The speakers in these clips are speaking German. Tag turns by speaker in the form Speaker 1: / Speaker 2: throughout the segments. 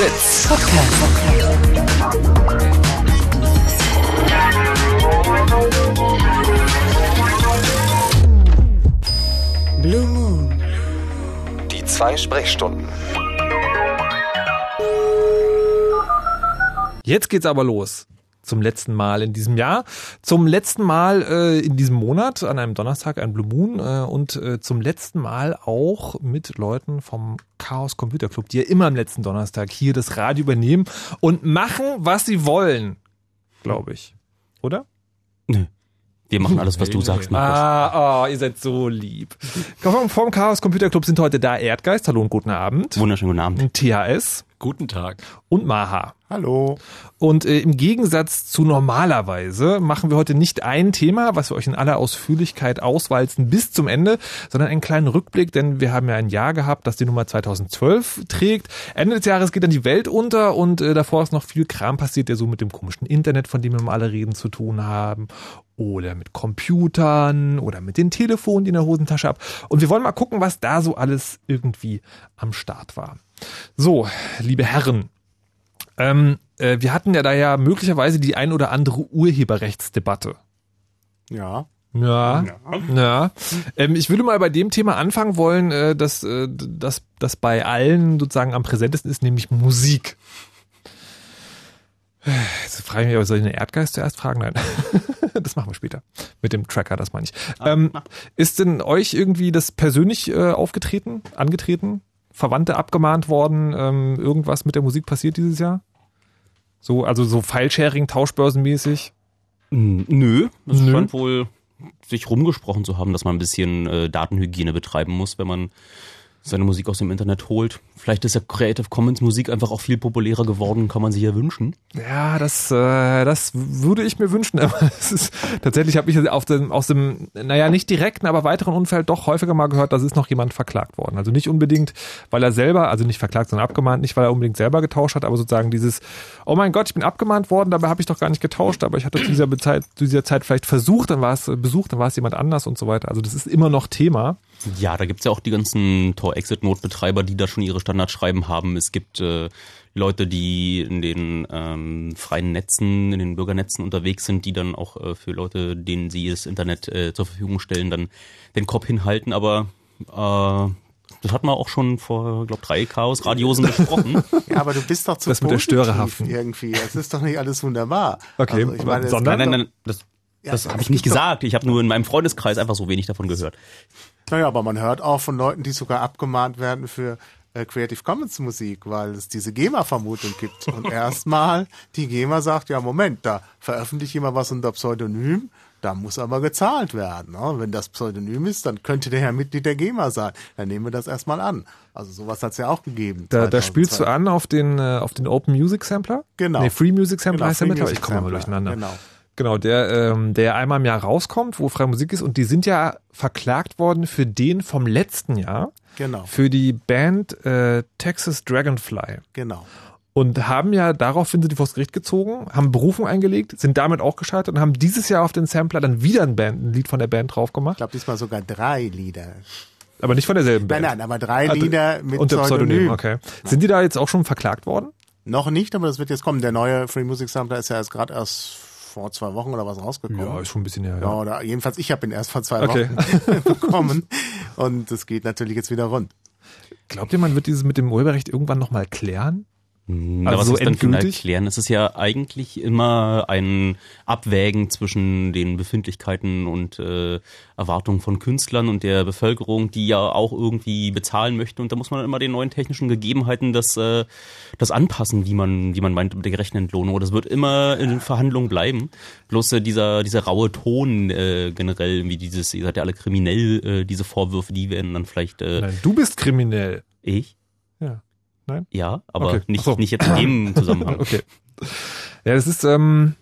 Speaker 1: Fritz Podcast.
Speaker 2: Blue Moon.
Speaker 1: Die zwei Sprechstunden.
Speaker 3: Jetzt geht's aber los. Zum letzten Mal in diesem Jahr, zum letzten Mal äh, in diesem Monat, an einem Donnerstag, ein Blue Moon äh, und äh, zum letzten Mal auch mit Leuten vom Chaos Computer Club, die ja immer am letzten Donnerstag hier das Radio übernehmen und machen, was sie wollen, glaube ich. Oder?
Speaker 4: Nö. Wir machen alles, was du sagst, Markus.
Speaker 3: Ah, oh, ihr seid so lieb. Vom, vom Chaos Computer Club sind heute da Erdgeist, hallo und guten Abend.
Speaker 4: Wunderschönen guten Abend.
Speaker 3: THS
Speaker 5: Guten Tag.
Speaker 3: und Maha.
Speaker 5: Hallo.
Speaker 3: Und äh, im Gegensatz zu normalerweise machen wir heute nicht ein Thema, was wir euch in aller Ausführlichkeit auswalzen bis zum Ende, sondern einen kleinen Rückblick, denn wir haben ja ein Jahr gehabt, das die Nummer 2012 trägt. Ende des Jahres geht dann die Welt unter und äh, davor ist noch viel Kram passiert, der so mit dem komischen Internet, von dem wir mal alle reden, zu tun haben. Oder mit Computern oder mit den Telefonen, die in der Hosentasche ab. Und wir wollen mal gucken, was da so alles irgendwie am Start war. So, liebe Herren, ähm, äh, wir hatten ja da ja möglicherweise die ein oder andere Urheberrechtsdebatte.
Speaker 5: Ja.
Speaker 3: Ja, ja. Ähm, ich würde mal bei dem Thema anfangen wollen, äh, dass äh, das das bei allen sozusagen am präsentesten ist, nämlich Musik. Jetzt frage ich mich, aber soll ich den Erdgeist zuerst fragen? Nein. das machen wir später. Mit dem Tracker, das meine ich. Ähm, ist denn euch irgendwie das persönlich äh, aufgetreten, angetreten? Verwandte abgemahnt worden? Ähm, irgendwas mit der Musik passiert dieses Jahr? So, also so File-Sharing, Tauschbörsenmäßig?
Speaker 4: N- Nö, es
Speaker 3: Nö.
Speaker 4: scheint wohl sich rumgesprochen zu haben, dass man ein bisschen äh, Datenhygiene betreiben muss, wenn man seine Musik aus dem Internet holt. Vielleicht ist ja Creative Commons Musik einfach auch viel populärer geworden, kann man sich ja wünschen.
Speaker 3: Ja, das, äh, das würde ich mir wünschen. Aber es ist tatsächlich habe ich auf dem, aus dem, naja, nicht direkten, aber weiteren Umfeld doch häufiger mal gehört, dass ist noch jemand verklagt worden. Also nicht unbedingt, weil er selber, also nicht verklagt, sondern abgemahnt, nicht weil er unbedingt selber getauscht hat, aber sozusagen dieses, oh mein Gott, ich bin abgemahnt worden, dabei habe ich doch gar nicht getauscht, aber ich hatte zu dieser Zeit, zu dieser Zeit vielleicht versucht, dann war es besucht, dann war es jemand anders und so weiter. Also das ist immer noch Thema.
Speaker 4: Ja, da gibt's ja auch die ganzen Tor-Exit-Notbetreiber, die da schon ihre Standardschreiben haben. Es gibt äh, Leute, die in den ähm, freien Netzen, in den Bürgernetzen unterwegs sind, die dann auch äh, für Leute, denen sie das Internet äh, zur Verfügung stellen, dann den Kopf hinhalten. Aber äh, das hat man auch schon vor, glaube drei Chaos-Radiosen besprochen.
Speaker 5: Ja, aber du bist doch zu
Speaker 3: Das mit der
Speaker 5: positiv
Speaker 3: Störerhaften.
Speaker 5: irgendwie. Es ist doch nicht alles wunderbar.
Speaker 3: Okay,
Speaker 5: Also ich meine,
Speaker 3: sondern-
Speaker 4: Nein, nein, nein, das,
Speaker 5: Ja,
Speaker 4: das habe ich nicht gesagt. Ich habe nur in meinem Freundeskreis einfach so wenig davon gehört.
Speaker 5: Naja, aber man hört auch von Leuten, die sogar abgemahnt werden für Creative Commons Musik, weil es diese GEMA-Vermutung gibt. Und erstmal die GEMA sagt, ja Moment, da veröffentlicht jemand was unter Pseudonym, da muss aber gezahlt werden. Ne? Wenn das Pseudonym ist, dann könnte der Herr Mitglied der GEMA sein. Dann nehmen wir das erstmal an. Also sowas hat es ja auch gegeben.
Speaker 3: Da, da
Speaker 5: 2002.
Speaker 3: spielst du an auf den, äh, auf den Open Music Sampler?
Speaker 5: Genau.
Speaker 3: Nee, Free Music Sampler
Speaker 5: Genau,
Speaker 3: heißt der
Speaker 5: Free
Speaker 3: mittlerweile. Ich komme mal durcheinander.
Speaker 5: genau.
Speaker 3: Genau, der, ähm, der einmal im Jahr rauskommt, wo freie Musik ist. Und die sind ja verklagt worden für den vom letzten Jahr,
Speaker 5: Genau,
Speaker 3: für die Band äh, Texas Dragonfly.
Speaker 5: genau.
Speaker 3: Und haben ja daraufhin sind die vors Gericht gezogen, haben Berufung eingelegt, sind damit auch gescheitert und haben dieses Jahr auf den Sampler dann wieder ein, Band, ein Lied von der Band drauf
Speaker 5: Ich
Speaker 3: gemacht.
Speaker 5: glaube diesmal sogar drei Lieder.
Speaker 3: Aber nicht von derselben
Speaker 5: Nein,
Speaker 3: Band.
Speaker 5: nein, aber drei
Speaker 3: Also,
Speaker 5: Lieder mit
Speaker 3: unter
Speaker 5: Pseudonym.
Speaker 3: Pseudonym. Okay. Sind die da jetzt auch schon verklagt worden?
Speaker 5: Noch nicht, aber das wird jetzt kommen. Der neue Free Music Sampler ist ja jetzt gerade erst vor zwei Wochen oder was rausgekommen.
Speaker 3: ist schon ein bisschen her.
Speaker 5: Ja, oder jedenfalls ich habe ihn erst vor zwei
Speaker 3: Okay.
Speaker 5: Wochen bekommen und es geht natürlich jetzt wieder rund.
Speaker 3: Glaubt ihr, man wird dieses mit dem Urheberrecht irgendwann nochmal klären?
Speaker 4: Na,
Speaker 3: Also
Speaker 4: was
Speaker 3: so
Speaker 4: ist denn final
Speaker 3: endgültig?
Speaker 4: klären? Es ist ja eigentlich immer ein Abwägen zwischen den Befindlichkeiten und äh, Erwartungen von Künstlern und der Bevölkerung, die ja auch irgendwie bezahlen möchte. Und da muss man immer den neuen technischen Gegebenheiten das, äh, das anpassen, wie man, wie man meint mit der gerechten Entlohnung. Das wird immer in den Verhandlungen bleiben. Bloß äh, dieser, dieser raue Ton äh, generell, wie dieses, ihr seid ja alle kriminell, äh, diese Vorwürfe, die werden dann vielleicht äh,
Speaker 3: Nein, du bist kriminell.
Speaker 4: ich.
Speaker 3: Ja. Nein?
Speaker 4: Ja, aber
Speaker 3: Okay.
Speaker 4: nicht,
Speaker 3: so.
Speaker 4: nicht jetzt in dem Zusammenhang.
Speaker 3: Okay. Ja, das ist ähm,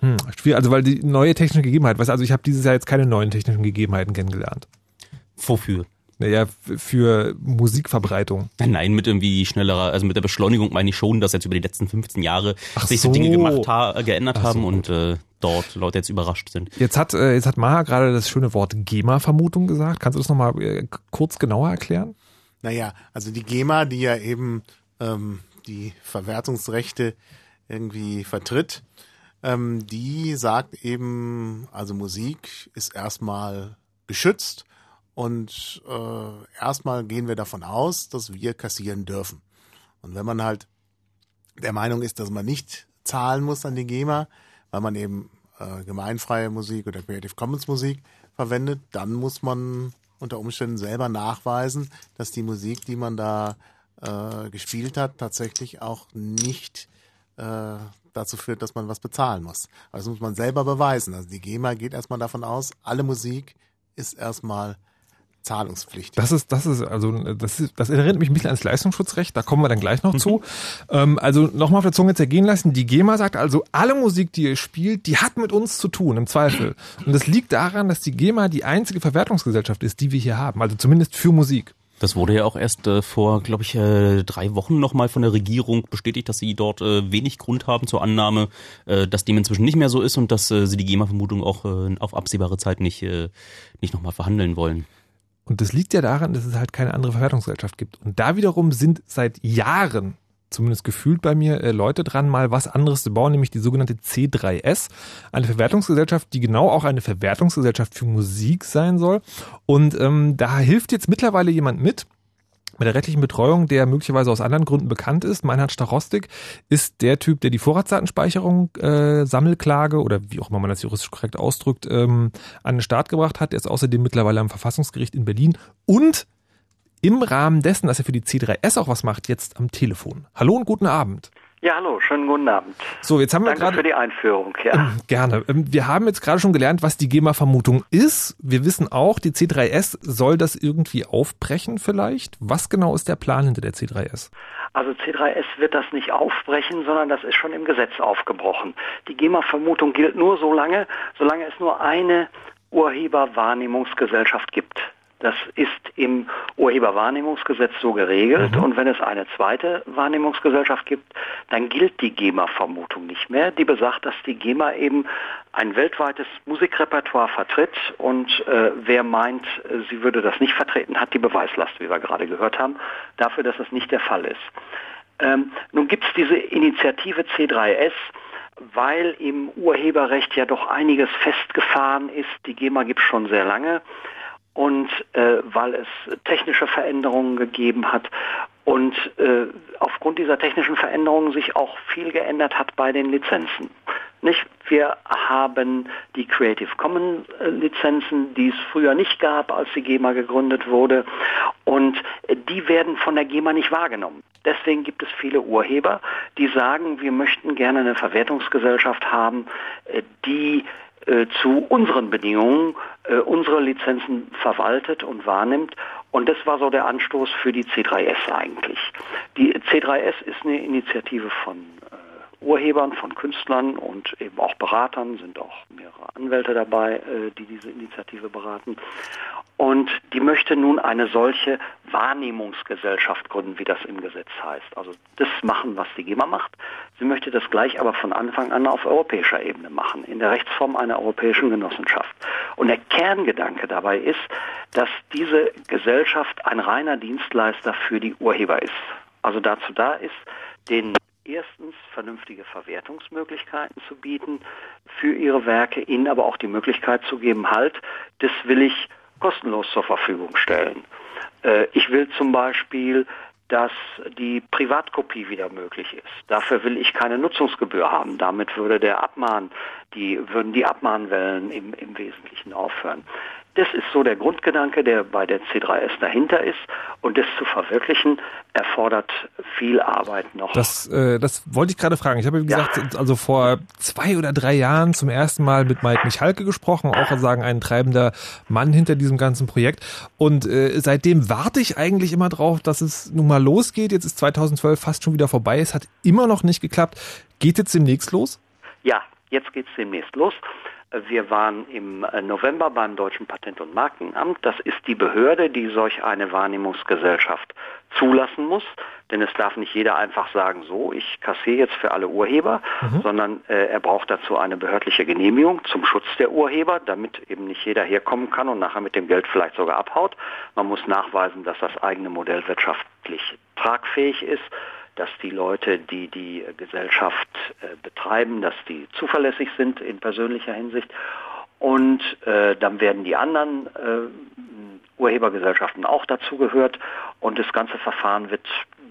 Speaker 3: hm, schwierig, also weil die neue technische Gegebenheit, weißt du, also ich habe dieses Jahr jetzt keine neuen technischen Gegebenheiten kennengelernt.
Speaker 4: Wofür?
Speaker 3: Naja, für Musikverbreitung.
Speaker 4: Nein, mit irgendwie schneller, also mit der Beschleunigung meine ich schon, dass jetzt über die letzten 15 Jahre
Speaker 3: Ach
Speaker 4: sich so
Speaker 3: so.
Speaker 4: Dinge gemacht ha geändert
Speaker 3: so,
Speaker 4: haben und äh, dort Leute jetzt überrascht sind.
Speaker 3: Jetzt hat äh, jetzt hat Maha gerade das schöne Wort GEMA-Vermutung gesagt. Kannst du das nochmal äh, kurz genauer erklären?
Speaker 5: Naja, also die GEMA, die ja eben ähm, die Verwertungsrechte irgendwie vertritt, ähm, die sagt eben, also Musik ist erstmal geschützt und äh, erstmal gehen wir davon aus, dass wir kassieren dürfen. Und wenn man halt der Meinung ist, dass man nicht zahlen muss an die GEMA, weil man eben äh, gemeinfreie Musik oder Creative Commons Musik verwendet, dann muss man unter Umständen selber nachweisen, dass die Musik, die man da äh, gespielt hat, tatsächlich auch nicht äh, dazu führt, dass man was bezahlen muss. Also das muss man selber beweisen. Also die GEMA geht erstmal davon aus, alle Musik ist erstmal zahlungspflichtig.
Speaker 3: Das ist, das ist, also das ist, das erinnert mich ein bisschen ans Leistungsschutzrecht, da kommen wir dann gleich noch zu. Ähm, also nochmal auf der Zunge zergehen lassen, die GEMA sagt also, alle Musik, die ihr spielt, die hat mit uns zu tun, im Zweifel. Und das liegt daran, dass die GEMA die einzige Verwertungsgesellschaft ist, die wir hier haben, also zumindest für Musik.
Speaker 4: Das wurde ja auch erst äh, vor, glaube ich, äh, drei Wochen nochmal von der Regierung bestätigt, dass sie dort äh, wenig Grund haben zur Annahme, äh, dass dem inzwischen nicht mehr so ist und dass äh, sie die GEMA-Vermutung auch äh, auf absehbare Zeit nicht, äh, nicht nochmal verhandeln wollen.
Speaker 3: Und das liegt ja daran, dass es halt keine andere Verwertungsgesellschaft gibt. Und da wiederum sind seit Jahren, zumindest gefühlt bei mir, äh, Leute dran, mal was anderes zu bauen, nämlich die sogenannte C3S, eine Verwertungsgesellschaft, die genau auch eine Verwertungsgesellschaft für Musik sein soll. Und ähm, da hilft jetzt mittlerweile jemand mit, mit der rechtlichen Betreuung, der möglicherweise aus anderen Gründen bekannt ist. Meinhard Starostik ist der Typ, der die Vorratsdatenspeicherung, äh, Sammelklage oder wie auch immer man das juristisch korrekt ausdrückt, ähm, an den Start gebracht hat. Er ist außerdem mittlerweile am Verfassungsgericht in Berlin und im Rahmen dessen, dass er für die C3S auch was macht, jetzt am Telefon. Hallo und guten Abend.
Speaker 6: Ja, hallo, schönen guten Abend.
Speaker 3: So, jetzt haben wir
Speaker 6: Danke
Speaker 3: gerade
Speaker 6: für die Einführung. Ja.
Speaker 3: ähm, gerne. Ähm, Wir haben jetzt gerade schon gelernt, was die GEMA-Vermutung ist. Wir wissen auch, die C3S soll das irgendwie aufbrechen vielleicht. Was genau ist der Plan hinter der C3S?
Speaker 6: Also C3S wird das nicht aufbrechen, sondern das ist schon im Gesetz aufgebrochen. Die GEMA-Vermutung gilt nur so lange, solange es nur eine Urheberwahrnehmungsgesellschaft gibt. Das ist im Urheberwahrnehmungsgesetz so geregelt. Und wenn es eine zweite Wahrnehmungsgesellschaft gibt, dann gilt die GEMA-Vermutung nicht mehr. Die besagt, dass die GEMA eben ein weltweites Musikrepertoire vertritt. Und äh, wer meint, sie würde das nicht vertreten, hat die Beweislast, wie wir gerade gehört haben, dafür, dass es nicht der Fall ist. Ähm, nun gibt es diese Initiative C3S, weil im Urheberrecht ja doch einiges festgefahren ist. Die GEMA gibt es schon sehr lange und äh, weil es technische Veränderungen gegeben hat und äh, aufgrund dieser technischen Veränderungen sich auch viel geändert hat bei den Lizenzen. Nicht? Wir haben die Creative Commons äh, Lizenzen, die es früher nicht gab, als die GEMA gegründet wurde, und äh, die werden von der GEMA nicht wahrgenommen. Deswegen gibt es viele Urheber, die sagen, wir möchten gerne eine Verwertungsgesellschaft haben, äh, die zu unseren Bedingungen äh, unsere Lizenzen verwaltet und wahrnimmt. Und das war so der Anstoß für die C3S eigentlich. Die C3S ist eine Initiative von äh, Urhebern, von Künstlern und eben auch Beratern, sind auch mehrere Anwälte dabei, äh, die diese Initiative beraten. Und die möchte nun eine solche Wahrnehmungsgesellschaft gründen, wie das im Gesetz heißt. Also das machen, was die GEMA macht. Sie möchte das gleich aber von Anfang an auf europäischer Ebene machen, in der Rechtsform einer europäischen Genossenschaft. Und der Kerngedanke dabei ist, dass diese Gesellschaft ein reiner Dienstleister für die Urheber ist. Also dazu da ist, den erstens vernünftige Verwertungsmöglichkeiten zu bieten für ihre Werke, ihnen aber auch die Möglichkeit zu geben, halt, das will ich kostenlos zur Verfügung stellen. Äh, ich will zum Beispiel, dass die Privatkopie wieder möglich ist. Dafür will ich keine Nutzungsgebühr haben. Damit würde der Abmahn, die, würden die Abmahnwellen im, im Wesentlichen aufhören. Das ist so der Grundgedanke, der bei der C3S dahinter ist. Und das zu verwirklichen, erfordert viel Arbeit noch.
Speaker 3: Das, äh, das wollte ich gerade fragen. Ich habe, wie
Speaker 6: Ja.
Speaker 3: gesagt, also vor zwei oder drei Jahren zum ersten Mal mit Mike Michalke gesprochen, auch sagen ein treibender Mann hinter diesem ganzen Projekt. Und äh, seitdem warte ich eigentlich immer drauf, dass es nun mal losgeht. Jetzt ist 2012 fast schon wieder vorbei. Es hat immer noch nicht geklappt. Geht jetzt demnächst los?
Speaker 6: Ja, jetzt geht's demnächst los. Wir waren im äh, November beim Deutschen Patent- und Markenamt. Das ist die Behörde, die solch eine Wahrnehmungsgesellschaft zulassen muss. Denn es darf nicht jeder einfach sagen, so, ich kassiere jetzt für alle Urheber, sondern äh, er braucht dazu eine behördliche Genehmigung zum Schutz der Urheber, damit eben nicht jeder herkommen kann und nachher mit dem Geld vielleicht sogar abhaut. Man muss nachweisen, dass das eigene Modell wirtschaftlich tragfähig ist. Dass die Leute, die die Gesellschaft äh, betreiben, dass die zuverlässig sind in persönlicher Hinsicht. Und äh, dann werden die anderen äh, Urhebergesellschaften auch dazugehört. Und das ganze Verfahren wird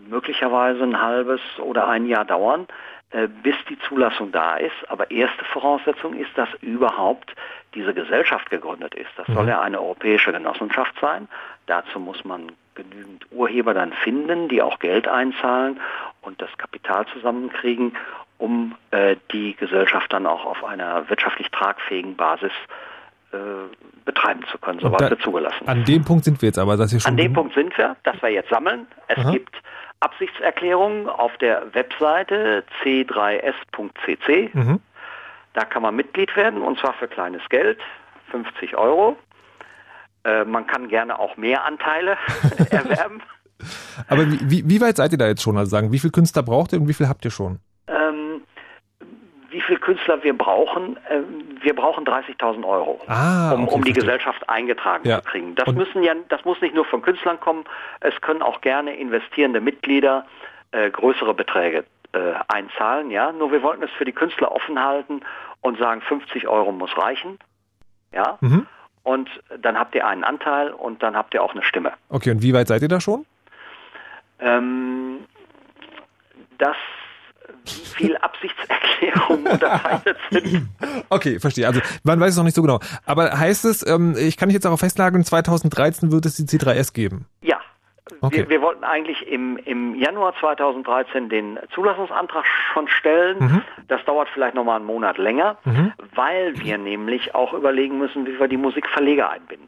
Speaker 6: möglicherweise ein halbes oder ein Jahr dauern, äh, bis die Zulassung da ist. Aber erste Voraussetzung ist, dass überhaupt diese Gesellschaft gegründet ist. Das soll ja eine europäische Genossenschaft sein. Dazu muss man genügend Urheber dann finden, die auch Geld einzahlen und das Kapital zusammenkriegen, um äh, die Gesellschaft dann auch auf einer wirtschaftlich tragfähigen Basis äh, betreiben zu können, soweit wir zugelassen
Speaker 3: An dem Punkt sind wir jetzt aber, dass ihr schon.
Speaker 6: an dem Punkt sind wir, dass wir jetzt sammeln. Es
Speaker 3: Aha.
Speaker 6: gibt Absichtserklärungen auf der Webseite c3s.cc.
Speaker 3: Mhm.
Speaker 6: Da kann man Mitglied werden und zwar für kleines Geld, 50 Euro. Äh, man kann gerne auch mehr Anteile erwerben.
Speaker 3: Aber wie, wie, weit seid ihr da jetzt schon? Also sagen, wie viele Künstler braucht ihr und wie viel habt ihr schon?
Speaker 6: Ähm, wie viele Künstler wir brauchen? Ähm, wir brauchen 30.000 Euro,
Speaker 3: Ah,
Speaker 6: um,
Speaker 3: okay,
Speaker 6: um die
Speaker 3: verstehe.
Speaker 6: Gesellschaft eingetragen
Speaker 3: Ja.
Speaker 6: zu kriegen. Das
Speaker 3: Und-
Speaker 6: müssen ja, das muss nicht nur von Künstlern kommen. Es können auch gerne investierende Mitglieder äh, größere Beträge äh, einzahlen. Ja, nur wir wollten es für die Künstler offen halten und sagen, 50 Euro muss reichen. Ja.
Speaker 3: Mhm.
Speaker 6: Und dann habt ihr einen Anteil und dann habt ihr auch eine Stimme.
Speaker 3: Okay, und wie weit seid ihr da schon?
Speaker 6: Ähm, dass wie viel Absichtserklärungen unterzeichnet sind.
Speaker 3: Okay, verstehe. Also man weiß es noch nicht so genau. Aber heißt es, ähm, ich kann mich jetzt darauf festnageln, 2013 wird es die C3S geben?
Speaker 6: Ja.
Speaker 3: Okay.
Speaker 6: Wir, wir wollten eigentlich im, im Januar 2013 den Zulassungsantrag schon stellen.
Speaker 3: Mhm.
Speaker 6: Das dauert vielleicht nochmal einen Monat länger, weil wir nämlich auch überlegen müssen, wie wir die Musikverleger einbinden.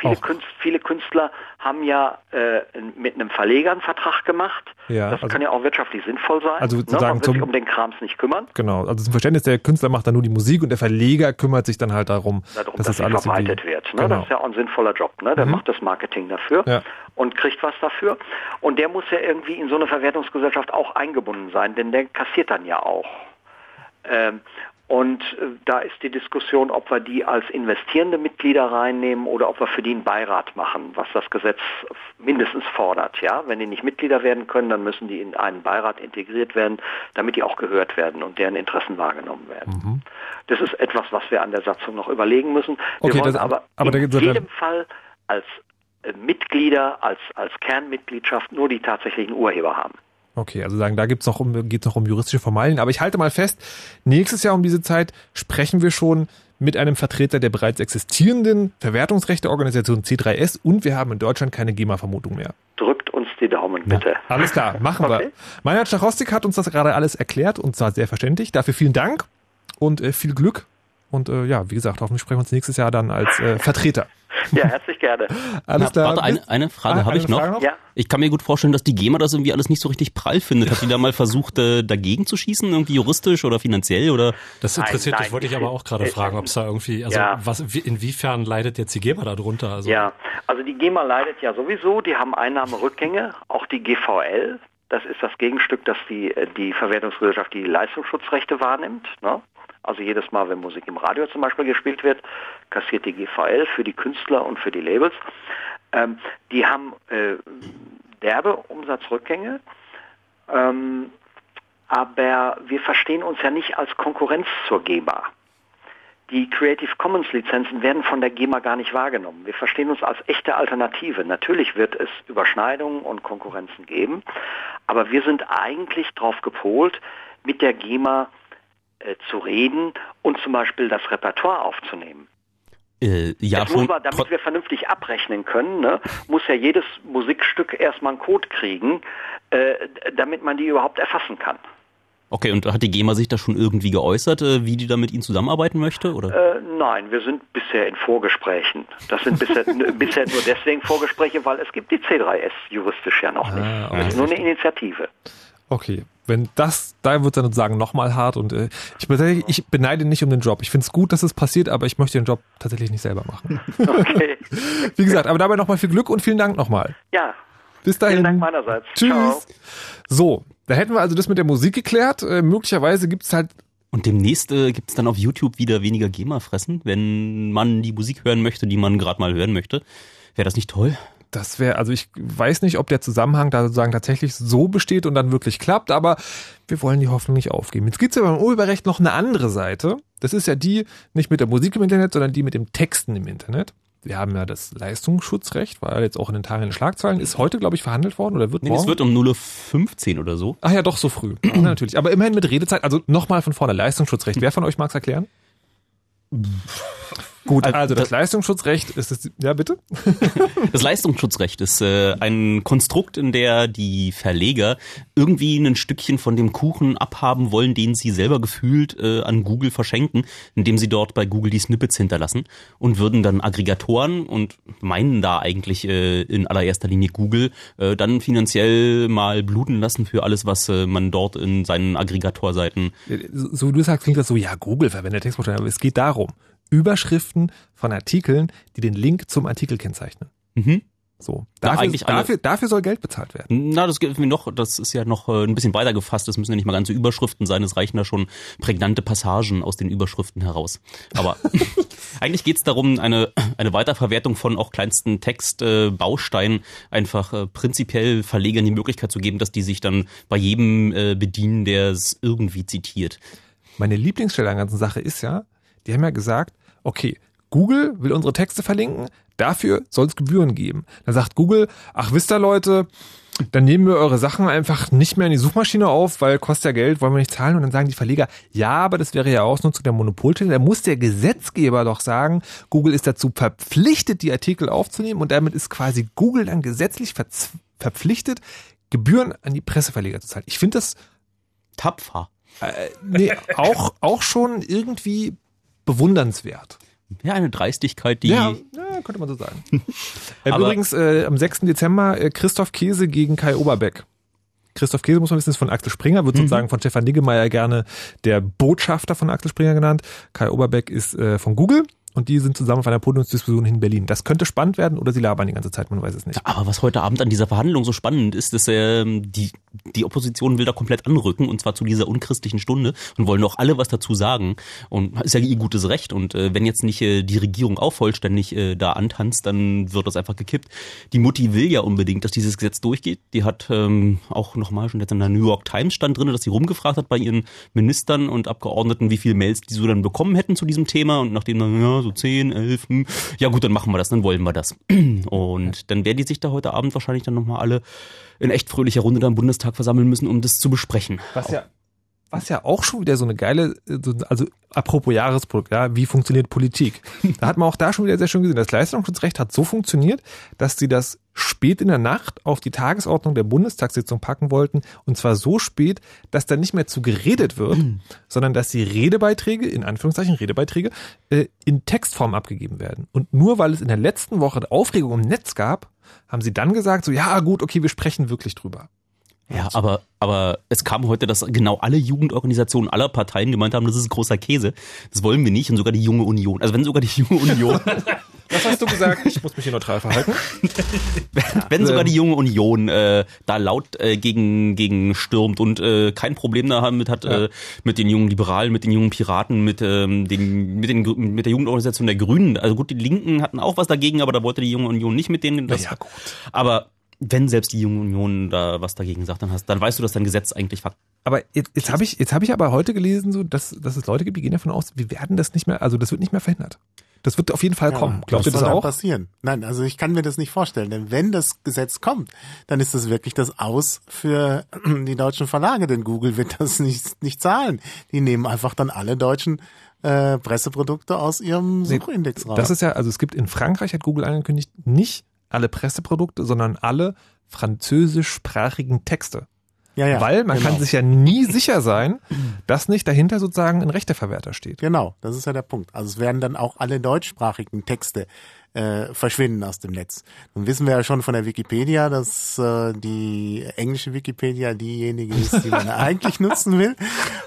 Speaker 6: Viele,
Speaker 3: Auch.
Speaker 6: Künst, viele Künstler haben ja äh, mit einem Verleger einen Vertrag gemacht.
Speaker 3: Ja,
Speaker 6: das
Speaker 3: also-
Speaker 6: kann ja auch wirtschaftlich sinnvoll sein.
Speaker 3: Also
Speaker 6: ne?
Speaker 3: sozusagen
Speaker 6: Man wird sich um den Krams nicht kümmern.
Speaker 3: Genau. Also zum Verständnis, der Künstler macht dann nur die Musik und der Verleger kümmert sich dann halt darum,
Speaker 6: darum,
Speaker 3: dass
Speaker 6: dass,
Speaker 3: das alles
Speaker 6: verbreitet wird. Ne?
Speaker 3: Genau.
Speaker 6: Das ist ja auch ein sinnvoller Job. Ne? Der
Speaker 3: Mhm.
Speaker 6: macht das Marketing dafür
Speaker 3: Ja.
Speaker 6: und kriegt was dafür. Und der muss ja irgendwie in so eine Verwertungsgesellschaft auch eingebunden sein, denn der kassiert dann ja auch. Ähm, und äh, da ist die Diskussion, ob wir die als investierende Mitglieder reinnehmen oder ob wir für die einen Beirat machen, was das Gesetz mindestens fordert. Ja, wenn die nicht Mitglieder werden können, dann müssen die in einen Beirat integriert werden, damit die auch gehört werden und deren Interessen wahrgenommen werden.
Speaker 3: Mhm.
Speaker 6: Das ist etwas, was wir an der Satzung noch überlegen müssen. Wir
Speaker 3: Okay,
Speaker 6: wollen aber,
Speaker 3: aber
Speaker 6: in jedem Fall als äh, Mitglieder, als, als Kernmitgliedschaft nur die tatsächlichen Urheber haben.
Speaker 3: Okay, also sagen, da gibt's noch um, geht's noch um juristische Formalien. Aber ich halte mal fest, nächstes Jahr um diese Zeit sprechen wir schon mit einem Vertreter der bereits existierenden Verwertungsrechteorganisation C3S und wir haben in Deutschland keine GEMA-Vermutung mehr.
Speaker 6: Drückt uns die Daumen bitte.
Speaker 3: Alles klar, machen
Speaker 6: Okay.
Speaker 3: wir. Meinhard Stachowstik hat uns das gerade alles erklärt und zwar sehr verständlich. Dafür vielen Dank und äh, viel Glück. Und äh, ja, wie gesagt, hoffentlich sprechen wir uns nächstes Jahr dann als äh, Vertreter.
Speaker 6: Ja, herzlich gerne.
Speaker 3: Alles
Speaker 4: Na,
Speaker 3: klar.
Speaker 4: warte, eine, eine Frage
Speaker 3: Ah,
Speaker 4: habe ich noch.
Speaker 3: Frage noch?
Speaker 6: Ja.
Speaker 4: Ich kann mir gut vorstellen, dass die GEMA das irgendwie alles nicht so richtig prall findet. Hat die da mal versucht, äh, dagegen zu schießen, irgendwie juristisch oder finanziell oder?
Speaker 7: Das
Speaker 6: Nein,
Speaker 7: interessiert,
Speaker 6: nein,
Speaker 7: das wollte ich aber auch gerade fragen, ob es da irgendwie, also
Speaker 6: ja.
Speaker 7: was, wie, inwiefern leidet jetzt die GEMA darunter? Also,
Speaker 6: Ja, also die GEMA leidet ja sowieso, die haben Einnahmerückgänge, auch die GVL, das ist das Gegenstück, das die, äh, die Verwertungsgesellschaft die Leistungsschutzrechte wahrnimmt. Ne? Also jedes Mal, wenn Musik im Radio zum Beispiel gespielt wird, kassiert die GVL für die Künstler und für die Labels. Ähm, die haben äh, derbe Umsatzrückgänge, ähm, aber wir verstehen uns ja nicht als Konkurrenz zur GEMA. Die Creative Commons Lizenzen werden von der GEMA gar nicht wahrgenommen. Wir verstehen uns als echte Alternative. Natürlich wird es Überschneidungen und Konkurrenzen geben, aber wir sind eigentlich darauf gepolt, mit der GEMA äh, zu reden und zum Beispiel das Repertoire aufzunehmen.
Speaker 4: Äh, ja,
Speaker 6: Jetzt muss
Speaker 4: schon.
Speaker 6: man, damit wir vernünftig abrechnen können, ne, muss ja jedes Musikstück erstmal einen Code kriegen, äh, damit man die überhaupt erfassen kann.
Speaker 4: okay, und hat die GEMA sich da schon irgendwie geäußert, äh, wie die da mit Ihnen zusammenarbeiten möchte? Oder?
Speaker 6: Äh, nein, wir sind bisher in Vorgesprächen. Das sind bisher, bisher nur deswegen Vorgespräche, weil es gibt die C3S juristisch ja noch nicht.
Speaker 3: Ah, okay.
Speaker 6: Das ist nur eine Initiative.
Speaker 3: Okay, wenn das, da wird dann sozusagen nochmal hart und äh, ich, beneide, ich beneide nicht um den Job. Ich finde es gut, dass es passiert, aber ich möchte den Job tatsächlich nicht selber machen.
Speaker 6: Okay.
Speaker 3: Wie gesagt, aber dabei nochmal viel Glück und vielen Dank nochmal.
Speaker 6: ja,
Speaker 3: Bis dahin.
Speaker 6: vielen Dank meinerseits.
Speaker 3: Tschüss.
Speaker 6: Ciao.
Speaker 3: So, da hätten wir also das mit der Musik geklärt. Äh, möglicherweise gibt's halt
Speaker 4: Und demnächst äh, gibt es dann auf YouTube wieder weniger GEMA-Fressen, wenn man die Musik hören möchte, die man gerade mal hören möchte. Wäre das nicht toll?
Speaker 3: Das wäre, also ich weiß nicht, ob der Zusammenhang da sozusagen tatsächlich so besteht und dann wirklich klappt, aber wir wollen die Hoffnung nicht aufgeben. Jetzt gibt's ja beim Urheberrecht noch eine andere Seite. Das ist ja die nicht mit der Musik im Internet, sondern die mit dem Texten im Internet. Wir haben ja das Leistungsschutzrecht, war jetzt auch in den Tagen in den Schlagzeilen, ist heute, glaube ich, verhandelt worden oder wird
Speaker 4: Nee,
Speaker 3: morgen?
Speaker 4: es wird um 0.15 oder so.
Speaker 3: Ach ja, doch, so früh. Ja, natürlich. Aber immerhin mit Redezeit. Also nochmal von vorne, Leistungsschutzrecht. Wer von euch mag's erklären? Gut,
Speaker 4: Also,
Speaker 3: das
Speaker 4: das-
Speaker 3: Leistungsschutzrecht ist es, ja bitte?
Speaker 4: Das Leistungsschutzrecht ist äh, ein Konstrukt, in der die Verleger irgendwie ein Stückchen von dem Kuchen abhaben wollen, den sie selber gefühlt äh, an Google verschenken, indem sie dort bei Google die Snippets hinterlassen und würden dann Aggregatoren und meinen da eigentlich äh, in allererster Linie Google äh, dann finanziell mal bluten lassen für alles, was äh, man dort in seinen Aggregatorseiten
Speaker 3: So so wie du sagst, klingt das so, ja, Google verwendet Textbausteine, aber es geht darum, Überschriften von Artikeln, die den Link zum Artikel kennzeichnen.
Speaker 4: Mhm.
Speaker 3: So.
Speaker 4: Ja,
Speaker 3: Dafür,
Speaker 4: alle.
Speaker 3: dafür, dafür soll Geld bezahlt werden.
Speaker 4: Na, das geht mir noch, das ist ja noch äh, ein bisschen weiter gefasst. Das müssen ja nicht mal ganze Überschriften sein. Es reichen da schon prägnante Passagen aus den Überschriften heraus. Aber eigentlich geht's darum, eine, eine Weiterverwertung von auch kleinsten Textbausteinen äh, einfach äh, prinzipiell Verlegern die Möglichkeit zu geben, dass die sich dann bei jedem äh, bedienen, der es irgendwie zitiert.
Speaker 3: Meine Lieblingsstelle an der ganzen Sache ist ja, die haben ja gesagt, okay, Google will unsere Texte verlinken, dafür soll es Gebühren geben. Dann sagt Google, ach wisst ihr Leute, dann nehmen wir eure Sachen einfach nicht mehr in die Suchmaschine auf, weil kostet ja Geld, wollen wir nicht zahlen. Und dann sagen die Verleger, ja, aber das wäre ja Ausnutzung der Monopolstellung. Da muss der Gesetzgeber doch sagen, Google ist dazu verpflichtet, die Artikel aufzunehmen und damit ist quasi Google dann gesetzlich verpflichtet, Gebühren an die Presseverleger zu zahlen. Ich finde das
Speaker 4: Tapfer.
Speaker 3: nee, auch, auch schon irgendwie bewundernswert.
Speaker 4: Ja, eine Dreistigkeit, die
Speaker 3: Ja, ja, könnte man so sagen. äh, übrigens, äh, am 6. Dezember äh, Christoph Käse gegen Kai Oberbeck. Christoph Käse, muss man wissen, ist von Axel Springer, wird sozusagen von Stefan Niggemeier gerne der Botschafter von Axel Springer genannt. Kai Oberbeck ist äh, von Google und die sind zusammen auf einer Podiumsdiskussion in Berlin. Das könnte spannend werden oder sie labern die ganze Zeit, man weiß es nicht.
Speaker 4: Aber was heute Abend an dieser Verhandlung so spannend ist, dass ähm, die, die Opposition will da komplett anrücken und zwar zu dieser unchristlichen Stunde und wollen auch alle was dazu sagen. Und ist ja ihr gutes Recht. Und äh, wenn jetzt nicht äh, die Regierung auch vollständig äh, da antanzt, dann wird das einfach gekippt. Die Mutti will ja unbedingt, dass dieses Gesetz durchgeht. Die hat ähm, auch nochmal schon jetzt in der New York Times stand drin, dass sie rumgefragt hat bei ihren Ministern und Abgeordneten, wie viele Mails die so dann bekommen hätten zu diesem Thema. Und nachdem dann, ja, so 10, 11, hm, ja gut, dann machen wir das, dann wollen wir das. Und dann werden die sich da heute Abend wahrscheinlich dann nochmal alle in echt fröhlicher Runde da im Bundestag versammeln müssen, um das zu besprechen.
Speaker 3: Was ja, was ja auch schon wieder so eine geile, äh, so- also apropos Jahresprodukt, ja, wie funktioniert Politik? Da hat man auch da schon wieder sehr schön gesehen. Das Leistungsschutzrecht hat so funktioniert, dass sie das spät in der Nacht auf die Tagesordnung der Bundestagssitzung packen wollten. Und zwar so spät, dass da nicht mehr zu geredet wird, sondern dass die Redebeiträge, in Anführungszeichen Redebeiträge, äh, in Textform abgegeben werden. Und nur weil es in der letzten Woche Aufregung im Netz gab, haben sie dann gesagt, so, ja, gut, okay, wir sprechen wirklich drüber.
Speaker 4: Ja, aber, aber es kam heute, dass genau alle Jugendorganisationen aller Parteien gemeint haben, das ist großer Käse. Das wollen wir nicht. Und sogar die junge Union. Also wenn sogar die junge Union,
Speaker 3: Was hast du gesagt? Ich muss mich hier neutral verhalten.
Speaker 4: wenn sogar die junge Union äh, da laut äh, gegen, gegen stürmt und äh, kein Problem damit hat,
Speaker 3: Ja.
Speaker 4: äh, mit den jungen Liberalen, mit den jungen Piraten, mit, ähm, den, mit, den, mit der Jugendorganisation der Grünen. Also gut, die Linken hatten auch was dagegen, aber da wollte die junge Union nicht mit denen. Das,
Speaker 3: Ja, gut.
Speaker 4: Aber wenn selbst die junge Union da was dagegen sagt, dann hast, dann weißt du, dass dein Gesetz eigentlich fakt
Speaker 3: Aber jetzt, jetzt habe ich, jetzt habe ich aber heute gelesen, so, dass, dass es Leute gibt, die gehen davon aus, wir werden das nicht mehr, also das wird nicht mehr verhindert. Das wird auf jeden Fall kommen. Glaubt ihr das auch?
Speaker 5: passieren? Nein, also ich kann mir das nicht vorstellen, denn wenn das Gesetz kommt, dann ist das wirklich das Aus für die deutschen Verlage, denn Google wird das nicht, nicht zahlen. Die nehmen einfach dann alle deutschen äh, Presseprodukte aus ihrem Suchindex raus.
Speaker 3: Das ist ja, also es gibt in Frankreich, hat Google angekündigt, nicht alle Presseprodukte, sondern alle französischsprachigen Texte.
Speaker 5: ja, ja,
Speaker 3: Weil man
Speaker 5: genau.
Speaker 3: kann sich ja nie sicher sein, dass nicht dahinter sozusagen ein Rechteverwerter steht.
Speaker 5: Genau, das ist ja der Punkt. Also es werden dann auch alle deutschsprachigen Texte äh, verschwinden aus dem Netz. Nun wissen wir ja schon von der Wikipedia, dass äh, die englische Wikipedia diejenige ist, die man eigentlich nutzen will.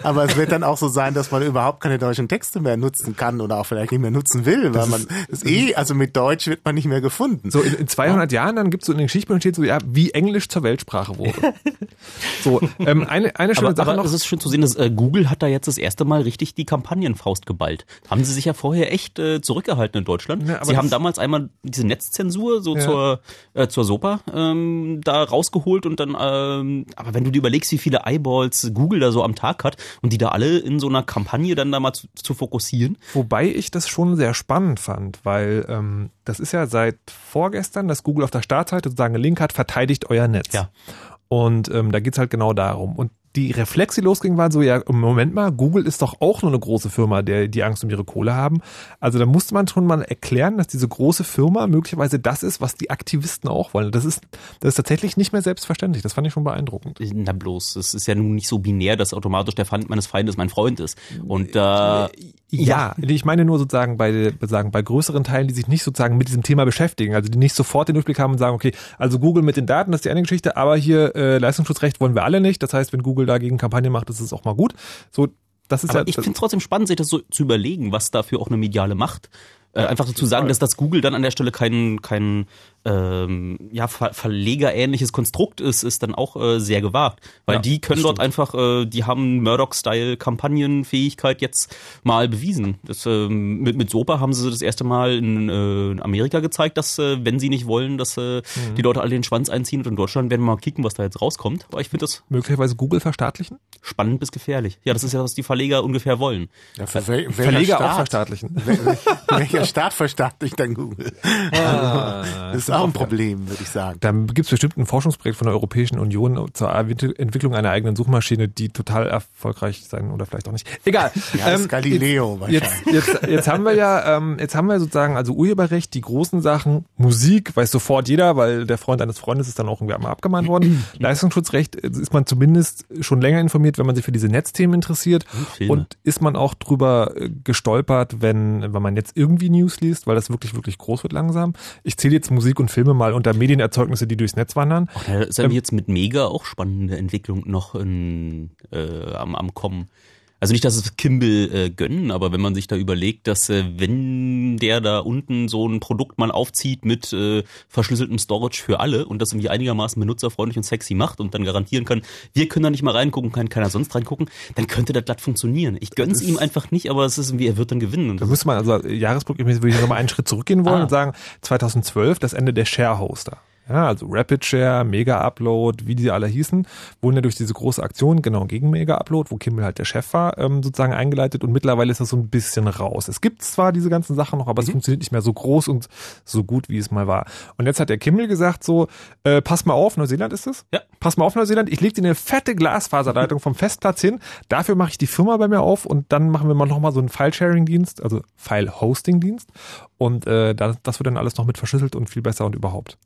Speaker 5: Aber es wird dann auch so sein, dass man überhaupt keine deutschen Texte mehr nutzen kann oder auch vielleicht nicht mehr nutzen will, weil man das eh, also mit Deutsch wird man nicht mehr gefunden.
Speaker 3: So in, in 200 Jahren, dann gibt's so in den Geschichtsbüchern steht so, ja, wie Englisch zur Weltsprache wurde. so, ähm, eine, eine schöne
Speaker 4: Aber,
Speaker 3: Sache
Speaker 4: aber
Speaker 3: noch.
Speaker 4: es ist schön zu sehen, dass äh, Google hat da jetzt das erste Mal richtig die Kampagnenfaust geballt. Haben sie sich ja vorher echt äh, zurückgehalten in Deutschland.
Speaker 3: Ja, aber
Speaker 4: sie haben damals damals einmal diese Netzzensur so
Speaker 3: Ja.
Speaker 4: zur äh, zur SOPA ähm, da rausgeholt und dann ähm, aber wenn du dir überlegst, wie viele Eyeballs Google da so am Tag hat und die da alle in so einer Kampagne dann da mal zu, zu fokussieren.
Speaker 3: Wobei ich das schon sehr spannend fand, weil ähm, das ist ja seit vorgestern, dass Google auf der Startseite sozusagen einen Link hat, verteidigt euer Netz.
Speaker 4: Ja.
Speaker 3: Und ähm, da geht's halt genau darum. Und die Reflexe, die losgingen, waren so, ja, Moment mal, Google ist doch auch nur eine große Firma, der die Angst um ihre Kohle haben. Also da musste man schon mal erklären, dass diese große Firma möglicherweise das ist, was die Aktivisten auch wollen. Das ist, das ist tatsächlich nicht mehr selbstverständlich. Das fand ich schon beeindruckend.
Speaker 4: Na bloß, es ist ja nun nicht so binär, dass automatisch der Feind meines Feindes mein Freund ist. Und da
Speaker 3: Ja, ich meine nur sozusagen bei, sagen, bei größeren Teilen, die sich nicht sozusagen mit diesem Thema beschäftigen, also die nicht sofort den Durchblick haben und sagen, okay, also Google mit den Daten, das ist die eine Geschichte, aber hier äh, Leistungsschutzrecht wollen wir alle nicht. Das heißt, wenn Google dagegen Kampagne macht, ist es auch mal gut. So, das ist
Speaker 4: Aber
Speaker 3: ja,
Speaker 4: ich finde es trotzdem spannend, sich das so zu überlegen, was dafür auch eine mediale Macht. Äh, einfach so zu sagen, dass das Google dann an der Stelle kein, kein ähm, ja, Ver Verlegerähnliches Konstrukt ist, ist dann auch äh, sehr gewagt. Weil
Speaker 3: Ja,
Speaker 4: die können dort einfach, äh, die haben Murdoch-Style-Kampagnenfähigkeit jetzt mal bewiesen. Das, ähm, mit, mit Sopa haben sie das erste Mal in, äh, in Amerika gezeigt, dass äh, wenn sie nicht wollen, dass äh, die Leute alle den Schwanz einziehen und in Deutschland werden wir mal kicken, was da jetzt rauskommt. Aber ich finde das
Speaker 3: möglicherweise Google verstaatlichen?
Speaker 4: spannend bis gefährlich. Ja, das ist ja, was die Verleger ungefähr wollen.
Speaker 5: Ja, für wel, welcher
Speaker 3: Verleger
Speaker 5: Staat?
Speaker 3: auch verstaatlichen.
Speaker 5: Wel- Welcher Staat verstaatlicht dann Google? das ist auch ein Problem, würde ich sagen.
Speaker 3: Da gibt es bestimmt ein Forschungsprojekt von der Europäischen Union zur Entwicklung einer eigenen Suchmaschine, die total erfolgreich sein oder vielleicht auch nicht. Egal.
Speaker 5: Ja, das ist
Speaker 3: Ähm,
Speaker 5: Galileo
Speaker 3: Jetzt,
Speaker 5: wahrscheinlich.
Speaker 3: jetzt, jetzt haben wir ja, ähm, jetzt haben wir sozusagen also Urheberrecht, die großen Sachen, Musik weiß sofort jeder, weil der Freund eines Freundes ist dann auch irgendwie einmal abgemahnt worden. Leistungsschutzrecht äh, ist man zumindest schon länger informiert, wenn man sich für diese Netzthemen interessiert. Und ist man auch drüber äh, gestolpert, wenn, wenn man jetzt irgendwie News liest, weil das wirklich, wirklich groß wird langsam. Ich zähle jetzt Musik und Filme mal unter Medienerzeugnisse, die durchs Netz wandern.
Speaker 4: Da ist ja jetzt mit Mega auch spannende Entwicklung noch in, äh, am, am Kommen. Also nicht, dass es Kimball äh, gönnen, aber wenn man sich da überlegt, dass äh, wenn der da unten so ein Produkt mal aufzieht mit äh, verschlüsseltem Storage für alle und das irgendwie einigermaßen benutzerfreundlich und sexy macht und dann garantieren kann, wir können da nicht mal reingucken, kann keiner sonst reingucken, dann könnte das glatt funktionieren. Ich gönn's ihm einfach nicht, aber es ist irgendwie, er wird dann gewinnen. Und
Speaker 3: Da
Speaker 4: das
Speaker 3: müsste man, also Jahresprogramm würde ich nochmal einen Schritt zurückgehen wollen
Speaker 4: Ah.
Speaker 3: und sagen, 2012, das Ende der Share-Hoster. Ja, also Rapid Share, Mega Upload, wie die alle hießen, wurden ja durch diese große Aktion, genau, gegen Mega Upload, wo Kimmel halt der Chef war, ähm, sozusagen eingeleitet und mittlerweile ist das so ein bisschen raus. Es gibt zwar diese ganzen Sachen noch, aber
Speaker 4: Mhm.
Speaker 3: es funktioniert nicht mehr so groß und so gut, wie es mal war. Und jetzt hat der Kimmel gesagt so, äh, pass mal auf, Neuseeland ist es?
Speaker 4: Ja.
Speaker 3: Pass mal auf, Neuseeland, ich leg dir eine fette Glasfaserleitung vom Festplatz hin, dafür mache ich die Firma bei mir auf und dann machen wir mal nochmal so einen File-Sharing-Dienst, also File-Hosting-Dienst und äh, das, das wird dann alles noch mit verschlüsselt und viel besser und überhaupt.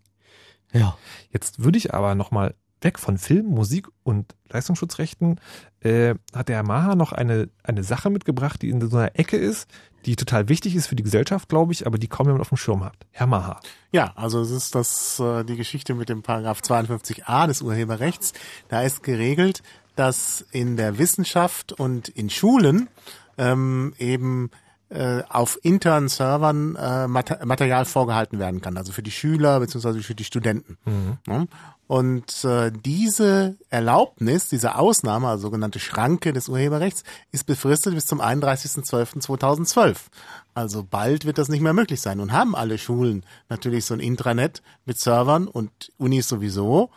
Speaker 4: Ja.
Speaker 3: Jetzt würde ich aber nochmal weg von Film, Musik und Leistungsschutzrechten, äh, hat der Yamaha noch eine, eine Sache mitgebracht, die in so einer Ecke ist, die total wichtig ist für die Gesellschaft, glaube ich, aber die kaum jemand auf dem Schirm hat. Yamaha.
Speaker 5: Ja, also es ist das äh, die Geschichte mit dem Paragraph 52a des Urheberrechts. Da ist geregelt, dass in der Wissenschaft und in Schulen ähm, eben äh, auf internen Servern äh, Mater Material vorgehalten werden kann, also für die Schüler beziehungsweise für die Studenten. Ja? Und äh, diese Erlaubnis, diese Ausnahme, also sogenannte Schranke des Urheberrechts, ist befristet bis zum 31.12.2012. Also bald wird das nicht mehr möglich sein. Und haben alle Schulen natürlich so ein Intranet mit Servern und Unis sowieso,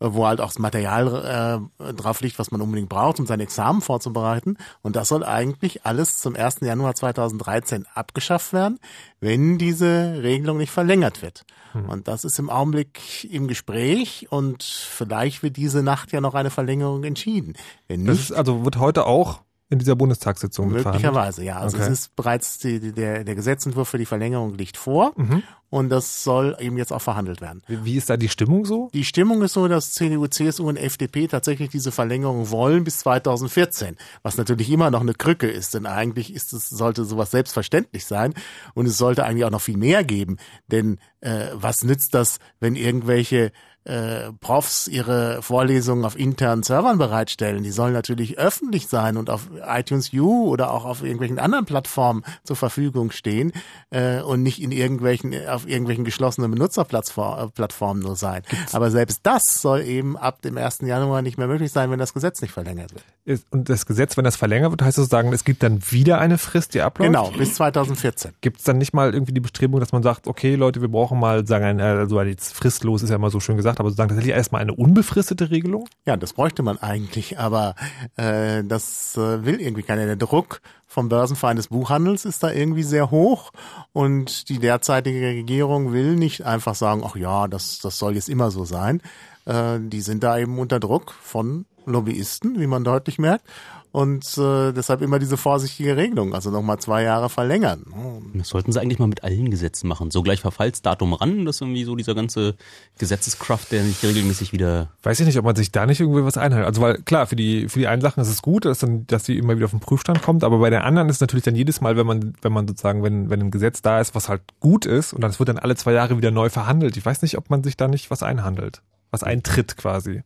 Speaker 5: wo halt auch das Material äh, drauf liegt, was man unbedingt braucht, um sein Examen vorzubereiten. Und das soll eigentlich alles zum 1. Januar 2013 abgeschafft werden, wenn diese Regelung nicht verlängert wird. Und das ist im Augenblick im Gespräch und vielleicht wird diese Nacht ja noch eine Verlängerung entschieden. Wenn
Speaker 3: Das
Speaker 5: nicht,
Speaker 3: ist also wird heute auch in dieser Bundestagssitzung mit verhandelt.
Speaker 5: Möglicherweise, ja. Also
Speaker 3: Okay.
Speaker 5: es ist bereits die, die, der, der Gesetzentwurf für die Verlängerung liegt vor
Speaker 3: Mhm.
Speaker 5: und das soll eben jetzt auch verhandelt werden.
Speaker 3: Wie, wie ist da die Stimmung so?
Speaker 5: Die Stimmung ist so, dass CDU, CSU und FDP tatsächlich diese Verlängerung wollen bis 2014, was natürlich immer noch eine Krücke ist, denn eigentlich ist es, sollte sowas selbstverständlich sein und es sollte eigentlich auch noch viel mehr geben, denn äh, was nützt das, wenn irgendwelche äh, Profs ihre Vorlesungen auf internen Servern bereitstellen, die sollen natürlich öffentlich sein und auf iTunes U oder auch auf irgendwelchen anderen Plattformen zur Verfügung stehen äh, und nicht in irgendwelchen auf irgendwelchen geschlossenen Benutzerplattformen nur sein. Aber selbst das soll eben ab dem 1. Januar nicht mehr möglich sein, wenn das Gesetz nicht verlängert wird.
Speaker 3: Und das Gesetz, wenn das verlängert wird, heißt das sagen, es gibt dann wieder eine Frist, die abläuft?
Speaker 5: Genau, bis 2014.
Speaker 3: Gibt es dann nicht mal irgendwie die Bestrebung, dass man sagt, okay, Leute, wir brauchen mal, sagen, also jetzt fristlos ist ja immer so schön gesagt, aber sozusagen tatsächlich erstmal eine unbefristete Regelung?
Speaker 5: Ja, das bräuchte man eigentlich, aber äh, das äh, will irgendwie keiner. Der Druck vom Börsenverein des Buchhandels ist da irgendwie sehr hoch und die derzeitige Regierung will nicht einfach sagen, ach ja, das, das soll jetzt immer so sein. Äh, die sind da eben unter Druck von Lobbyisten, wie man deutlich merkt und äh, deshalb immer diese vorsichtige Regelung, also nochmal zwei Jahre verlängern.
Speaker 4: Das sollten sie eigentlich mal mit allen Gesetzen machen. So gleich Verfallsdatum ran, das ist irgendwie so dieser ganze Gesetzeskraft, der nicht regelmäßig wieder.
Speaker 3: Weiß ich nicht, ob man sich da nicht irgendwie was einhält. Also weil klar, für die für die einen Sachen ist es gut, dass dann, dass sie immer wieder auf den Prüfstand kommt, aber bei den anderen ist es natürlich dann jedes Mal, wenn man wenn man sozusagen wenn wenn ein Gesetz da ist, was halt gut ist und dann wird dann alle zwei Jahre wieder neu verhandelt. Ich weiß nicht, ob man sich da nicht was einhandelt, was eintritt quasi.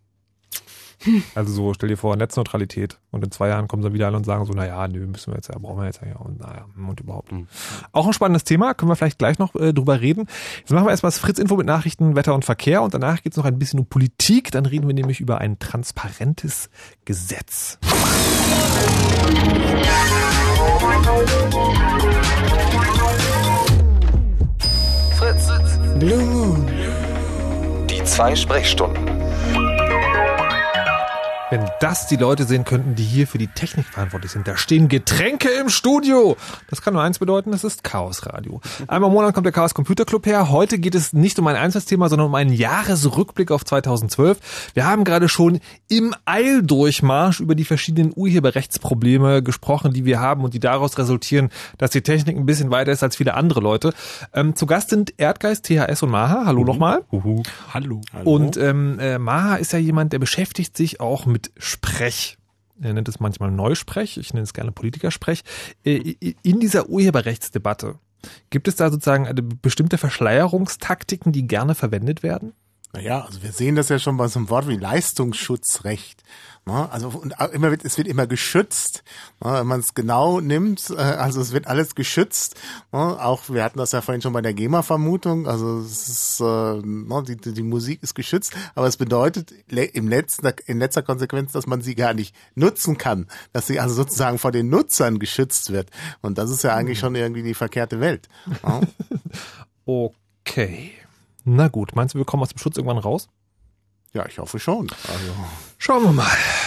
Speaker 3: Also so, stell dir vor, Netzneutralität. Und in zwei Jahren kommen sie wieder alle und sagen so, naja, nö, müssen wir jetzt ja, brauchen wir jetzt ja, und naja, und überhaupt. Mhm. Auch ein spannendes Thema, können wir vielleicht gleich noch äh, drüber reden. Jetzt machen wir erstmal das Fritz-Info mit Nachrichten, Wetter und Verkehr und danach geht's noch ein bisschen um Politik. Dann reden wir nämlich über ein transparentes Gesetz.
Speaker 1: Fritz.
Speaker 2: Blue Moon.
Speaker 1: Die zwei Sprechstunden.
Speaker 3: Wenn das die Leute sehen könnten, die hier für die Technik verantwortlich sind. Da stehen Getränke im Studio. Das kann nur eins bedeuten, es ist Chaos Radio. Einmal im Monat kommt der Chaos Computer Club her. Heute geht es nicht um ein Einzelthema, sondern um einen Jahresrückblick auf 2012. Wir haben gerade schon im Eildurchmarsch über die verschiedenen Urheberrechtsprobleme gesprochen, die wir haben und die daraus resultieren, dass die Technik ein bisschen weiter ist als viele andere Leute. Ähm, zu Gast sind Erdgeist, THS und Maha. Hallo nochmal.
Speaker 7: Hallo.
Speaker 3: Und ähm, äh, Maha ist ja jemand, der beschäftigt sich auch mit Sprech. Er nennt es manchmal Neusprech, ich nenne es gerne Politikersprech. Äh, in dieser Urheberrechtsdebatte gibt es da sozusagen bestimmte Verschleierungstaktiken, die gerne verwendet werden?
Speaker 5: Naja, also wir sehen das ja schon bei so einem Wort wie Leistungsschutzrecht. Ne? Also und immer wird, es wird immer geschützt, ne? wenn man es genau nimmt. Äh, also es wird alles geschützt. Ne? Auch wir hatten das ja vorhin schon bei der GEMA-Vermutung. Also es ist, äh, die, die Musik ist geschützt, aber es bedeutet im letzten, in letzter Konsequenz, dass man sie gar nicht nutzen kann, dass sie also sozusagen vor den Nutzern geschützt wird. Und das ist ja eigentlich schon irgendwie die verkehrte Welt.
Speaker 3: okay. Na gut, meinst du, wir kommen aus dem Schutz irgendwann raus?
Speaker 5: Ja, ich hoffe schon. Also.
Speaker 3: Schauen wir mal.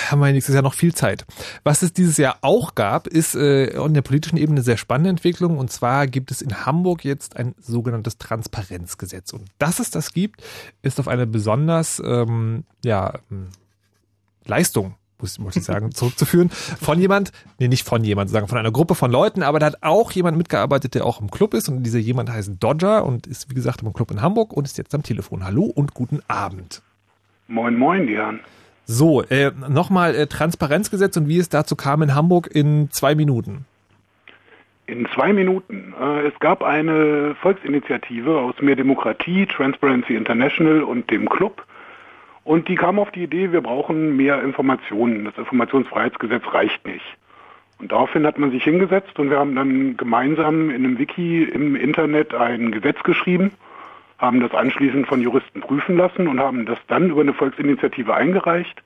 Speaker 3: Haben wir nächstes Jahr noch viel Zeit. Was es dieses Jahr auch gab, ist äh, in der politischen Ebene eine sehr spannende Entwicklung. Und zwar gibt es in Hamburg jetzt ein sogenanntes Transparenzgesetz. Und dass es das gibt, ist auf eine besonders ähm, ja, ähm, Leistung muss, muss ich sagen, zurückzuführen, von jemand, nee, nicht von jemand, sagen von einer Gruppe von Leuten, aber da hat auch jemand mitgearbeitet, der auch im Club ist und dieser jemand heißt Dodger und ist, wie gesagt, im Club in Hamburg und ist jetzt am Telefon. Hallo und guten Abend.
Speaker 8: Moin, moin, Jan.
Speaker 3: So, äh, nochmal äh, Transparenzgesetz und wie es dazu kam in Hamburg in zwei Minuten.
Speaker 8: In zwei Minuten. Äh, es gab eine Volksinitiative aus Mehr Demokratie, Transparency International und dem Club, und die kam auf die Idee, wir brauchen mehr Informationen. Das Informationsfreiheitsgesetz reicht nicht. Und daraufhin hat man sich hingesetzt und wir haben dann gemeinsam in einem Wiki im Internet ein Gesetz geschrieben, haben das anschließend von Juristen prüfen lassen und haben das dann über eine Volksinitiative eingereicht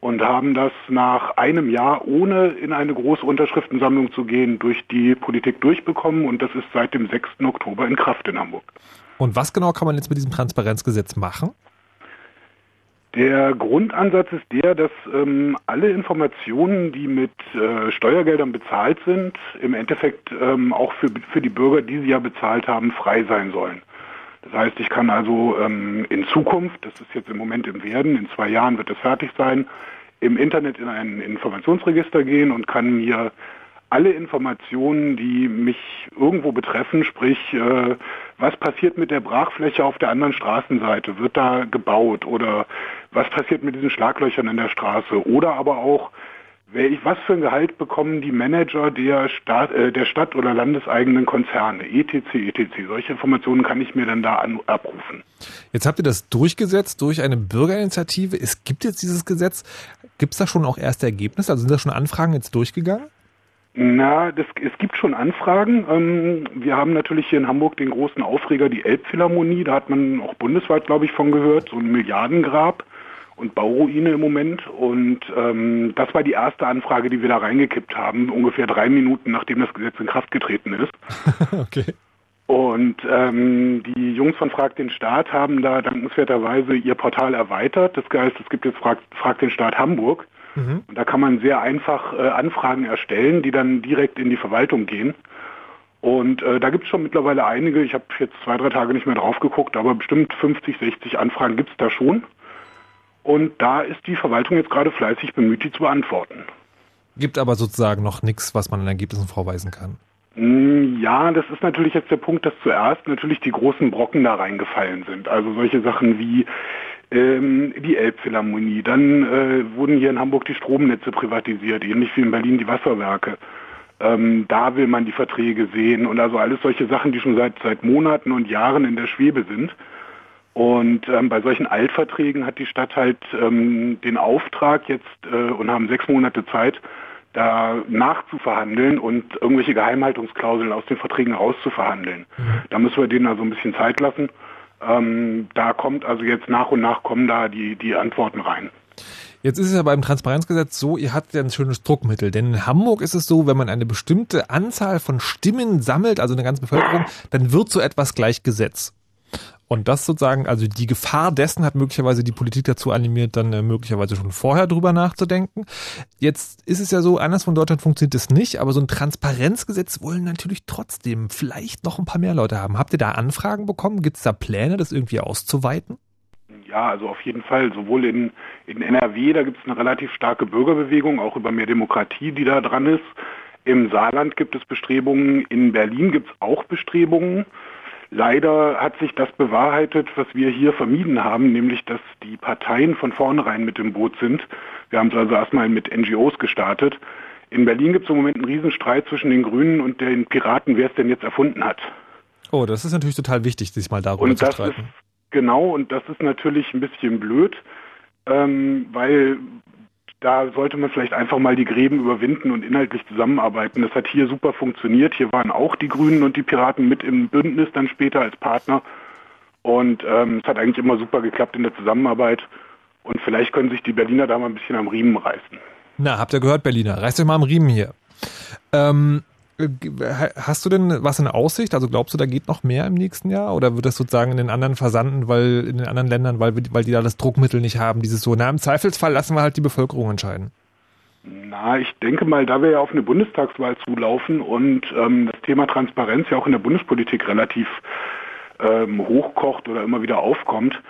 Speaker 8: und haben das nach einem Jahr, ohne in eine große Unterschriftensammlung zu gehen, durch die Politik durchbekommen und das ist seit dem 6. Oktober in Kraft in Hamburg.
Speaker 3: Und was genau kann man jetzt mit diesem Transparenzgesetz machen?
Speaker 8: Der Grundansatz ist der, dass ähm, alle Informationen, die mit äh, Steuergeldern bezahlt sind, im Endeffekt ähm, auch für, für die Bürger, die sie ja bezahlt haben, frei sein sollen. Das heißt, ich kann also ähm, in Zukunft, das ist jetzt im Moment im Werden, in zwei Jahren wird es fertig sein, im Internet in ein Informationsregister gehen und kann mir alle Informationen, die mich irgendwo betreffen, sprich, äh, was passiert mit der Brachfläche auf der anderen Straßenseite? Wird da gebaut? Oder was passiert mit diesen Schlaglöchern in der Straße? Oder aber auch, was für ein Gehalt bekommen die Manager der Stadt, äh, der Stadt oder landeseigenen Konzerne? ETC, ETC. Solche Informationen kann ich mir dann da an, abrufen.
Speaker 3: Jetzt habt ihr das durchgesetzt durch eine Bürgerinitiative. Es gibt jetzt dieses Gesetz. Gibt es da schon auch erste Ergebnisse? Also sind da schon Anfragen jetzt durchgegangen?
Speaker 8: Na, das, es gibt schon Anfragen. Ähm, wir haben natürlich hier in Hamburg den großen Aufreger, die Elbphilharmonie. Da hat man auch bundesweit, glaube ich, von gehört. So ein Milliardengrab und Bauruine im Moment. Und ähm, das war die erste Anfrage, die wir da reingekippt haben, ungefähr drei Minuten nachdem das Gesetz in Kraft getreten ist.
Speaker 3: okay.
Speaker 8: Und ähm, die Jungs von Frag den Staat haben da dankenswerterweise ihr Portal erweitert. Das heißt, es gibt jetzt Frag, Frag den Staat Hamburg. Mhm. Und da kann man sehr einfach äh, Anfragen erstellen, die dann direkt in die Verwaltung gehen. Und äh, da gibt es schon mittlerweile einige, ich habe jetzt zwei, drei Tage nicht mehr drauf geguckt, aber bestimmt 50, 60 Anfragen gibt es da schon. Und da ist die Verwaltung jetzt gerade fleißig bemüht, die zu beantworten.
Speaker 3: Gibt aber sozusagen noch nichts, was man an Ergebnissen vorweisen kann.
Speaker 8: Hm, ja, das ist natürlich jetzt der Punkt, dass zuerst natürlich die großen Brocken da reingefallen sind. Also solche Sachen wie ähm, die Elbphilharmonie. Dann äh, wurden hier in Hamburg die Stromnetze privatisiert, ähnlich wie in Berlin die Wasserwerke. Ähm, da will man die Verträge sehen und also alles solche Sachen, die schon seit, seit Monaten und Jahren in der Schwebe sind. Und ähm, bei solchen Altverträgen hat die Stadt halt ähm, den Auftrag jetzt äh, und haben sechs Monate Zeit, da nachzuverhandeln und irgendwelche Geheimhaltungsklauseln aus den Verträgen rauszuverhandeln. Mhm. Da müssen wir denen also ein bisschen Zeit lassen. Ähm, da kommt also jetzt nach und nach kommen da die, die Antworten rein.
Speaker 3: Jetzt ist es ja beim Transparenzgesetz so, ihr habt ja ein schönes Druckmittel. Denn in Hamburg ist es so, wenn man eine bestimmte Anzahl von Stimmen sammelt, also eine ganze Bevölkerung, dann wird so etwas gleich Gesetz. Und das sozusagen, also die Gefahr dessen hat möglicherweise die Politik dazu animiert, dann äh, möglicherweise schon vorher drüber nachzudenken. Jetzt ist es ja so, anders von Deutschland funktioniert es nicht, aber so ein Transparenzgesetz wollen natürlich trotzdem vielleicht noch ein paar mehr Leute haben. Habt ihr da Anfragen bekommen? Gibt es da Pläne, das irgendwie auszuweiten?
Speaker 8: Ja, also auf jeden Fall. Sowohl in, in NRW, da gibt es eine relativ starke Bürgerbewegung, auch über mehr Demokratie, die da dran ist. Im Saarland gibt es Bestrebungen, in Berlin gibt es auch Bestrebungen. Leider hat sich das bewahrheitet, was wir hier vermieden haben, nämlich dass die Parteien von vornherein mit im Boot sind. Wir haben es also erstmal mit NGOs gestartet. In Berlin gibt es im Moment einen Riesenstreit zwischen den Grünen und den Piraten, wer es denn jetzt erfunden hat.
Speaker 3: Oh, das ist natürlich total wichtig, sich mal darüber
Speaker 8: und
Speaker 3: zu streiten.
Speaker 8: Ist, genau, und das ist natürlich ein bisschen blöd, ähm, weil da sollte man vielleicht einfach mal die Gräben überwinden und inhaltlich zusammenarbeiten. Das hat hier super funktioniert. Hier waren auch die Grünen und die Piraten mit im Bündnis dann später als Partner. Und ähm, es hat eigentlich immer super geklappt in der Zusammenarbeit. Und vielleicht können sich die Berliner da mal ein bisschen am Riemen reißen.
Speaker 3: Na, habt ihr gehört, Berliner? Reißt euch mal am Riemen hier. Ähm, äh, hast du denn was in Aussicht? Also glaubst du, da geht noch mehr im nächsten Jahr? Oder wird das sozusagen in den anderen versanden, weil in den anderen Ländern, weil, weil die da das Druckmittel nicht haben? Dieses so, na, im Zweifelsfall lassen wir halt die Bevölkerung entscheiden.
Speaker 8: Na, ich denke mal, da wir ja auf eine Bundestagswahl zulaufen und ähm, das Thema Transparenz ja auch in der Bundespolitik relativ ähm, hochkocht oder immer wieder aufkommt,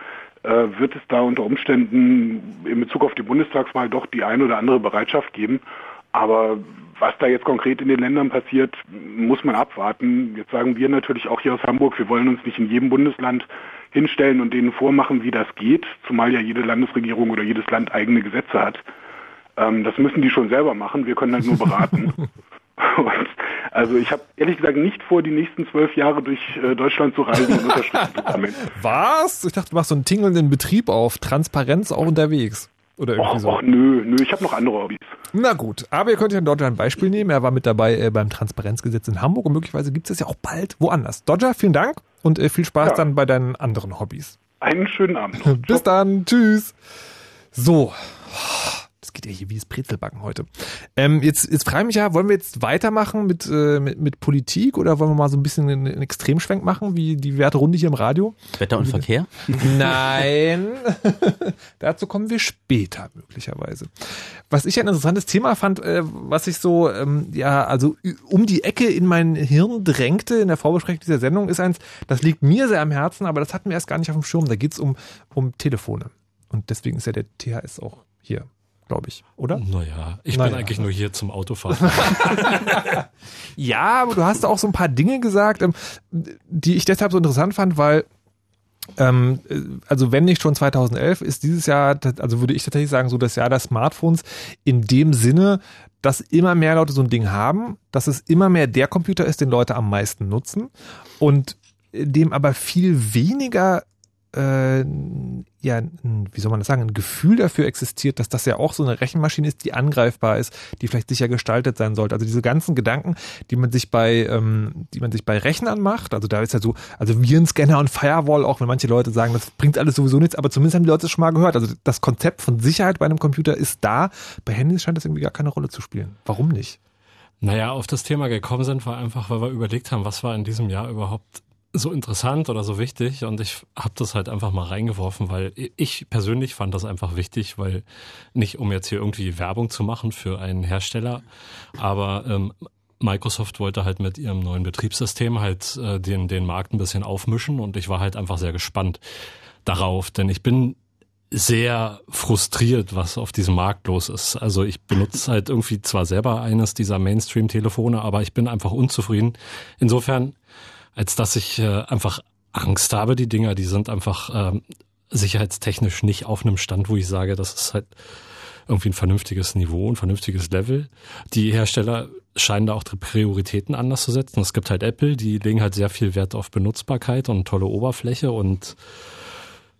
Speaker 8: äh, wird es da unter Umständen in Bezug auf die Bundestagswahl doch die ein oder andere Bereitschaft geben. Aber was da jetzt konkret in den Ländern passiert, muss man abwarten. Jetzt sagen wir natürlich auch hier aus Hamburg, wir wollen uns nicht in jedem Bundesland hinstellen und denen vormachen, wie das geht, zumal ja jede Landesregierung oder jedes Land eigene Gesetze hat. Ähm, das müssen die schon selber machen, wir können halt nur beraten. und also ich habe ehrlich gesagt nicht vor, die nächsten zwölf Jahre durch äh, Deutschland zu reisen und Unterstützung zu sammeln.
Speaker 3: Was? Ich dachte, du machst so einen tingelnden Betrieb auf, Transparenz auch unterwegs. Oder irgendwie
Speaker 8: och,
Speaker 3: so.
Speaker 8: Och, nö, nö, ich habe noch andere Hobbys.
Speaker 3: Na gut, aber ihr könnt ja Dodger ein Beispiel nehmen. Er war mit dabei äh, beim Transparenzgesetz in Hamburg und möglicherweise gibt es ja auch bald woanders. Dodger, vielen Dank und äh, viel Spaß ja. dann bei deinen anderen Hobbys.
Speaker 8: Einen schönen Abend.
Speaker 3: Bis dann, tschüss. So, das geht ja hier wie das Brezelbacken heute. Ähm, jetzt, jetzt frage ich mich ja, wollen wir jetzt weitermachen mit, äh, mit, mit Politik oder wollen wir mal so ein bisschen einen, einen Extremschwenk machen, wie die Werterunde hier im Radio?
Speaker 4: Wetter und Verkehr?
Speaker 3: Nein, dazu kommen wir später möglicherweise. Was ich ein interessantes Thema fand, äh, was ich so, ähm, ja, also um die Ecke in mein Hirn drängte in der Vorbesprechung dieser Sendung, ist eins, das liegt mir sehr am Herzen, aber das hatten wir erst gar nicht auf dem Schirm. Da geht's um, um Telefone. Und deswegen ist ja der THS auch hier glaube ich, oder?
Speaker 7: Naja, ich
Speaker 3: Naja.
Speaker 7: bin eigentlich nur hier zum Autofahren.
Speaker 3: Ja, aber du hast auch so ein paar Dinge gesagt, ähm, die ich deshalb so interessant fand, weil ähm, äh, also wenn nicht schon 2011, ist dieses Jahr, also würde ich tatsächlich sagen, so das Jahr der Smartphones in dem Sinne, dass immer mehr Leute so ein Ding haben, dass es immer mehr der Computer ist, den Leute am meisten nutzen und dem aber viel weniger äh, ja, wie soll man das sagen, ein Gefühl dafür existiert, dass das ja auch so eine Rechenmaschine ist, die angreifbar ist, die vielleicht sicher gestaltet sein sollte. Also diese ganzen Gedanken, die man sich bei, ähm, die man sich bei Rechnern macht, also da ist ja so, also Virenscanner und Firewall, auch wenn manche Leute sagen, das bringt alles sowieso nichts, aber zumindest haben die Leute es schon mal gehört. Also das Konzept von Sicherheit bei einem Computer ist da. Bei Handys scheint das irgendwie gar keine Rolle zu spielen. Warum nicht?
Speaker 7: Naja, auf das Thema gekommen sind wir einfach, weil wir überlegt haben, was war in diesem Jahr überhaupt so interessant oder so wichtig und ich habe das halt einfach mal reingeworfen, weil ich persönlich fand das einfach wichtig, weil nicht um jetzt hier irgendwie Werbung zu machen für einen Hersteller, aber ähm, Microsoft wollte halt mit ihrem neuen Betriebssystem halt äh, den, den Markt ein bisschen aufmischen und ich war halt einfach sehr gespannt darauf, denn ich bin sehr frustriert, was auf diesem Markt los ist. Also ich benutze halt irgendwie zwar selber eines dieser Mainstream-Telefone, aber ich bin einfach unzufrieden. Insofern als dass ich äh, einfach Angst habe. Die Dinger, die sind einfach ähm, sicherheitstechnisch nicht auf einem Stand, wo ich sage, das ist halt irgendwie ein vernünftiges Niveau, ein vernünftiges Level. Die Hersteller scheinen da auch Prioritäten anders zu setzen. Es gibt halt Apple, die legen halt sehr viel Wert auf Benutzbarkeit und tolle Oberfläche und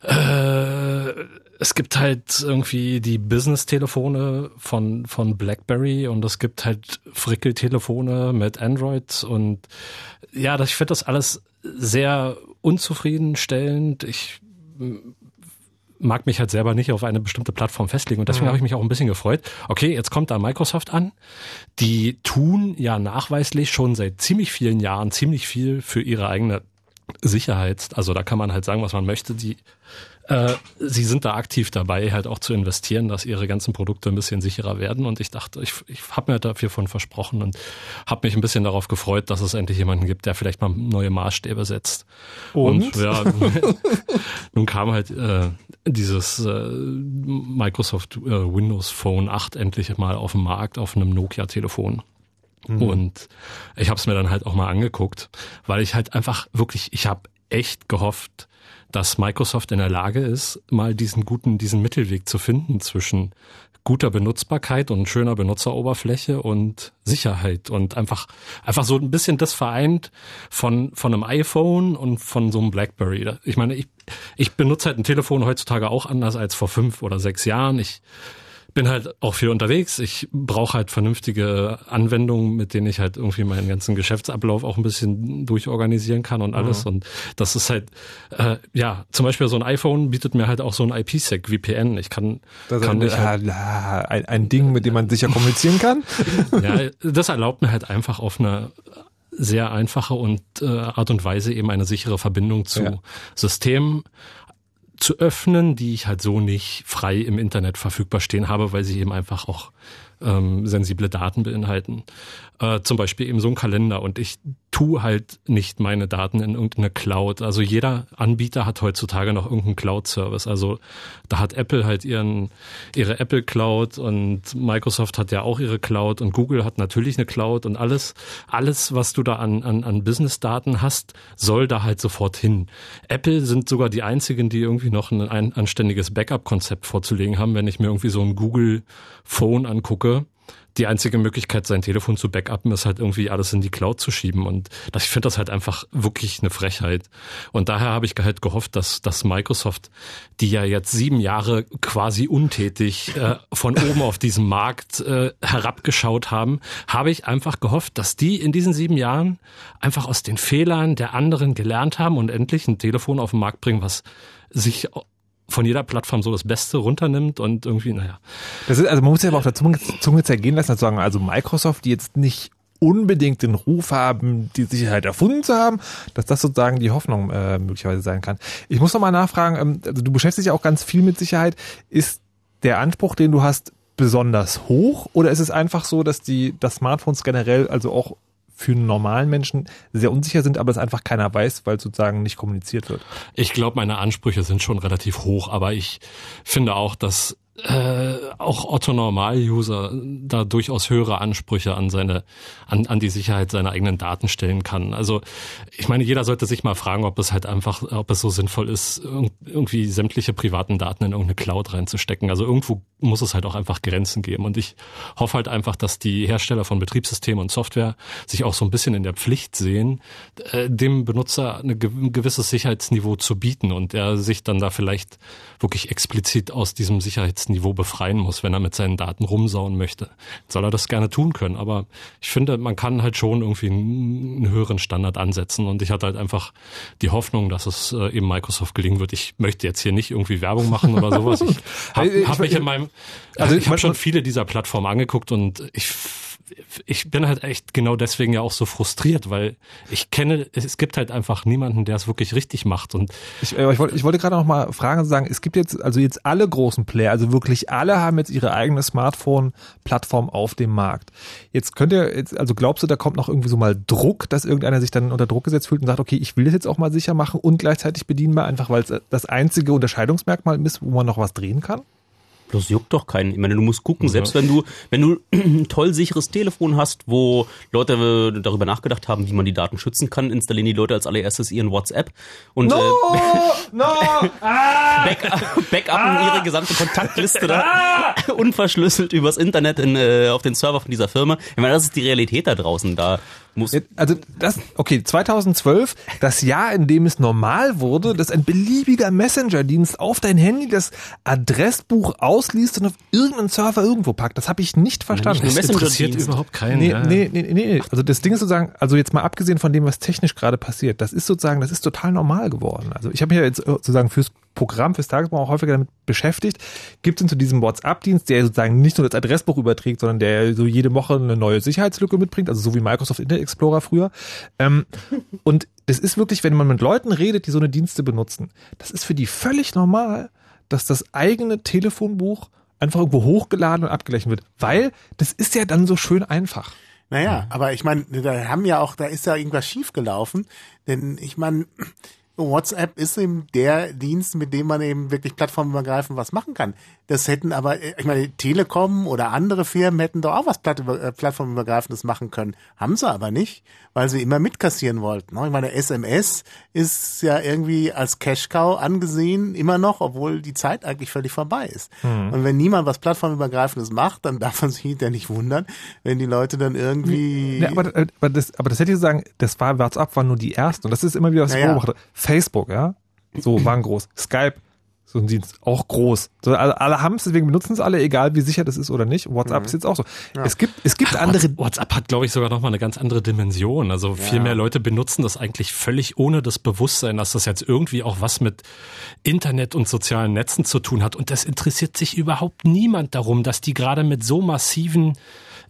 Speaker 7: äh, es gibt halt irgendwie die Business-Telefone von, von BlackBerry und es gibt halt Frickel-Telefone mit Android und ja, das, ich finde das alles sehr unzufriedenstellend. Ich mag mich halt selber nicht auf eine bestimmte Plattform festlegen und deswegen mhm. habe ich mich auch ein bisschen gefreut. Okay, jetzt kommt da Microsoft an. Die tun ja nachweislich schon seit ziemlich vielen Jahren ziemlich viel für ihre eigene Sicherheit. Also da kann man halt sagen, was man möchte. Die äh, sie sind da aktiv dabei, halt auch zu investieren, dass ihre ganzen Produkte ein bisschen sicherer werden. Und ich dachte, ich, ich habe mir dafür von versprochen und habe mich ein bisschen darauf gefreut, dass es endlich jemanden gibt, der vielleicht mal neue Maßstäbe setzt. Und, und ja, nun kam halt äh, dieses äh, Microsoft äh, Windows Phone 8 endlich mal auf dem Markt auf einem Nokia-Telefon. Mhm. Und ich habe es mir dann halt auch mal angeguckt, weil ich halt einfach wirklich, ich habe echt gehofft, dass Microsoft in der Lage ist, mal diesen guten, diesen Mittelweg zu finden zwischen guter Benutzbarkeit und schöner Benutzeroberfläche und Sicherheit und einfach, einfach so ein bisschen das vereint von, von einem iPhone und von so einem Blackberry. Ich meine, ich, ich benutze halt ein Telefon heutzutage auch anders als vor fünf oder sechs Jahren. Ich, bin halt auch viel unterwegs. Ich brauche halt vernünftige Anwendungen, mit denen ich halt irgendwie meinen ganzen Geschäftsablauf auch ein bisschen durchorganisieren kann und alles. Mhm. Und das ist halt, äh, ja, zum Beispiel so ein iPhone bietet mir halt auch so ein IPsec VPN. Ich kann,
Speaker 3: das
Speaker 7: kann
Speaker 3: ein, halt, ein, ein Ding, mit dem man sicher kommunizieren kann.
Speaker 7: ja, das erlaubt mir halt einfach auf eine sehr einfache und äh, Art und Weise eben eine sichere Verbindung zu ja. Systemen zu öffnen, die ich halt so nicht frei im Internet verfügbar stehen habe, weil sie eben einfach auch ähm, sensible Daten beinhalten. Äh, zum Beispiel eben so ein Kalender und ich tue halt nicht meine Daten in irgendeine Cloud. Also jeder Anbieter hat heutzutage noch irgendeinen Cloud-Service. Also da hat Apple halt ihren, ihre Apple Cloud und Microsoft hat ja auch ihre Cloud und Google hat natürlich eine Cloud und alles, alles, was du da an, an, an Business-Daten hast, soll da halt sofort hin. Apple sind sogar die einzigen, die irgendwie noch ein, ein anständiges Backup-Konzept vorzulegen haben, wenn ich mir irgendwie so ein Google Phone angucke die einzige Möglichkeit, sein Telefon zu backuppen, ist halt irgendwie alles in die Cloud zu schieben. Und das, ich finde das halt einfach wirklich eine Frechheit. Und daher habe ich halt gehofft, dass, dass Microsoft, die ja jetzt sieben Jahre quasi untätig äh, von oben auf diesem Markt äh, herabgeschaut haben, habe ich einfach gehofft, dass die in diesen sieben Jahren einfach aus den Fehlern der anderen gelernt haben und endlich ein Telefon auf den Markt bringen, was sich von jeder Plattform so das Beste runternimmt und irgendwie, naja.
Speaker 3: Das ist, also man muss ja aber auch der Zunge, Zunge zergehen lassen, zu sagen, also Microsoft, die jetzt nicht unbedingt den Ruf haben, die Sicherheit erfunden zu haben, dass das sozusagen die Hoffnung äh, möglicherweise sein kann. Ich muss noch mal nachfragen, ähm, also du beschäftigst dich ja auch ganz viel mit Sicherheit. Ist der Anspruch, den du hast, besonders hoch oder ist es einfach so, dass die dass Smartphones generell also auch für einen normalen Menschen sehr unsicher sind, aber es einfach keiner weiß, weil sozusagen nicht kommuniziert wird.
Speaker 7: Ich glaube, meine Ansprüche sind schon relativ hoch, aber ich finde auch, dass äh, auch Otto Normal-User da durchaus höhere Ansprüche an seine, an, an die Sicherheit seiner eigenen Daten stellen kann. Also ich meine, jeder sollte sich mal fragen, ob es halt einfach, ob es so sinnvoll ist, irgendwie sämtliche privaten Daten in irgendeine Cloud reinzustecken. Also irgendwo muss es halt auch einfach Grenzen geben. Und ich hoffe halt einfach, dass die Hersteller von Betriebssystemen und Software sich auch so ein bisschen in der Pflicht sehen, äh, dem Benutzer ein gewisses Sicherheitsniveau zu bieten und er sich dann da vielleicht wirklich explizit aus diesem Sicherheitsniveau befreien muss, wenn er mit seinen Daten rumsauen möchte. Soll er das gerne tun können. Aber ich finde, man kann halt schon irgendwie einen höheren Standard ansetzen. Und ich hatte halt einfach die Hoffnung, dass es äh, eben Microsoft gelingen wird. Ich möchte jetzt hier nicht irgendwie Werbung machen oder sowas. Ich habe hab mich in meinem, also ich habe schon viele dieser Plattformen angeguckt und ich ich bin halt echt genau deswegen ja auch so frustriert, weil ich kenne, es gibt halt einfach niemanden, der es wirklich richtig macht. Und
Speaker 3: ich, äh, ich wollte, ich wollte gerade noch mal fragen und sagen, es gibt jetzt, also jetzt alle großen Player, also wirklich alle haben jetzt ihre eigene Smartphone-Plattform auf dem Markt. Jetzt könnt ihr, jetzt, also glaubst du, da kommt noch irgendwie so mal Druck, dass irgendeiner sich dann unter Druck gesetzt fühlt und sagt, okay, ich will das jetzt auch mal sicher machen und gleichzeitig bedienbar, einfach weil es das einzige Unterscheidungsmerkmal ist, wo man noch was drehen kann?
Speaker 4: Das juckt doch keinen. Ich meine, du musst gucken, selbst wenn du, wenn du ein toll sicheres Telefon hast, wo Leute darüber nachgedacht haben, wie man die Daten schützen kann, installieren die Leute als allererstes ihren WhatsApp und
Speaker 3: no,
Speaker 4: äh,
Speaker 3: no, ah,
Speaker 4: Backup, Backup ah, ihre gesamte Kontaktliste da ah, unverschlüsselt übers Internet in, äh, auf den Server von dieser Firma. Ich meine, das ist die Realität da draußen. Da muss.
Speaker 3: Also das, okay, 2012, das Jahr, in dem es normal wurde, dass ein beliebiger Messenger-Dienst auf dein Handy das Adressbuch ausliest und auf irgendeinen Server irgendwo packt. Das habe ich nicht verstanden.
Speaker 7: Das interessiert überhaupt keinen.
Speaker 3: Nee, nee, nee, nee. Also das Ding ist sozusagen, also jetzt mal abgesehen von dem, was technisch gerade passiert, das ist sozusagen, das ist total normal geworden. Also ich habe mich ja jetzt sozusagen fürs Programm fürs Tagesbuch auch häufiger damit beschäftigt, gibt es zu diesem WhatsApp-Dienst, der sozusagen nicht nur das Adressbuch überträgt, sondern der so jede Woche eine neue Sicherheitslücke mitbringt, also so wie Microsoft Internet Explorer früher. Ähm, und das ist wirklich, wenn man mit Leuten redet, die so eine Dienste benutzen, das ist für die völlig normal, dass das eigene Telefonbuch einfach irgendwo hochgeladen und abgeglichen wird, weil das ist ja dann so schön einfach.
Speaker 5: Naja, aber ich meine, da haben ja auch, da ist ja irgendwas schiefgelaufen, denn ich meine, WhatsApp ist eben der Dienst, mit dem man eben wirklich plattformübergreifend was machen kann. Das hätten aber, ich meine, Telekom oder andere Firmen hätten doch auch was äh, plattformübergreifendes machen können. Haben sie aber nicht, weil sie immer mitkassieren wollten. Ne? Ich meine, SMS ist ja irgendwie als Cash-Cow angesehen, immer noch, obwohl die Zeit eigentlich völlig vorbei ist. Mhm. Und wenn niemand was plattformübergreifendes macht, dann darf man sich hinterher nicht wundern, wenn die Leute dann irgendwie...
Speaker 3: Ja, aber, aber, das, aber das hätte ich sagen, das war, WhatsApp war nur die ersten. Und das ist immer wieder das naja. Beobachter. Facebook, ja, so waren groß. Skype, so ein Dienst, auch groß. So, alle, alle haben es, deswegen benutzen es alle, egal wie sicher das ist oder nicht. WhatsApp mhm. ist jetzt auch so. Ja. Es gibt, es gibt Ach, andere.
Speaker 7: WhatsApp hat, glaube ich, sogar nochmal eine ganz andere Dimension. Also ja. viel mehr Leute benutzen das eigentlich völlig ohne das Bewusstsein, dass das jetzt irgendwie auch was mit Internet und sozialen Netzen zu tun hat. Und das interessiert sich überhaupt niemand darum, dass die gerade mit so massiven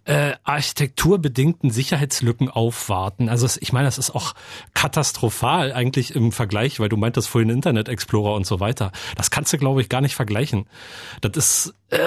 Speaker 7: äh, architekturbedingten Sicherheitslücken aufwarten. Also ich meine, das ist auch katastrophal eigentlich im Vergleich, weil du meintest vorhin Internet Explorer und so weiter. Das kannst du, glaube ich, gar nicht vergleichen. Das ist äh,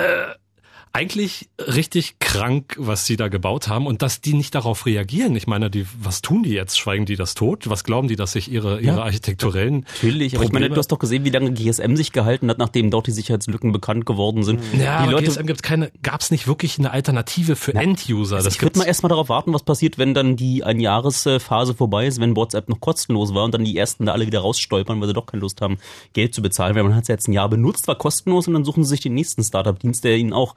Speaker 7: eigentlich richtig krank, was sie da gebaut haben und dass die nicht darauf reagieren. Ich meine, die, was tun die jetzt? Schweigen die das tot? Was glauben die, dass sich ihre, ihre ja, architekturellen
Speaker 4: Natürlich, aber Probleme ich meine, du hast doch gesehen, wie lange GSM sich gehalten hat, nachdem dort die Sicherheitslücken bekannt geworden sind.
Speaker 7: Ja,
Speaker 4: die
Speaker 7: Leute, GSM gibt keine, gab es nicht wirklich eine Alternative für Na, End-User.
Speaker 4: Also ich würde mal erstmal darauf warten, was passiert, wenn dann die Einjahresphase vorbei ist, wenn WhatsApp noch kostenlos war und dann die ersten da alle wieder rausstolpern, weil sie doch keine Lust haben, Geld zu bezahlen, weil man hat es jetzt ein Jahr benutzt, war kostenlos und dann suchen sie sich den nächsten Startup-Dienst, der ihnen auch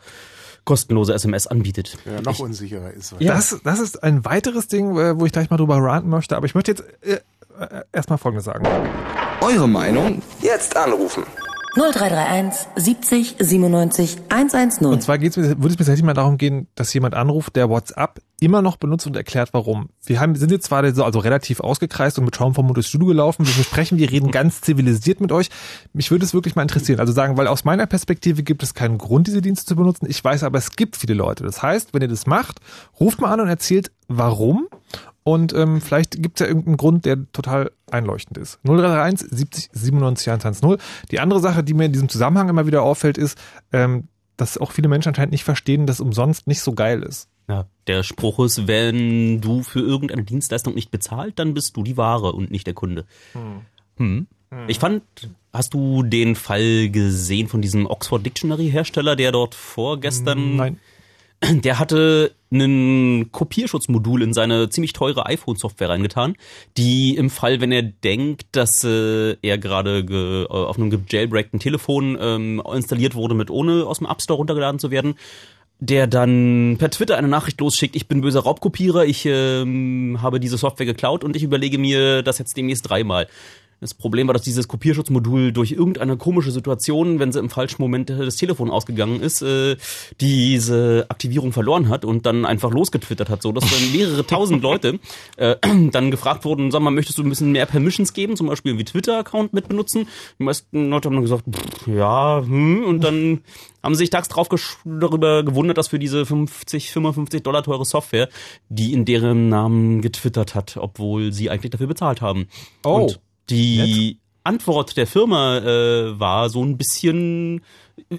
Speaker 4: kostenlose SMS anbietet.
Speaker 5: Ja, noch ich, unsicherer ist.
Speaker 3: Ja. Das, das ist ein weiteres Ding, äh, wo ich gleich mal drüber ranten möchte, aber ich möchte jetzt äh, äh erstmal Folgendes sagen.
Speaker 1: Eure Meinung jetzt anrufen.
Speaker 2: 0331 70 97 110.
Speaker 3: Und zwar geht's, würde es mir tatsächlich mal darum gehen, dass jemand anruft, der WhatsApp immer noch benutzt und erklärt, warum. Wir haben, sind jetzt zwar also relativ ausgekreist und mit Schaumformut durchs Studio gelaufen. Wir versprechen, wir reden ganz zivilisiert mit euch. Mich würde es wirklich mal interessieren. Also sagen, weil aus meiner Perspektive gibt es keinen Grund, diese Dienste zu benutzen. Ich weiß aber, es gibt viele Leute. Das heißt, wenn ihr das macht, ruft mal an und erzählt, warum und ähm, vielleicht gibt es ja irgendeinen Grund, der total einleuchtend ist. 0331 70 97 110. Die andere Sache, die mir in diesem Zusammenhang immer wieder auffällt, ist, ähm, dass auch viele Menschen anscheinend nicht verstehen, dass umsonst nicht so geil ist.
Speaker 4: Ja, der Spruch ist, wenn du für irgendeine Dienstleistung nicht bezahlt, dann bist du die Ware und nicht der Kunde. Hm. Hm. Ich fand, hast du den Fall gesehen von diesem Oxford Dictionary Hersteller, der dort vorgestern
Speaker 3: Nein.
Speaker 4: Der hatte ein Kopierschutzmodul in seine ziemlich teure iPhone-Software reingetan, die im Fall, wenn er denkt, dass äh, er gerade ge- äh, auf einem gejailbreakten Telefon ähm, installiert wurde, mit ohne aus dem App Store runtergeladen zu werden, der dann per Twitter eine Nachricht losschickt, ich bin böser Raubkopierer, ich ähm, habe diese Software geklaut und ich überlege mir das jetzt demnächst dreimal. Das Problem war, dass dieses Kopierschutzmodul durch irgendeine komische Situation, wenn sie im falschen Moment das Telefon ausgegangen ist, äh, diese Aktivierung verloren hat und dann einfach losgetwittert hat, so dass dann mehrere tausend Leute äh, dann gefragt wurden, sag mal, möchtest du ein bisschen mehr Permissions geben, zum Beispiel wie Twitter-Account mit benutzen? Die meisten Leute haben dann gesagt, pff, ja, hm, und dann haben sie sich tags drauf darüber gewundert, dass für diese 50, 55 Dollar teure Software, die in deren Namen getwittert hat, obwohl sie eigentlich dafür bezahlt haben.
Speaker 3: Oh.
Speaker 4: Und die Antwort der Firma äh, war so ein bisschen,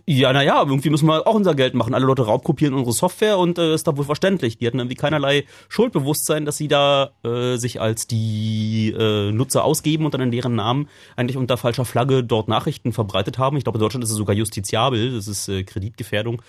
Speaker 4: ja, naja, irgendwie müssen wir auch unser Geld machen. Alle Leute raubkopieren unsere Software und äh, ist da wohl verständlich. Die hatten irgendwie keinerlei Schuldbewusstsein, dass sie da äh, sich als die äh, Nutzer ausgeben und dann in deren Namen eigentlich unter falscher Flagge dort Nachrichten verbreitet haben. Ich glaube, in Deutschland ist es sogar justiziabel. Das ist äh, Kreditgefährdung.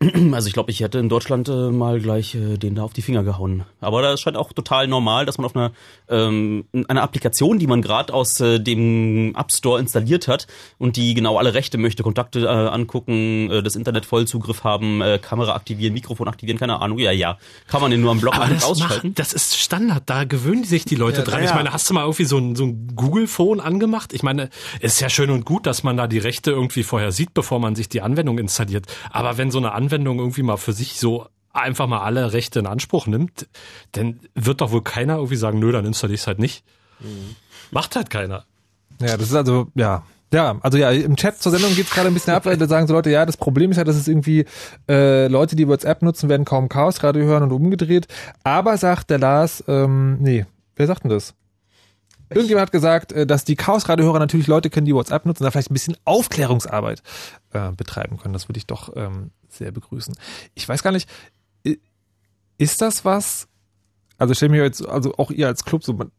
Speaker 4: Also ich glaube, ich hätte in Deutschland äh, mal gleich äh, den da auf die Finger gehauen. Aber das scheint auch total normal, dass man auf einer ähm, einer Applikation, die man gerade aus äh, dem App Store installiert hat und die genau alle Rechte möchte, Kontakte äh, angucken, äh, das Internet Vollzugriff haben, äh, Kamera aktivieren, Mikrofon aktivieren, keine Ahnung. Ja, ja, kann man den nur am Block
Speaker 7: Aber das,
Speaker 4: ausschalten.
Speaker 7: macht, das ist Standard, da gewöhnen sich die Leute dran.
Speaker 5: ja.
Speaker 7: Ich meine, hast du mal irgendwie so ein, so ein Google-Phone angemacht? Ich meine, ist ja schön und gut, dass man da die Rechte irgendwie vorher sieht, bevor man sich die Anwendung installiert. Aber wenn so eine Anwendung irgendwie mal für sich so einfach mal alle Rechte in Anspruch nimmt, dann wird doch wohl keiner irgendwie sagen, nö, dann installiere ich es halt nicht. Macht halt keiner.
Speaker 3: Ja, das ist also, ja. Ja, also ja, im Chat zur Sendung geht's gerade ein bisschen ab, weil da sagen so Leute, ja, das Problem ist ja, dass es irgendwie äh, Leute, die WhatsApp nutzen, werden kaum Chaos Radio hören und umgedreht. Aber sagt der Lars, ähm, nee, wer sagt denn das? Irgendjemand hat gesagt, äh, dass die Chaos Radio-Hörer natürlich Leute kennen, die WhatsApp nutzen, da vielleicht ein bisschen Aufklärungsarbeit äh, betreiben können. Das würde ich doch ähm, sehr begrüßen. Ich weiß gar nicht, ist das was? Also stell mir jetzt, also auch ihr als Club so, man,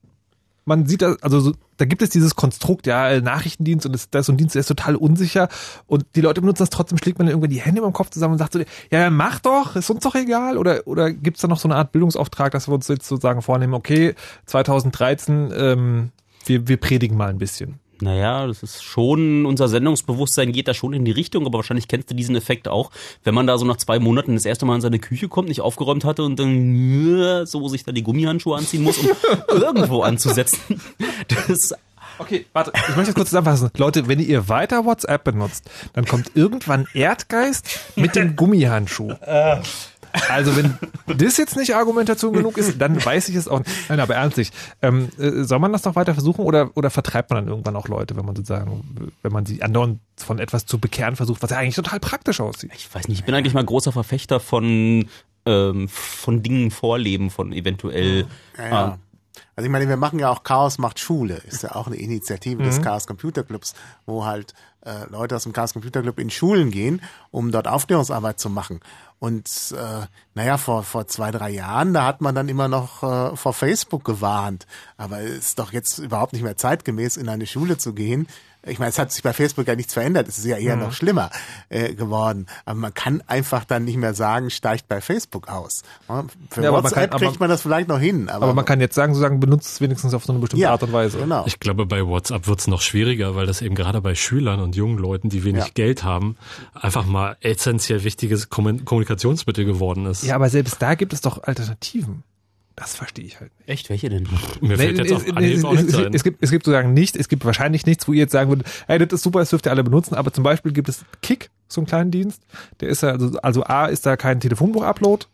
Speaker 3: man sieht da, also so, da gibt es dieses Konstrukt, ja, Nachrichtendienst und das, das ist so ein Dienst, der ist total unsicher und die Leute benutzen das trotzdem, schlägt man irgendwann die Hände über den Kopf zusammen und sagt so, ja, mach doch, ist uns doch egal oder, oder gibt's da noch so eine Art Bildungsauftrag, dass wir uns jetzt sozusagen vornehmen, okay, 2013, ähm, wir, wir predigen mal ein bisschen.
Speaker 4: Naja, das ist schon, unser Sendungsbewusstsein geht da schon in die Richtung, aber wahrscheinlich kennst du diesen Effekt auch, wenn man da so nach zwei Monaten das erste Mal in seine Küche kommt, nicht aufgeräumt hatte und dann äh, so sich da die Gummihandschuhe anziehen muss, um irgendwo anzusetzen. Das
Speaker 3: Okay, warte, ich möchte das kurz zusammenfassen. Leute, wenn ihr weiter WhatsApp benutzt, dann kommt irgendwann Erdgeist mit dem Gummihandschuh. Also wenn das jetzt nicht Argumentation genug ist, dann weiß ich es auch nicht. Nein, aber ernstlich, ähm, äh, soll man das noch weiter versuchen oder, oder vertreibt man dann irgendwann auch Leute, wenn man sozusagen, wenn man sie andauernd von etwas zu bekehren versucht, was ja eigentlich total praktisch aussieht?
Speaker 4: ich weiß nicht, ich bin eigentlich mal großer Verfechter von, ähm, von Dingen vorleben, von eventuell
Speaker 5: Ja, ja. Also ich meine, wir machen ja auch Chaos macht Schule, ist ja auch eine Initiative
Speaker 3: Mhm.
Speaker 5: des Chaos Computer Clubs, wo halt äh, Leute aus dem Chaos Computer Club in Schulen gehen, um dort Aufklärungsarbeit zu machen. Und äh, naja, vor, vor zwei, drei Jahren, da hat man dann immer noch äh, vor Facebook gewarnt. Aber es ist doch jetzt überhaupt nicht mehr zeitgemäß, in eine Schule zu gehen. Ich meine, es hat sich bei Facebook ja nichts verändert. Es ist ja eher
Speaker 3: Mhm.
Speaker 5: noch schlimmer äh, geworden. Aber man kann einfach dann nicht mehr sagen, steigt bei Facebook aus. Für
Speaker 3: Ja, aber man
Speaker 5: WhatsApp
Speaker 3: kann-
Speaker 5: kriegt
Speaker 3: aber-
Speaker 5: man das vielleicht noch hin. Aber,
Speaker 3: Aber man kann jetzt sagen, sozusagen, benutzt es wenigstens auf so eine bestimmte
Speaker 5: ja,
Speaker 3: Art und Weise.
Speaker 5: Genau.
Speaker 7: Ich glaube, bei WhatsApp wird's noch schwieriger, weil das eben gerade bei Schülern und jungen Leuten, die wenig
Speaker 5: Ja.
Speaker 7: Geld haben, einfach mal essentiell wichtiges Kommun- Kommunikationsmittel geworden ist.
Speaker 3: Ja, aber selbst da gibt es doch Alternativen. Das verstehe ich halt nicht.
Speaker 4: echt, welche denn?
Speaker 7: Mir fällt jetzt auf
Speaker 3: es,
Speaker 7: Anhieb auch
Speaker 3: es,
Speaker 7: nichts
Speaker 3: es,
Speaker 7: ein.
Speaker 3: es, gibt, es gibt sozusagen nicht, es gibt wahrscheinlich nichts, wo ihr jetzt sagen würdet, hey, das ist super, das dürft ihr alle benutzen, aber zum Beispiel gibt es Kick, so einen kleinen Dienst, der ist ja, also, also A, ist da kein Telefonbuch-Upload,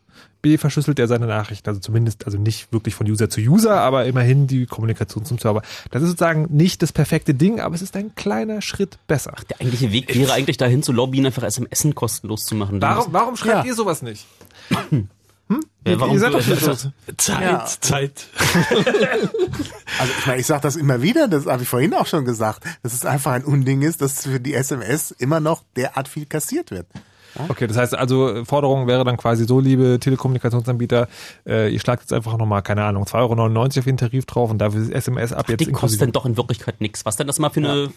Speaker 3: B, verschlüsselt er seine Nachrichten, also zumindest, also nicht wirklich von User zu User, aber immerhin die Kommunikation zum Server. Das ist sozusagen nicht das perfekte Ding, aber es ist ein kleiner Schritt besser.
Speaker 4: Der eigentliche Weg wäre eigentlich dahin zu lobbyen, einfach SMS kostenlos zu machen.
Speaker 3: Warum, warum schreibt
Speaker 5: Ja.
Speaker 3: ihr sowas nicht?
Speaker 4: Ja, warum-
Speaker 3: ihr seid doch so,
Speaker 7: Zeit,
Speaker 5: Ja.
Speaker 7: Zeit.
Speaker 5: Also ich meine, ich sage das immer wieder, das habe ich vorhin auch schon gesagt, dass es einfach ein Unding ist, dass für die SMS immer noch derart viel kassiert wird.
Speaker 3: Okay, das heißt also, Forderung wäre dann quasi so, liebe Telekommunikationsanbieter, äh, ihr schlagt jetzt einfach nochmal, keine Ahnung, 2,99 Euro auf den Tarif drauf und dafür SMS ab jetzt
Speaker 4: Die kostet denn doch in Wirklichkeit nichts. Was denn das mal für eine...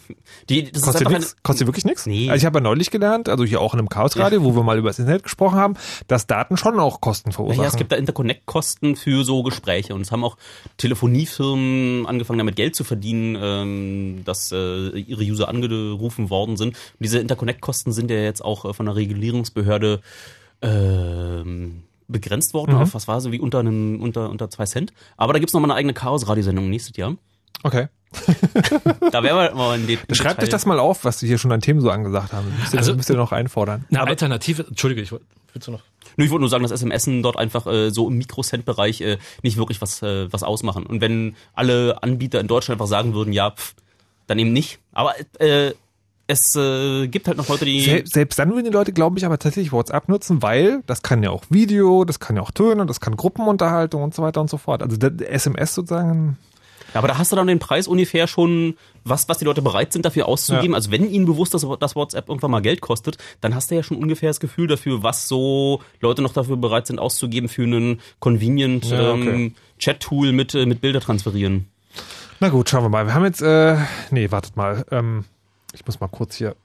Speaker 4: Die, das
Speaker 3: Kostet,
Speaker 4: ist
Speaker 3: nix? Kostet wirklich nichts?
Speaker 4: Nee.
Speaker 3: Also ich habe ja neulich gelernt, also hier auch in einem Chaosradio, wo wir mal über das Internet gesprochen haben, dass Daten schon auch Kosten verursachen.
Speaker 4: Ja, es gibt da Interconnect-Kosten für so Gespräche und es haben auch Telefoniefirmen angefangen, damit Geld zu verdienen, ähm, dass äh, ihre User angerufen worden sind. Und diese Interconnect-Kosten sind ja jetzt auch äh, von der Regulierungsbehörde ähm, begrenzt worden
Speaker 3: Mhm.
Speaker 4: auf, was war so, wie unter, einem, unter, unter zwei Cent. Aber da gibt's noch mal eine eigene Chaos-Radiosendung nächstes Jahr.
Speaker 3: okay.
Speaker 4: Da werden wir mal in den
Speaker 3: Schreibt euch das mal auf, was wir hier schon an Themen so angesagt haben. Müsst ihr,
Speaker 7: Also-
Speaker 3: müsst ihr noch einfordern.
Speaker 7: Eine Alternative, Entschuldige, ich wollte, willst du noch?
Speaker 4: Nur ich wollte nur sagen, dass SMS dort einfach äh, so im Mikrocent-Bereich äh, nicht wirklich was, äh, was ausmachen. Und wenn alle Anbieter in Deutschland einfach sagen würden, ja, pff, dann eben nicht. Aber äh, es äh, gibt halt noch Leute, die.
Speaker 3: Sel selbst dann würden die Leute, glaube ich, aber tatsächlich WhatsApp nutzen, weil das kann ja auch Video, das kann ja auch Töne, das kann Gruppenunterhaltung und so weiter und so fort. Also SMS sozusagen.
Speaker 4: Ja, aber da hast du dann den Preis ungefähr schon, was, was die Leute bereit sind, dafür auszugeben.
Speaker 3: Ja.
Speaker 4: Also wenn ihnen bewusst ist, dass WhatsApp irgendwann mal Geld kostet, dann hast du ja schon ungefähr das Gefühl dafür, was so Leute noch dafür bereit sind auszugeben für einen convenient
Speaker 3: Ja, okay.
Speaker 4: ähm, Chat-Tool mit, äh, mit Bilder transferieren.
Speaker 3: Na gut, schauen wir mal. Wir haben jetzt, äh, nee, wartet mal. Ähm, ich muss mal kurz hier.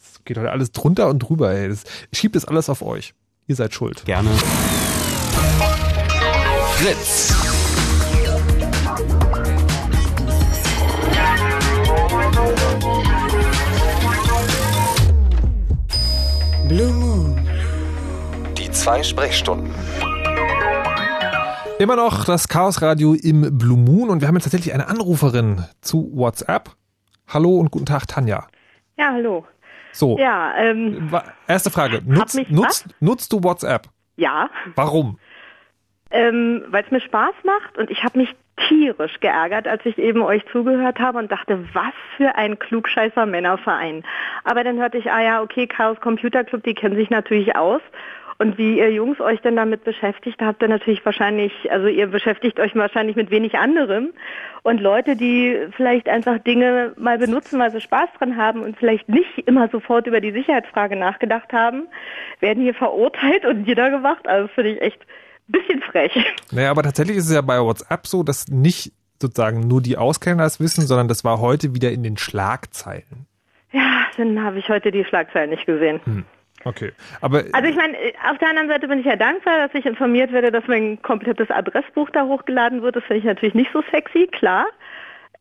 Speaker 3: Es geht heute alles drunter und drüber, ey. Das, ich schieb das alles auf euch. Ihr seid schuld.
Speaker 4: Gerne.
Speaker 1: Fritz.
Speaker 2: Blue Moon.
Speaker 1: Die zwei Sprechstunden.
Speaker 3: Immer noch das Chaosradio im Blue Moon und wir haben jetzt tatsächlich eine Anruferin zu WhatsApp. Hallo und guten Tag, Tanja.
Speaker 9: Ja, hallo.
Speaker 3: So,
Speaker 9: Ja, ähm,
Speaker 3: erste Frage. Nutzt,
Speaker 9: mich
Speaker 3: nutzt, nutzt du WhatsApp?
Speaker 9: ja,
Speaker 3: Warum?
Speaker 9: ähm, weil es mir Spaß macht und ich habe mich tierisch geärgert, als ich eben euch zugehört habe und dachte, was für ein klugscheißer Männerverein. Aber dann hörte ich, ah ja, okay, Chaos Computer Club, die kennen sich natürlich aus. Und wie ihr Jungs euch denn damit beschäftigt, da habt ihr natürlich wahrscheinlich, also ihr beschäftigt euch wahrscheinlich mit wenig anderem. Und Leute, die vielleicht einfach Dinge mal benutzen, weil sie Spaß dran haben und vielleicht nicht immer sofort über die Sicherheitsfrage nachgedacht haben, werden hier verurteilt und niedergemacht. Also finde ich echt ein bisschen frech.
Speaker 3: Naja, aber tatsächlich ist es ja bei WhatsApp so, dass nicht sozusagen nur die Auskenner das wissen, sondern das war heute wieder in den Schlagzeilen.
Speaker 9: Ja, dann habe ich heute die Schlagzeilen nicht gesehen.
Speaker 3: Okay. Aber
Speaker 9: Also ich meine, auf der anderen Seite bin ich ja dankbar, dass ich informiert werde, dass mein komplettes Adressbuch da hochgeladen wird. Das finde ich natürlich nicht so sexy, klar.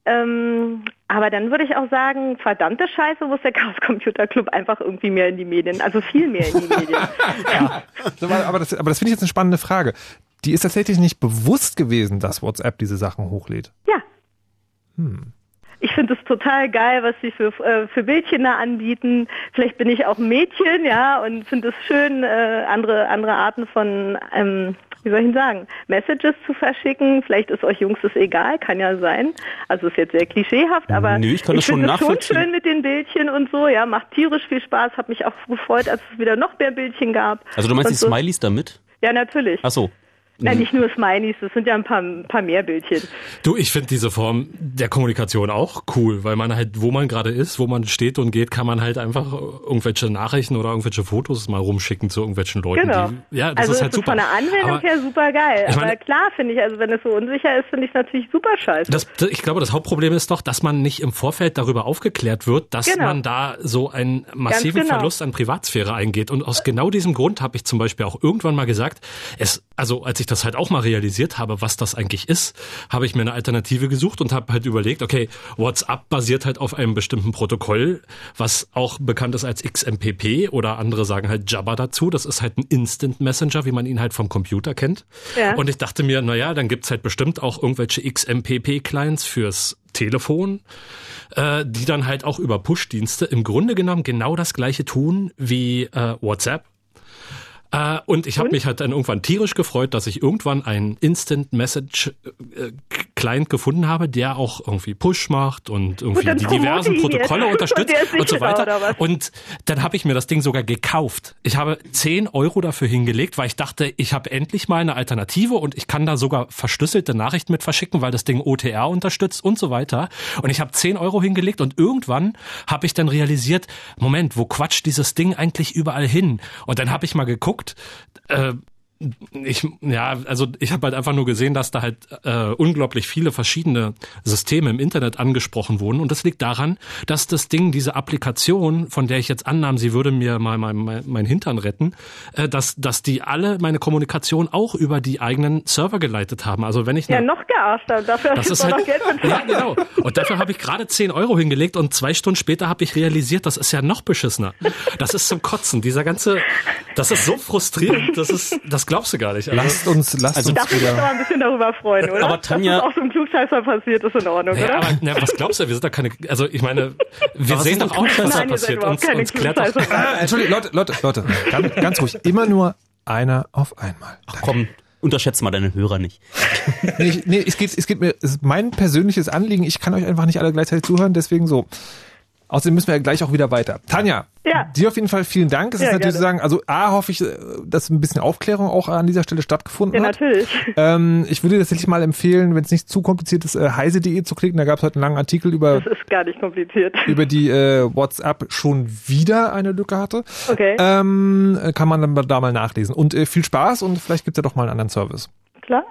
Speaker 9: Ähm, aber dann würde ich auch sagen, verdammte Scheiße, muss der Chaos Computer Club einfach irgendwie mehr in die Medien, also viel mehr in die Medien.
Speaker 3: So, aber aber das, aber das finde ich jetzt eine spannende Frage. Die ist tatsächlich nicht bewusst gewesen, dass WhatsApp diese Sachen hochlädt.
Speaker 9: Ja. Ich finde es total geil, was sie für, äh, für Bildchen da anbieten. Vielleicht bin ich auch ein Mädchen, ja, und finde es schön, äh, andere, andere Arten von, ähm, wie soll ich denn sagen, Messages zu verschicken. Vielleicht ist euch Jungs das egal, kann ja sein. Also ist jetzt sehr klischeehaft, aber
Speaker 4: Nö, ich kann das schon
Speaker 9: finde es schon schön mit den Bildchen und so, ja, macht tierisch viel Spaß. Hab mich auch gefreut, als es wieder noch mehr Bildchen gab.
Speaker 4: Also du meinst
Speaker 9: Und
Speaker 4: die
Speaker 9: so.
Speaker 4: Smileys damit?
Speaker 9: Ja, natürlich.
Speaker 4: Ach so.
Speaker 9: Nein, nicht nur Smileys, das sind ja ein paar, ein paar mehr Bildchen.
Speaker 7: Du, ich finde diese Form der Kommunikation auch cool, weil man halt, wo man gerade ist, wo man steht und geht, kann man halt einfach irgendwelche Nachrichten oder irgendwelche Fotos mal rumschicken zu irgendwelchen Leuten.
Speaker 9: Genau.
Speaker 7: Die, ja, das
Speaker 9: also
Speaker 7: ist halt
Speaker 9: ist
Speaker 7: super.
Speaker 9: von der Anwendung
Speaker 7: Aber-
Speaker 9: her super geil.
Speaker 7: Ich meine-
Speaker 9: aber klar finde ich, also wenn es so unsicher ist, finde ich es natürlich super scheiße.
Speaker 7: Das, ich glaube, das Hauptproblem ist doch, dass man nicht im Vorfeld darüber aufgeklärt wird, dass
Speaker 9: Genau.
Speaker 7: man da so einen massiven
Speaker 9: genau.
Speaker 7: Verlust an Privatsphäre eingeht. Und aus genau diesem Grund habe ich zum Beispiel auch irgendwann mal gesagt, es, also als ich das halt auch mal realisiert habe, was das eigentlich ist, habe ich mir eine Alternative gesucht und habe halt überlegt, okay, WhatsApp basiert halt auf einem bestimmten Protokoll, was auch bekannt ist als XMPP oder andere sagen halt Jabba dazu. Das ist halt ein Instant Messenger, wie man ihn halt vom Computer kennt.
Speaker 9: Ja.
Speaker 7: Und ich dachte mir, naja, dann gibt's halt bestimmt auch irgendwelche XMPP-Clients fürs Telefon, äh, die dann halt auch über Push-Dienste im Grunde genommen genau das gleiche tun wie äh, WhatsApp. Äh, und ich habe mich halt dann irgendwann tierisch gefreut, dass ich irgendwann einen Instant Message äh, Client gefunden habe, der auch irgendwie Push macht und irgendwie
Speaker 9: dann
Speaker 7: die diversen Protokolle unterstützt
Speaker 9: Und
Speaker 7: und so weiter. Und dann habe ich mir das Ding sogar gekauft. Ich habe 10 Euro dafür hingelegt, weil ich dachte, ich habe endlich mal eine Alternative und ich kann da sogar verschlüsselte Nachrichten mit verschicken, weil das Ding OTR unterstützt und so weiter. Und ich habe 10 Euro hingelegt und irgendwann habe ich dann realisiert, Moment, wo quatscht dieses Ding eigentlich überall hin? Und dann habe ich mal geguckt, äh, ich, ja, also ich habe halt einfach nur gesehen, dass da halt äh, unglaublich viele verschiedene Systeme im Internet angesprochen wurden. Und das liegt daran, dass das Ding, diese Applikation, von der ich jetzt annahm, sie würde mir mal mein, mein, mein Hintern retten, äh, dass, dass die alle meine Kommunikation auch über die eigenen Server geleitet haben. Also wenn ich
Speaker 9: Ja,
Speaker 7: eine-
Speaker 9: noch gearschter. Dafür
Speaker 7: das ist halt,
Speaker 9: noch Geld
Speaker 7: ja,
Speaker 9: bezahlt.
Speaker 7: genau. Und dafür habe ich gerade 10 Euro hingelegt und zwei Stunden später habe ich realisiert, das ist ja noch beschissener. Das ist zum Kotzen. Dieser ganze, das ist so frustrierend, das ist, das glaubst du gar nicht. Also,
Speaker 3: Lasst uns, lasst
Speaker 4: Also-
Speaker 3: uns
Speaker 9: Darf ich mich doch
Speaker 3: wieder.
Speaker 9: mal ein bisschen darüber freuen, oder?
Speaker 4: Aber Tanja-
Speaker 9: Dass das auch so einem Klugscheißer passiert, ist in Ordnung,
Speaker 7: Naja,
Speaker 9: oder?
Speaker 7: aber na, was glaubst du? Wir sind da keine. Also ich meine, wir sehen doch auch, was da passiert. Uns,
Speaker 9: keine
Speaker 7: uns klärt doch.
Speaker 3: Ah, Entschuldigung, Leute, Leute, Leute, ganz, ganz ruhig. Immer nur einer auf einmal.
Speaker 4: Ach komm, unterschätze mal deine Hörer nicht.
Speaker 3: Nee, ich, nee es, geht, es geht mir, es ist mein persönliches Anliegen. Ich kann euch einfach nicht alle gleichzeitig zuhören, deswegen so. Außerdem müssen wir ja gleich auch wieder weiter. Tanja,
Speaker 9: Ja.
Speaker 3: dir auf jeden Fall vielen Dank. Es
Speaker 9: Ja,
Speaker 3: ist natürlich
Speaker 9: gerne.
Speaker 3: zu sagen, also A, hoffe ich, dass ein bisschen Aufklärung auch an dieser Stelle stattgefunden
Speaker 9: Ja,
Speaker 3: hat.
Speaker 9: natürlich.
Speaker 3: Ähm, ich würde tatsächlich mal empfehlen, wenn es nicht zu kompliziert ist, äh, heise.de zu klicken. Da gab es heute einen langen Artikel über,
Speaker 9: Das ist gar nicht kompliziert.
Speaker 3: über die äh, WhatsApp schon wieder eine Lücke hatte.
Speaker 9: Okay,
Speaker 3: Ähm, äh, kann man dann da mal nachlesen. Und äh, viel Spaß und vielleicht gibt's ja doch mal einen anderen Service.
Speaker 9: klar.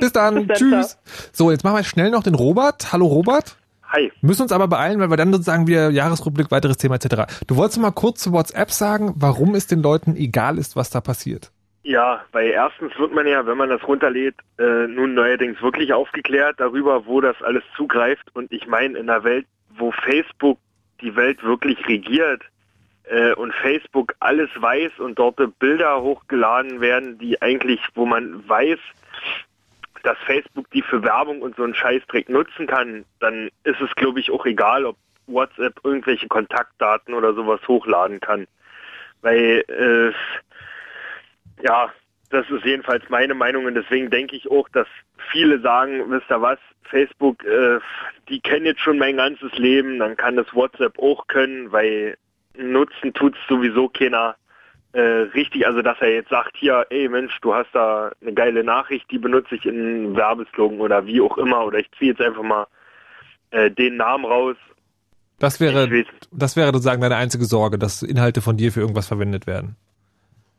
Speaker 3: Bis dann.
Speaker 9: Bis dann,
Speaker 3: Tschüss. So, jetzt machen wir schnell noch den Robert. Hallo Robert.
Speaker 10: Hi.
Speaker 3: Müssen uns aber beeilen, weil wir dann sozusagen wieder Jahresrückblick, weiteres Thema etc. Du wolltest mal kurz zu WhatsApp sagen, warum es den Leuten egal ist, was da passiert.
Speaker 10: Ja, weil erstens wird man ja, wenn man das runterlädt, äh, nun neuerdings wirklich aufgeklärt darüber, wo das alles zugreift. Und ich meine, in einer Welt, wo Facebook die Welt wirklich regiert äh, und Facebook alles weiß und dort Bilder hochgeladen werden, die eigentlich, wo man weiß, dass Facebook die für Werbung und so einen Scheißdreck nutzen kann, dann ist es, glaube ich, auch egal, ob WhatsApp irgendwelche Kontaktdaten oder sowas hochladen kann. Weil äh, ja, das ist jedenfalls meine Meinung und deswegen denke ich auch, dass viele sagen, wisst ihr was, Facebook, äh, die kennen jetzt schon mein ganzes Leben, dann kann das WhatsApp auch können, weil nutzen tut's sowieso keiner äh, richtig, also dass er jetzt sagt, hier, ey Mensch, du hast da eine geile Nachricht, die benutze ich in Werbeslogan oder wie auch immer, oder ich ziehe jetzt einfach mal äh, den Namen raus.
Speaker 3: Das wäre, das wäre sozusagen deine einzige Sorge, dass Inhalte von dir für irgendwas verwendet werden.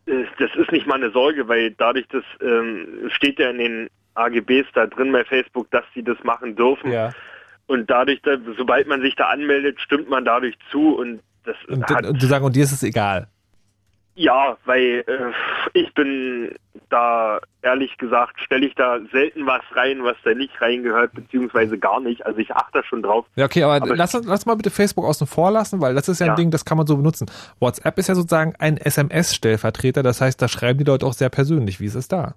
Speaker 10: Äh, Das ist nicht mal eine Sorge, weil dadurch, das ähm, steht ja in den AGBs da drin bei Facebook, dass sie das machen dürfen.
Speaker 3: Ja.
Speaker 10: Und dadurch, da, sobald man sich da anmeldet, stimmt man dadurch zu und das
Speaker 3: Und,
Speaker 10: hat,
Speaker 3: und du sagen, und dir ist es egal.
Speaker 10: Ja, weil äh, ich bin da ehrlich gesagt, stelle ich da selten was rein, was da nicht reingehört, beziehungsweise gar nicht. Also ich achte schon drauf.
Speaker 3: Ja, okay, aber,
Speaker 10: Aber-
Speaker 3: lass, lass mal bitte Facebook außen vor lassen, weil das ist ja ein
Speaker 10: Ja.
Speaker 3: Ding, das kann man so benutzen. WhatsApp ist ja sozusagen ein SMS-Stellvertreter, das heißt, da schreiben die Leute auch sehr persönlich. Wie ist es da?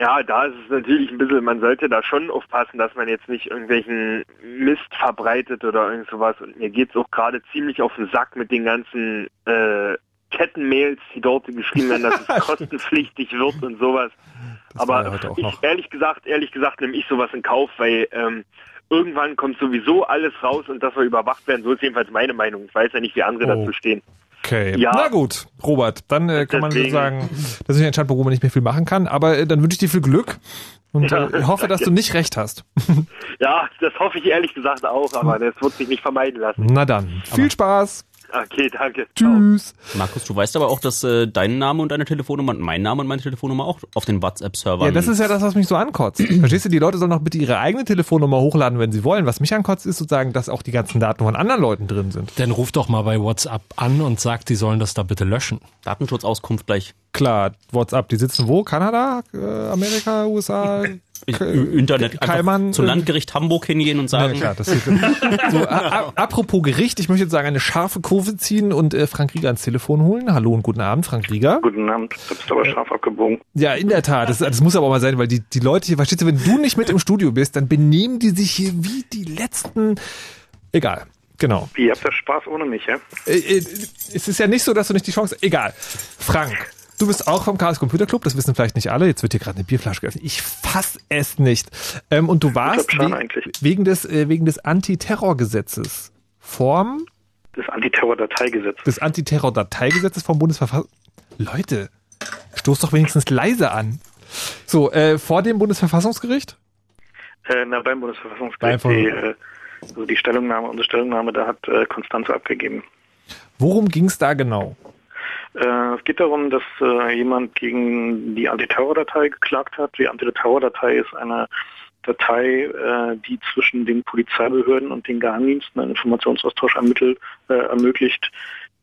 Speaker 10: Ja, da ist es natürlich ein bisschen, man sollte da schon aufpassen, dass man jetzt nicht irgendwelchen Mist verbreitet oder irgend sowas. Und mir geht's auch gerade ziemlich auf den Sack mit den ganzen äh, Kettenmails, die dort geschrieben werden, dass es kostenpflichtig wird und sowas.
Speaker 3: Das
Speaker 10: Aber ich, ehrlich gesagt, ehrlich gesagt nehme ich sowas in Kauf, weil ähm, irgendwann kommt sowieso alles raus und das soll überwacht werden. So ist jedenfalls meine Meinung. Ich weiß ja nicht, wie andere
Speaker 3: Oh.
Speaker 10: dazu stehen.
Speaker 3: Okay.
Speaker 10: Ja.
Speaker 3: Na gut, Robert, dann äh, kann man
Speaker 10: Deswegen-
Speaker 3: sagen, das ist ein Entscheidung, wo man nicht mehr viel machen kann, aber äh, dann wünsche ich dir viel Glück und
Speaker 10: Ja,
Speaker 3: äh, hoffe, dass du nicht recht hast.
Speaker 10: Ja, das hoffe ich ehrlich gesagt auch, aber das wird sich nicht vermeiden lassen.
Speaker 3: Na dann, viel Spaß.
Speaker 10: Okay, danke. Ciao.
Speaker 3: Tschüss.
Speaker 4: Markus, du weißt aber auch, dass äh, dein Name und deine Telefonnummer und mein Name und meine Telefonnummer auch auf den WhatsApp-Servern.
Speaker 3: Ja, das ist ja das, was mich so ankotzt. Verstehst du, die Leute sollen doch bitte ihre eigene Telefonnummer hochladen, wenn sie wollen. Was mich ankotzt, ist sozusagen, dass auch die ganzen Daten von anderen Leuten drin sind.
Speaker 7: Dann ruf doch mal bei WhatsApp an und sagt, die sollen das da bitte löschen.
Speaker 4: Datenschutzauskunft gleich.
Speaker 3: Klar, WhatsApp, die sitzen wo? Kanada, äh, Amerika, USA?
Speaker 4: Ich,
Speaker 3: K-
Speaker 4: Internet
Speaker 3: Keimann,
Speaker 4: zum
Speaker 3: äh,
Speaker 4: Landgericht Hamburg hingehen und
Speaker 3: Ja,
Speaker 4: sagen,
Speaker 3: klar, das ist, so, a, a, apropos Gericht, ich möchte jetzt sagen, eine scharfe Kurve ziehen und äh, Frank Rieger ans Telefon holen. Hallo und guten Abend, Frank Rieger.
Speaker 11: Guten Abend, du bist aber scharf abgebogen.
Speaker 3: Ja, in der Tat, das, das muss aber mal sein, weil die, die Leute hier, verstehst du, wenn du nicht mit im Studio bist, dann benehmen die sich hier wie die letzten, egal. Genau.
Speaker 11: Ihr habt ja Spaß ohne mich, ja?
Speaker 3: Äh, äh, es ist ja nicht so, dass du nicht die Chance, egal. Frank, Du bist auch vom Chaos Computer Club, das wissen vielleicht nicht alle. Jetzt wird hier gerade eine Bierflasche geöffnet. Ich fass es nicht. Ähm, und du warst we wegen des, äh, wegen des Antiterrorgesetzes. Form
Speaker 11: Das Antiterror-Dateigesetz.
Speaker 3: des Antiterror-Dateigesetzes vom Bundesverfassung. Leute, stoß doch wenigstens leise an. So, äh, vor dem Bundesverfassungsgericht?
Speaker 11: Äh, na, beim Bundesverfassungsgericht, die, äh, also die Stellungnahme, unsere Stellungnahme, da hat äh, Konstanze abgegeben.
Speaker 3: Worum ging es da genau?
Speaker 11: Äh, es geht darum, dass äh, jemand gegen die Antiterror-Datei geklagt hat. Die Antiterror-Datei ist eine Datei, äh, die zwischen den Polizeibehörden und den Geheimdiensten einen Informationsaustausch ermöglicht,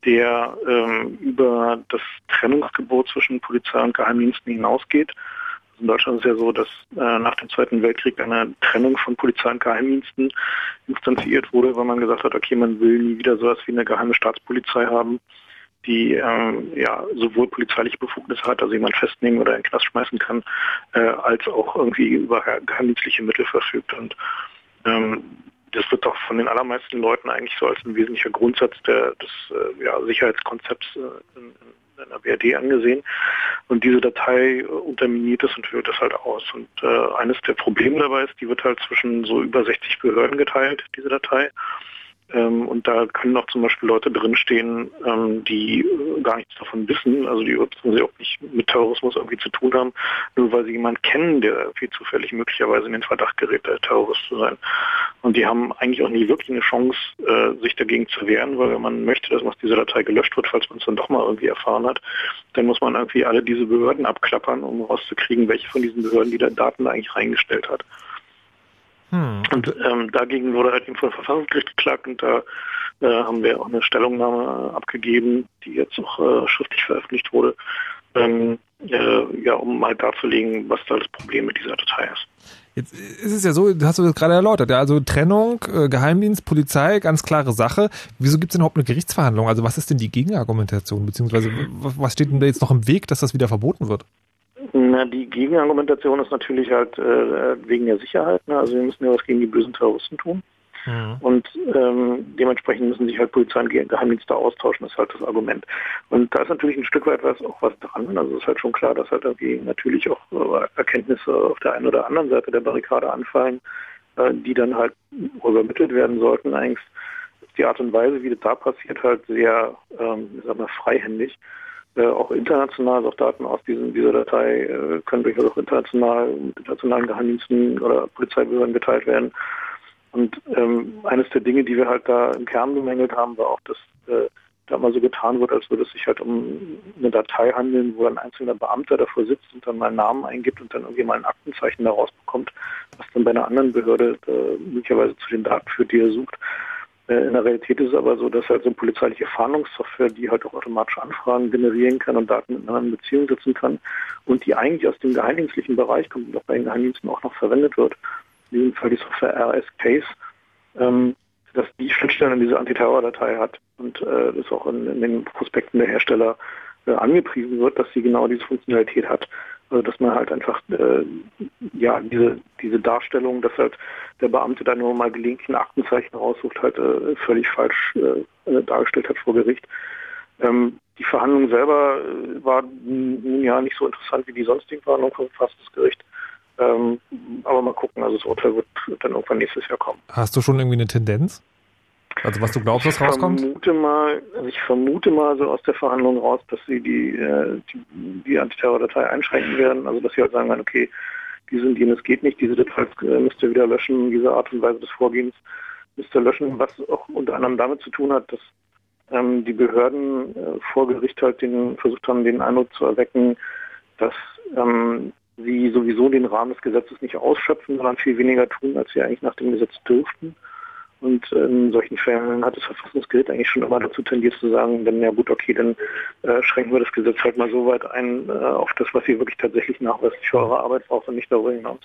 Speaker 11: der ähm, über das Trennungsgebot zwischen Polizei und Geheimdiensten hinausgeht. In Deutschland ist es ja so, dass äh, nach dem Zweiten Weltkrieg eine Trennung von Polizei und Geheimdiensten instanziert wurde, weil man gesagt hat, okay, man will nie wieder sowas wie eine geheime Staatspolizei haben, die ähm, ja sowohl polizeiliche Befugnisse hat, also jemand festnehmen oder in den Knast schmeißen kann, äh, als auch irgendwie über geheimdienstliche Mittel verfügt. Und ähm, das wird doch von den allermeisten Leuten eigentlich so als ein wesentlicher Grundsatz der, des äh, ja, Sicherheitskonzepts äh, in, in der BRD angesehen. Und diese Datei äh, unterminiert das und führt das halt aus. Und äh, eines der Probleme dabei ist, die wird halt zwischen so über 60 Behörden geteilt, diese Datei. Ähm, und da können auch zum Beispiel Leute drinstehen, ähm, die äh, gar nichts davon wissen, also die sie auch nicht mit Terrorismus irgendwie zu tun haben, nur weil sie jemanden kennen, der irgendwie zufällig möglicherweise in den Verdacht gerät, Terrorist zu sein. Und die haben eigentlich auch nie wirklich eine Chance, äh, sich dagegen zu wehren, weil wenn man möchte, dass aus dieser Datei gelöscht wird, falls man es dann doch mal irgendwie erfahren hat, dann muss man irgendwie alle diese Behörden abklappern, um rauszukriegen, welche von diesen Behörden die da Daten da eigentlich reingestellt hat.
Speaker 3: Hm.
Speaker 11: Und ähm, dagegen wurde halt eben vor Verfassungsgericht geklagt und da äh, haben wir auch eine Stellungnahme abgegeben, die jetzt auch äh, schriftlich veröffentlicht wurde, ähm, äh, ja, um mal darzulegen, was da das Problem mit dieser Datei ist.
Speaker 3: Jetzt ist es ja so, hast du das gerade erläutert, ja, also Trennung, äh, Geheimdienst, Polizei, ganz klare Sache. Wieso gibt es denn überhaupt eine Gerichtsverhandlung? Also was ist denn die Gegenargumentation, beziehungsweise was steht denn da jetzt noch im Weg, dass das wieder verboten wird?
Speaker 11: Na, die Gegenargumentation ist natürlich halt äh, wegen der Sicherheit. Ne? Also wir müssen ja was gegen die bösen Terroristen tun. Und ähm, dementsprechend müssen sich halt Polizei und Ge- Geheimdienste austauschen, das ist halt das Argument. Und da ist natürlich ein Stück weit was, auch was dran. Also es ist halt schon klar, dass halt irgendwie natürlich auch äh, Erkenntnisse auf der einen oder anderen Seite der Barrikade anfallen, äh, die dann halt übermittelt werden sollten. Eigentlich ist die Art und Weise, wie das da passiert, halt sehr, ähm, ich sag mal, freihändig. Äh, auch international, auch Daten aus diesen, dieser Datei äh, können durchaus auch international mit internationalen Geheimdiensten oder Polizeibehörden geteilt werden. Und ähm, eines der Dinge, die wir halt da im Kern bemängelt haben, war auch, dass äh, da mal so getan wird, als würde es sich halt um eine Datei handeln, wo ein einzelner Beamter davor sitzt und dann mal einen Namen eingibt und dann irgendwie mal ein Aktenzeichen daraus bekommt, was dann bei einer anderen Behörde äh, möglicherweise zu den Daten führt, die er sucht. Äh, in der Realität ist es aber so, dass halt so eine polizeiliche Fahndungssoftware, die halt auch automatisch Anfragen generieren kann und Daten miteinander in Beziehung setzen kann und die eigentlich aus dem geheimdienstlichen Bereich kommt und auch bei den Geheimdiensten auch noch verwendet wird, in diesem Fall die Software RS-Case, ähm, dass die Schnittstelle in diese Antiterror-Datei hat und äh, das auch in, in den Prospekten der Hersteller äh, angepriesen wird, dass sie genau diese Funktionalität hat. Also dass man halt einfach äh, ja diese diese Darstellung, dass halt der Beamte da nur mal gelegentlich ein Aktenzeichen raussucht, halt äh, völlig falsch äh, dargestellt hat vor Gericht. Ähm, die Verhandlung selber äh, war nun ja nicht so interessant wie die sonstigen Verhandlungen vom Verfassungsgericht. Ähm, aber mal gucken, also das Urteil wird dann irgendwann nächstes Jahr kommen.
Speaker 3: Hast du schon irgendwie eine Tendenz? Also was du glaubst, was rauskommt?
Speaker 11: Ich vermute mal, also ich vermute mal so aus der Verhandlung raus, dass sie die, äh, die, die Antiterror-Datei einschränken werden. Also dass sie halt sagen werden, okay, diese und jenes geht nicht, diese Details äh, müsst ihr wieder löschen, diese Art und Weise des Vorgehens müsst ihr löschen, was auch unter anderem damit zu tun hat, dass ähm, die Behörden äh, vor Gericht halt den, versucht haben, den Eindruck zu erwecken, dass ähm, sie sowieso den Rahmen des Gesetzes nicht ausschöpfen, sondern viel weniger tun, als sie eigentlich nach dem Gesetz dürften. Und in solchen Fällen hat das Verfassungsgericht eigentlich schon immer dazu tendiert zu sagen, dann ja gut, okay, dann äh, schränken wir das Gesetz halt mal so weit ein äh, auf das, was ihr wirklich tatsächlich nachweislich für eure Arbeit braucht und nicht darüber hinaus.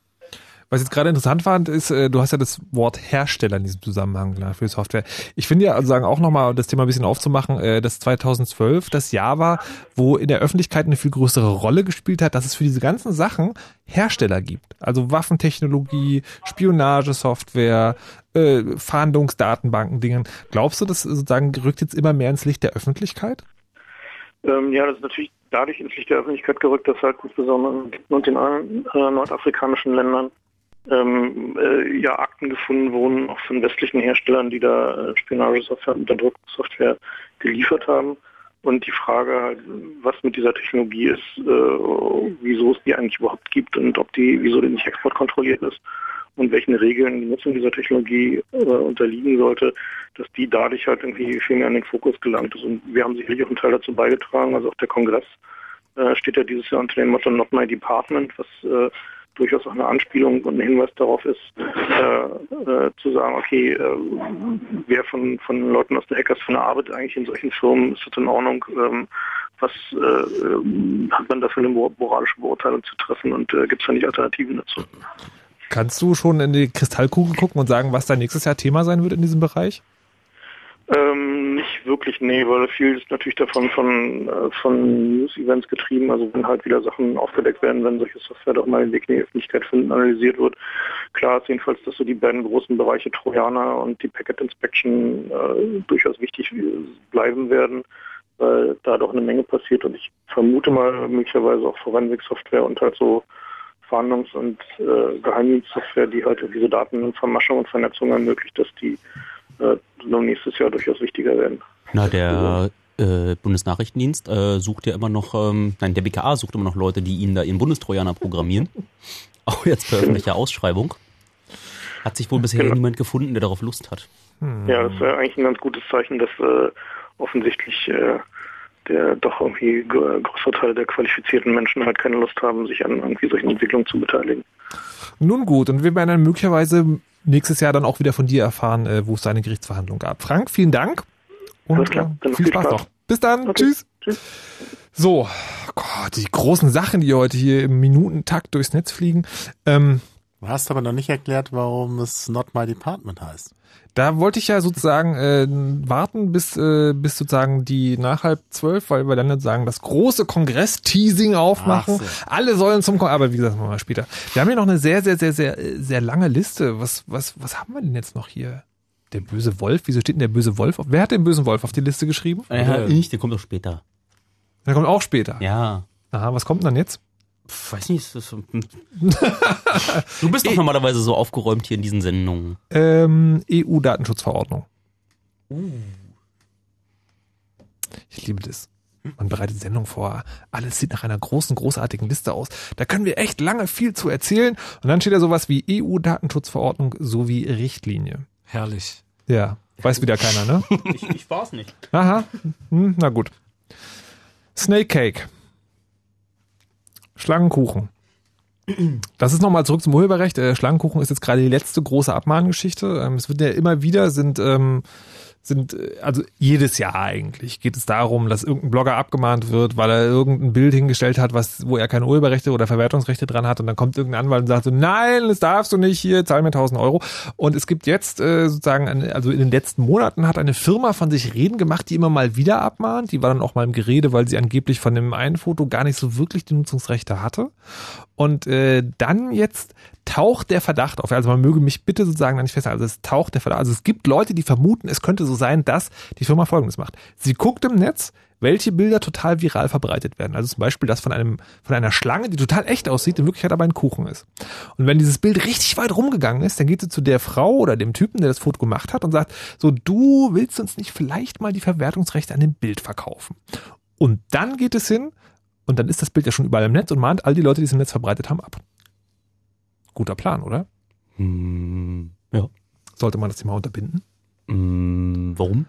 Speaker 3: Was jetzt gerade interessant fand, ist, äh, du hast ja das Wort Hersteller in diesem Zusammenhang klar, für Software. Ich finde ja, also sagen auch nochmal, das Thema ein bisschen aufzumachen, äh, dass 2012 das Jahr war, wo in der Öffentlichkeit eine viel größere Rolle gespielt hat, dass es für diese ganzen Sachen Hersteller gibt. Also Waffentechnologie, Spionagesoftware, äh, Fahndungsdatenbanken, Dingen. Glaubst du, das sozusagen rückt jetzt immer mehr ins Licht der Öffentlichkeit?
Speaker 11: Ähm, ja, das ist natürlich dadurch ins Licht der Öffentlichkeit gerückt, dass halt insbesondere in den äh, nordafrikanischen Ländern ähm, äh, ja Akten gefunden wurden, auch von westlichen Herstellern, die da äh, Spionagesoftware, Unterdrückungssoftware geliefert haben. Und die Frage halt, was mit dieser Technologie ist, äh, wieso es die eigentlich überhaupt gibt und ob die, wieso die nicht exportkontrolliert ist und welchen Regeln die Nutzung dieser Technologie äh, unterliegen sollte, dass die dadurch halt irgendwie viel mehr in den Fokus gelangt ist. Und wir haben sicherlich auch einen Teil dazu beigetragen. Also auch der Kongress äh, steht ja dieses Jahr unter dem Motto Not My Department, was äh, durchaus auch eine Anspielung und ein Hinweis darauf ist, äh, äh, zu sagen, okay, äh, wer von, von Leuten aus der Hackersfirma arbeitet eigentlich in solchen Firmen, ist das in Ordnung, ähm, was äh, hat man da für eine moralische Beurteilung zu treffen und äh, gibt es da nicht Alternativen dazu?
Speaker 3: Kannst du schon in die Kristallkugel gucken und sagen, was da nächstes Jahr Thema sein wird in diesem Bereich?
Speaker 11: Ähm, nicht wirklich, nee, weil viel ist natürlich davon von, äh, von News-Events getrieben, also wenn halt wieder Sachen aufgedeckt werden, wenn solche Software doch mal den Weg in die Öffentlichkeit finden, analysiert wird. Klar ist jedenfalls, dass so die beiden großen Bereiche Trojaner und die Packet Inspection äh, durchaus wichtig bleiben werden, weil da doch eine Menge passiert und ich vermute mal möglicherweise auch Forensik-Software und halt so Fahndungs- und äh, Geheimdienstsoftware, die halt diese Datenvermaschung und Vernetzung ermöglicht, dass die äh, nächstes Jahr durchaus wichtiger werden.
Speaker 4: Na, der äh, Bundesnachrichtendienst äh, sucht ja immer noch, ähm, nein, der BKA sucht immer noch Leute, die ihnen da ihren Bundestrojaner programmieren. Auch jetzt per öffentlicher Ausschreibung. Hat sich wohl bisher genau. niemand gefunden, der darauf Lust hat.
Speaker 11: Hm. Ja, das wäre eigentlich ein ganz gutes Zeichen, dass äh, offensichtlich äh, der doch irgendwie großer Teil der qualifizierten Menschen halt keine Lust haben, sich an irgendwie solchen Entwicklungen zu beteiligen.
Speaker 3: Nun gut, und wir werden dann möglicherweise nächstes Jahr dann auch wieder von dir erfahren, äh, wo es eine Gerichtsverhandlung gab. Frank, vielen Dank und äh, viel, viel Spaß noch. Bis dann, okay. tschüss. tschüss. So, Gott, die großen Sachen, die heute hier im Minutentakt durchs Netz fliegen. Ähm,
Speaker 5: du hast aber noch nicht erklärt, warum es Not My Department heißt.
Speaker 3: Da wollte ich ja sozusagen äh, warten bis, äh, bis sozusagen die nach halb zwölf, weil wir dann sozusagen das große Kongress-Teasing aufmachen. So. Alle sollen zum Kongress, aber wie gesagt, machen wir später. Wir haben hier noch eine sehr, sehr, sehr, sehr, sehr lange Liste. Was, was, was haben wir denn jetzt noch hier? Der böse Wolf? Wieso steht denn der böse Wolf auf? Wer hat den bösen Wolf auf die Liste geschrieben?
Speaker 4: Ja, ich, der kommt doch später.
Speaker 3: Der kommt auch später.
Speaker 4: Ja.
Speaker 3: Aha, was kommt denn dann jetzt?
Speaker 4: Weiß nicht. Das, hm. du bist doch normalerweise so aufgeräumt hier in diesen Sendungen.
Speaker 3: Ähm, EU-Datenschutzverordnung. Uh. Ich liebe das. Man bereitet Sendung vor. Alles sieht nach einer großen, großartigen Liste aus. Da können wir echt lange viel zu erzählen. Und dann steht da sowas wie EU-Datenschutzverordnung sowie Richtlinie.
Speaker 7: Herrlich.
Speaker 3: Ja, weiß wieder keiner, ne?
Speaker 4: ich, ich war's nicht.
Speaker 3: Aha. Hm, na gut. Snake Cake. Schlangenkuchen. Das ist nochmal zurück zum Urheberrecht. Äh, Schlangenkuchen ist jetzt gerade die letzte große Abmahngeschichte. Ähm, es wird ja immer wieder sind ähm, sind, äh, also jedes Jahr eigentlich geht es darum, dass irgendein Blogger abgemahnt wird, weil er irgendein Bild hingestellt hat, was, wo er keine Urheberrechte oder Verwertungsrechte dran hat und dann kommt irgendein Anwalt und sagt so, nein, das darfst du nicht, hier, zahl mir 1000 Euro. Und es gibt jetzt äh, sozusagen, eine, also in den letzten Monaten hat eine Firma von sich reden gemacht, die immer mal wieder abmahnt. Die war dann auch mal im Gerede, weil sie angeblich von dem einen Foto gar nicht so wirklich die Nutzungsrechte hatte. Und äh, dann jetzt taucht der Verdacht auf. Also man möge mich bitte sozusagen nicht festhalten. Also es taucht der Verdacht. Also es gibt Leute, die vermuten, es könnte so sein, dass die Firma Folgendes macht. Sie guckt im Netz, welche Bilder total viral verbreitet werden. Also zum Beispiel das von einem, von einer Schlange, die total echt aussieht, in Wirklichkeit aber ein Kuchen ist. Und wenn dieses Bild richtig weit rumgegangen ist, dann geht sie zu der Frau oder dem Typen, der das Foto gemacht hat und sagt, so, du willst uns nicht vielleicht mal die Verwertungsrechte an dem Bild verkaufen. Und dann geht es hin und dann ist das Bild ja schon überall im Netz und mahnt all die Leute, die es im Netz verbreitet haben, ab. Guter Plan, oder?
Speaker 4: Hm, ja.
Speaker 3: Sollte man das Thema unterbinden?
Speaker 4: Hm, warum?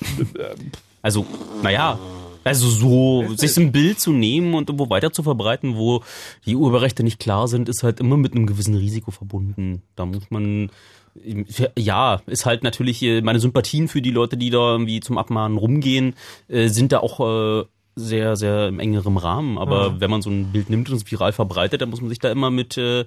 Speaker 4: also, naja, also so, sich ein Bild zu nehmen und irgendwo weiter zu verbreiten, wo die Urheberrechte nicht klar sind, ist halt immer mit einem gewissen Risiko verbunden. Da muss man, ja, ist halt natürlich meine Sympathien für die Leute, die da irgendwie zum Abmahnen rumgehen, äh, sind da auch äh, sehr, sehr im engeren Rahmen. Aber mhm. wenn man so ein Bild nimmt und es viral verbreitet, dann muss man sich da immer mit äh,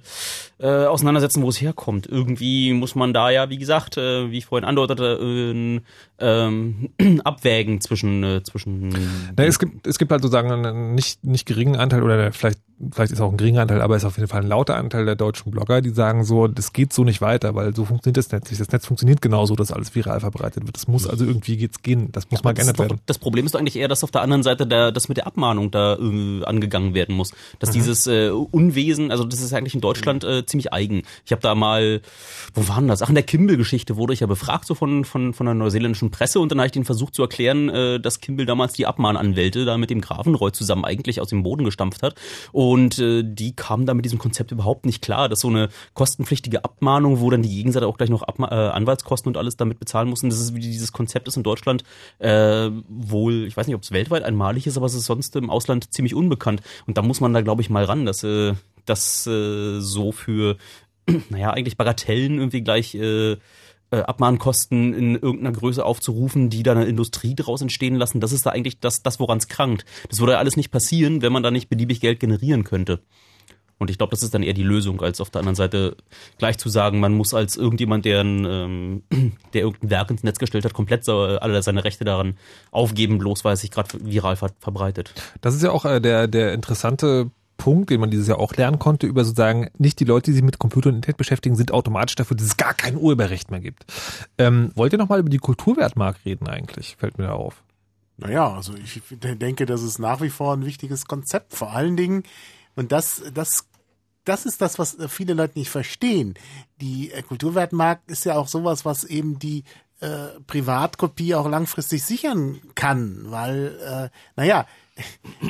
Speaker 4: äh, auseinandersetzen, wo es herkommt. Irgendwie muss man da ja, wie gesagt, äh, wie ich vorhin andeutete, äh, ähm, abwägen zwischen äh, zwischen.
Speaker 3: Na, es gibt es gibt halt sozusagen einen nicht nicht geringen Anteil oder vielleicht vielleicht ist auch ein geringer Anteil, aber ist auf jeden Fall ein lauter Anteil der deutschen Blogger, die sagen so, das geht so nicht weiter, weil so funktioniert das Netz nicht. Das Netz funktioniert genauso, dass alles viral verbreitet wird. Das muss also irgendwie geht's gehen. Das muss ja, mal geändert
Speaker 4: das
Speaker 3: werden.
Speaker 4: Das Problem ist doch eigentlich eher, dass auf der anderen Seite der, das mit der Abmahnung da äh, angegangen werden muss. Dass mhm. dieses äh, Unwesen, also das ist eigentlich in Deutschland äh, ziemlich eigen. Ich habe da mal, wo waren das? Ach, in der Kimball-Geschichte wurde ich ja befragt so von, von, von der neuseeländischen Presse und dann habe ich den versucht zu erklären, äh, dass Kimball damals die Abmahnanwälte da mit dem Grafenreuth zusammen eigentlich aus dem Boden gestampft hat. Und äh, die kamen da mit diesem Konzept überhaupt nicht klar. dass so eine kostenpflichtige Abmahnung, wo dann die Gegenseite auch gleich noch Abma äh, Anwaltskosten und alles damit bezahlen muss. Und das ist wie dieses Konzept ist in Deutschland äh, wohl, ich weiß nicht, ob es weltweit einmalig ist, aber es ist sonst im Ausland ziemlich unbekannt. Und da muss man da, glaube ich, mal ran, dass äh, das äh, so für, naja, eigentlich Bagatellen irgendwie gleich äh, äh, Abmahnkosten in irgendeiner Größe aufzurufen, die da eine Industrie draus entstehen lassen, das ist da eigentlich das, das woran es krankt. Das würde alles nicht passieren, wenn man da nicht beliebig Geld generieren könnte. Und ich glaube, das ist dann eher die Lösung, als auf der anderen Seite gleich zu sagen, man muss als irgendjemand, der, ein, ähm, der irgendein Werk ins Netz gestellt hat, komplett so, alle seine Rechte daran aufgeben, bloß weil es sich gerade viral ver verbreitet.
Speaker 3: Das ist ja auch äh, der, der interessante Punkt, den man dieses Jahr auch lernen konnte, über sozusagen nicht die Leute, die sich mit Computer und Internet beschäftigen, sind automatisch dafür, dass es gar kein Urheberrecht mehr gibt. Ähm, wollt ihr nochmal über die Kulturwertmark reden eigentlich? Fällt mir da auf.
Speaker 5: Naja, also ich denke, das ist nach wie vor ein wichtiges Konzept. Vor allen Dingen, und das, das das ist das, was viele Leute nicht verstehen. Die äh, Kulturwertmark ist ja auch sowas, was eben die äh, Privatkopie auch langfristig sichern kann, weil, äh, naja,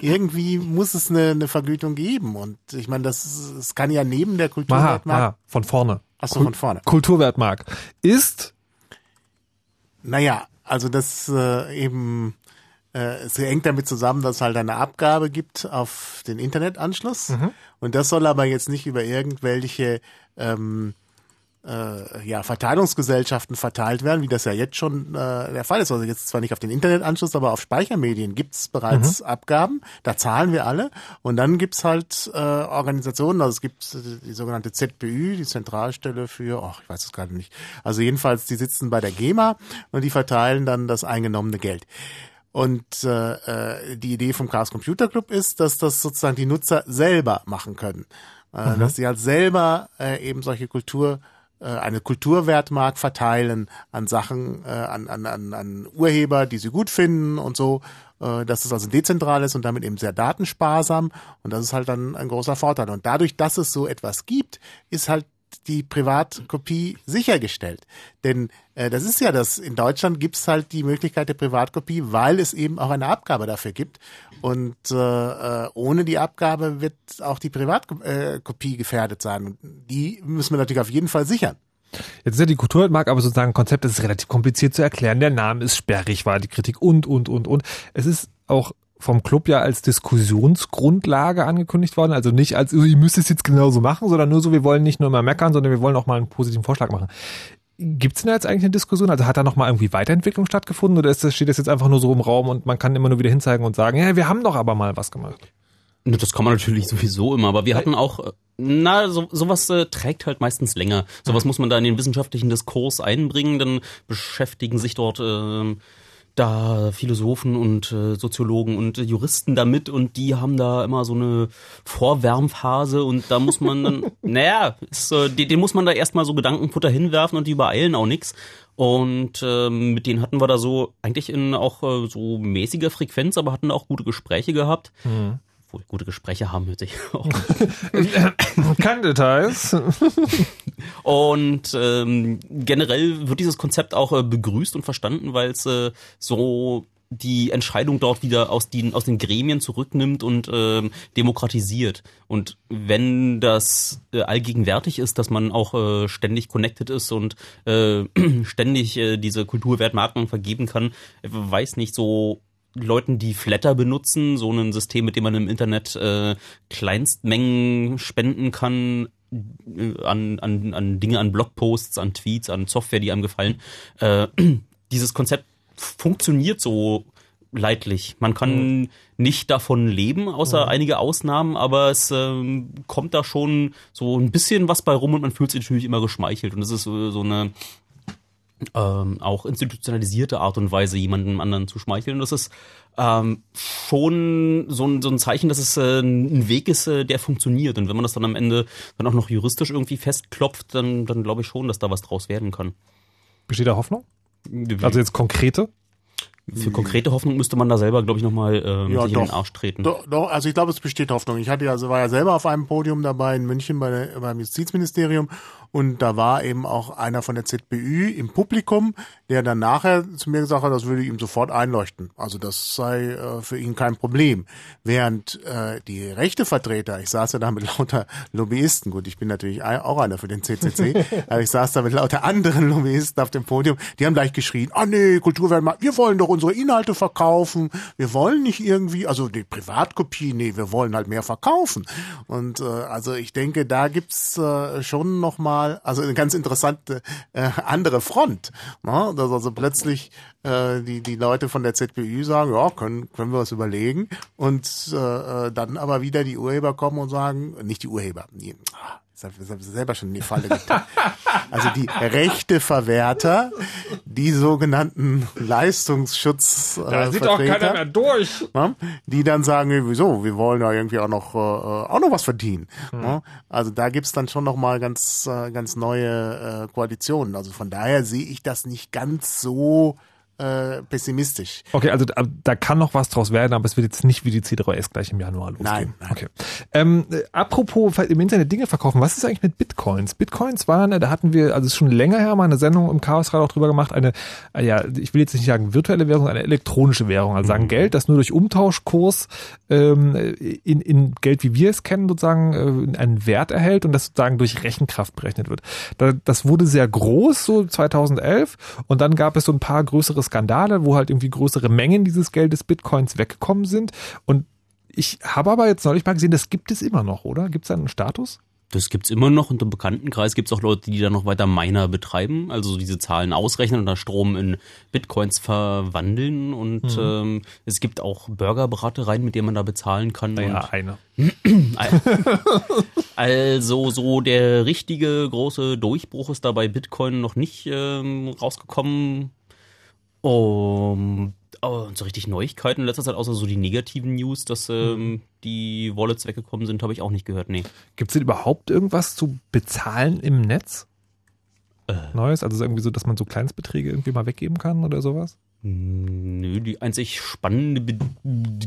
Speaker 5: irgendwie muss es eine, eine Vergütung geben. Und ich meine, das, es kann ja neben der Kulturwertmark. Aha,
Speaker 3: von vorne.
Speaker 5: Achso, von vorne.
Speaker 3: Kulturwertmark ist.
Speaker 5: Naja, also das äh, eben äh, es hängt damit zusammen, dass es halt eine Abgabe gibt auf den Internetanschluss. Mhm. Und das soll aber jetzt nicht über irgendwelche ähm, äh, ja, Verteilungsgesellschaften verteilt werden, wie das ja jetzt schon äh, der Fall ist. Also jetzt zwar nicht auf den Internetanschluss, aber auf Speichermedien gibt's bereits mhm. Abgaben. Da zahlen wir alle. Und dann gibt's halt äh, Organisationen, also es gibt die sogenannte ZBÜ, die Zentralstelle für, ach, ich weiß es gerade nicht. Also jedenfalls, die sitzen bei der GEMA und die verteilen dann das eingenommene Geld. Und äh, äh, die Idee vom Chaos Computer Club ist, dass das sozusagen die Nutzer selber machen können. Äh, mhm. Dass sie halt selber äh, eben solche Kultur eine Kulturwertmark verteilen an Sachen, äh, an, an, an, an Urheber, die sie gut finden und so, äh, dass es also dezentral ist und damit eben sehr datensparsam und das ist halt dann ein großer Vorteil. Und dadurch, dass es so etwas gibt, ist halt die Privatkopie sichergestellt. Denn äh, das ist ja das, in Deutschland gibt's halt die Möglichkeit der Privatkopie, weil es eben auch eine Abgabe dafür gibt. Und äh, äh ohne die Abgabe wird auch die Privatkopie gefährdet sein. Und die müssen wir natürlich auf jeden Fall sichern.
Speaker 3: Jetzt ist ja die Kulturmark aber sozusagen Konzept, das ist relativ kompliziert zu erklären. Der Name ist sperrig, war die Kritik und, und, und, und. Es ist auch vom Club ja als Diskussionsgrundlage angekündigt worden. Also nicht als, ihr müsst es jetzt genauso machen, sondern nur so, wir wollen nicht nur immer meckern, sondern wir wollen auch mal einen positiven Vorschlag machen. Gibt es denn jetzt eigentlich eine Diskussion? Also hat da nochmal irgendwie Weiterentwicklung stattgefunden oder ist das, steht das jetzt einfach nur so im Raum und man kann immer nur wieder hinzeigen und sagen, ja, wir haben doch aber mal was gemacht?
Speaker 4: Das kann man natürlich sowieso immer, aber wir hatten auch, na, so, sowas äh, trägt halt meistens länger. Sowas muss man da in den wissenschaftlichen Diskurs einbringen, dann beschäftigen sich dort äh, da Philosophen und äh, Soziologen und äh, Juristen damit und die haben da immer so eine Vorwärmphase und da muss man dann, naja, ist, äh, den, den muss man da erstmal so Gedankenfutter hinwerfen und die übereilen auch nix. Und ähm, mit denen hatten wir da so eigentlich in auch äh, so mäßiger Frequenz, aber hatten auch gute Gespräche gehabt. Mhm obwohl gute Gespräche haben hört sich auch.
Speaker 3: Keine Details.
Speaker 4: und ähm, generell wird dieses Konzept auch äh, begrüßt und verstanden, weil es äh, so die Entscheidung dort wieder aus den, aus den Gremien zurücknimmt und ähm, demokratisiert. Und wenn das äh, allgegenwärtig ist, dass man auch äh, ständig connected ist und äh, ständig äh, diese Kulturwertmarken vergeben kann, weiß nicht, so Leuten, die Flatter benutzen, so ein System, mit dem man im Internet äh, Kleinstmengen spenden kann äh, an, an, an Dinge, an Blogposts, an Tweets, an Software, die einem gefallen. Äh, dieses Konzept funktioniert so leidlich. Man kann mhm. nicht davon leben, außer mhm. einige Ausnahmen, aber es ähm, kommt da schon so ein bisschen was bei rum und man fühlt sich natürlich immer geschmeichelt. Und es ist so, so eine ähm, auch institutionalisierte Art und Weise jemandem anderen zu schmeicheln. Das ist ähm, schon so ein, so ein Zeichen, dass es äh, ein Weg ist, äh, der funktioniert. Und wenn man das dann am Ende dann auch noch juristisch irgendwie festklopft, dann, dann glaube ich schon, dass da was draus werden kann.
Speaker 3: Besteht da Hoffnung? Also jetzt konkrete?
Speaker 4: Für konkrete Hoffnung müsste man da selber, glaube ich, nochmal ähm,
Speaker 5: Ja,
Speaker 4: sich in den Arsch treten.
Speaker 5: Doch, doch, also ich glaube, es besteht Hoffnung. Ich hatte ja, also war ja selber auf einem Podium dabei in München bei der, beim Justizministerium und da war eben auch einer von der ZBÜ im Publikum, der dann nachher zu mir gesagt hat, das würde ihm sofort einleuchten. Also das sei äh, für ihn kein Problem. Während äh, die rechte Vertreter, ich saß ja da mit lauter Lobbyisten, gut, ich bin natürlich auch einer für den CCC, aber ich saß da mit lauter anderen Lobbyisten auf dem Podium, die haben gleich geschrien, ah nee, Kulturwelt, wir wollen doch unsere Inhalte verkaufen, wir wollen nicht irgendwie, also die Privatkopie, nee, wir wollen halt mehr verkaufen. Und äh, also ich denke, da gibt's äh, schon nochmal, also eine ganz interessante äh, andere Front. Ne? Dass also plötzlich äh, die, die Leute von der ZBÜ sagen, ja, können, können wir uns überlegen. Und äh, äh, dann aber wieder die Urheber kommen und sagen, nicht die Urheber, die, selber schon in die Falle getan. Also die Rechteverwerter, die sogenannten Leistungsschutz äh,
Speaker 3: Da sieht auch keiner mehr durch.
Speaker 5: ne, die dann sagen, wieso, wir wollen ja irgendwie auch noch äh, auch noch was verdienen. Ne? Also da gibt's dann schon noch mal ganz äh, ganz neue äh, Koalitionen. Also von daher sehe ich das nicht ganz so äh, pessimistisch.
Speaker 3: Okay, also da, da kann noch was draus werden, aber es wird jetzt nicht wie die C3S gleich im Januar losgehen.
Speaker 5: Nein, nein.
Speaker 3: Okay. Ähm, äh, apropos im Internet Dinge verkaufen, was ist eigentlich mit Bitcoins? Bitcoins waren, äh, da hatten wir, also schon länger her, mal eine Sendung im Chaosrad auch drüber gemacht, eine, ja, ich will jetzt nicht sagen virtuelle Währung, eine elektronische Währung, also
Speaker 5: Mhm.
Speaker 3: sagen Geld, das nur durch Umtauschkurs ähm, in, in Geld, wie wir es kennen, sozusagen äh, einen Wert erhält und das sozusagen durch Rechenkraft berechnet wird. Da, das wurde sehr groß, so 2011 und dann gab es so ein paar größere Skandale, wo halt irgendwie größere Mengen dieses Geldes Bitcoins weggekommen sind und ich habe aber jetzt neulich mal gesehen, das gibt es immer noch, oder? Gibt es da einen Status?
Speaker 4: Das gibt's immer noch. Unter Bekanntenkreis gibt's auch Leute, die da noch weiter Miner betreiben, also diese Zahlen ausrechnen und dann Strom in Bitcoins verwandeln. Und
Speaker 3: Mhm.
Speaker 4: ähm, es gibt auch Burgerbratereien, mit denen man da bezahlen kann.
Speaker 3: Naja,
Speaker 4: und
Speaker 3: eine.
Speaker 4: Also so der richtige große Durchbruch ist da bei Bitcoin noch nicht ähm, rausgekommen. Um, oh, und so richtig Neuigkeiten in letzter Zeit, außer so die negativen News, dass ähm, die Wallets weggekommen sind, habe ich auch nicht gehört. Nee.
Speaker 3: Gibt es denn überhaupt irgendwas zu bezahlen im Netz?
Speaker 4: Äh.
Speaker 3: Neues? Also irgendwie so, dass man so Kleinstbeträge irgendwie mal weggeben kann oder sowas?
Speaker 4: Nö, die einzig spannende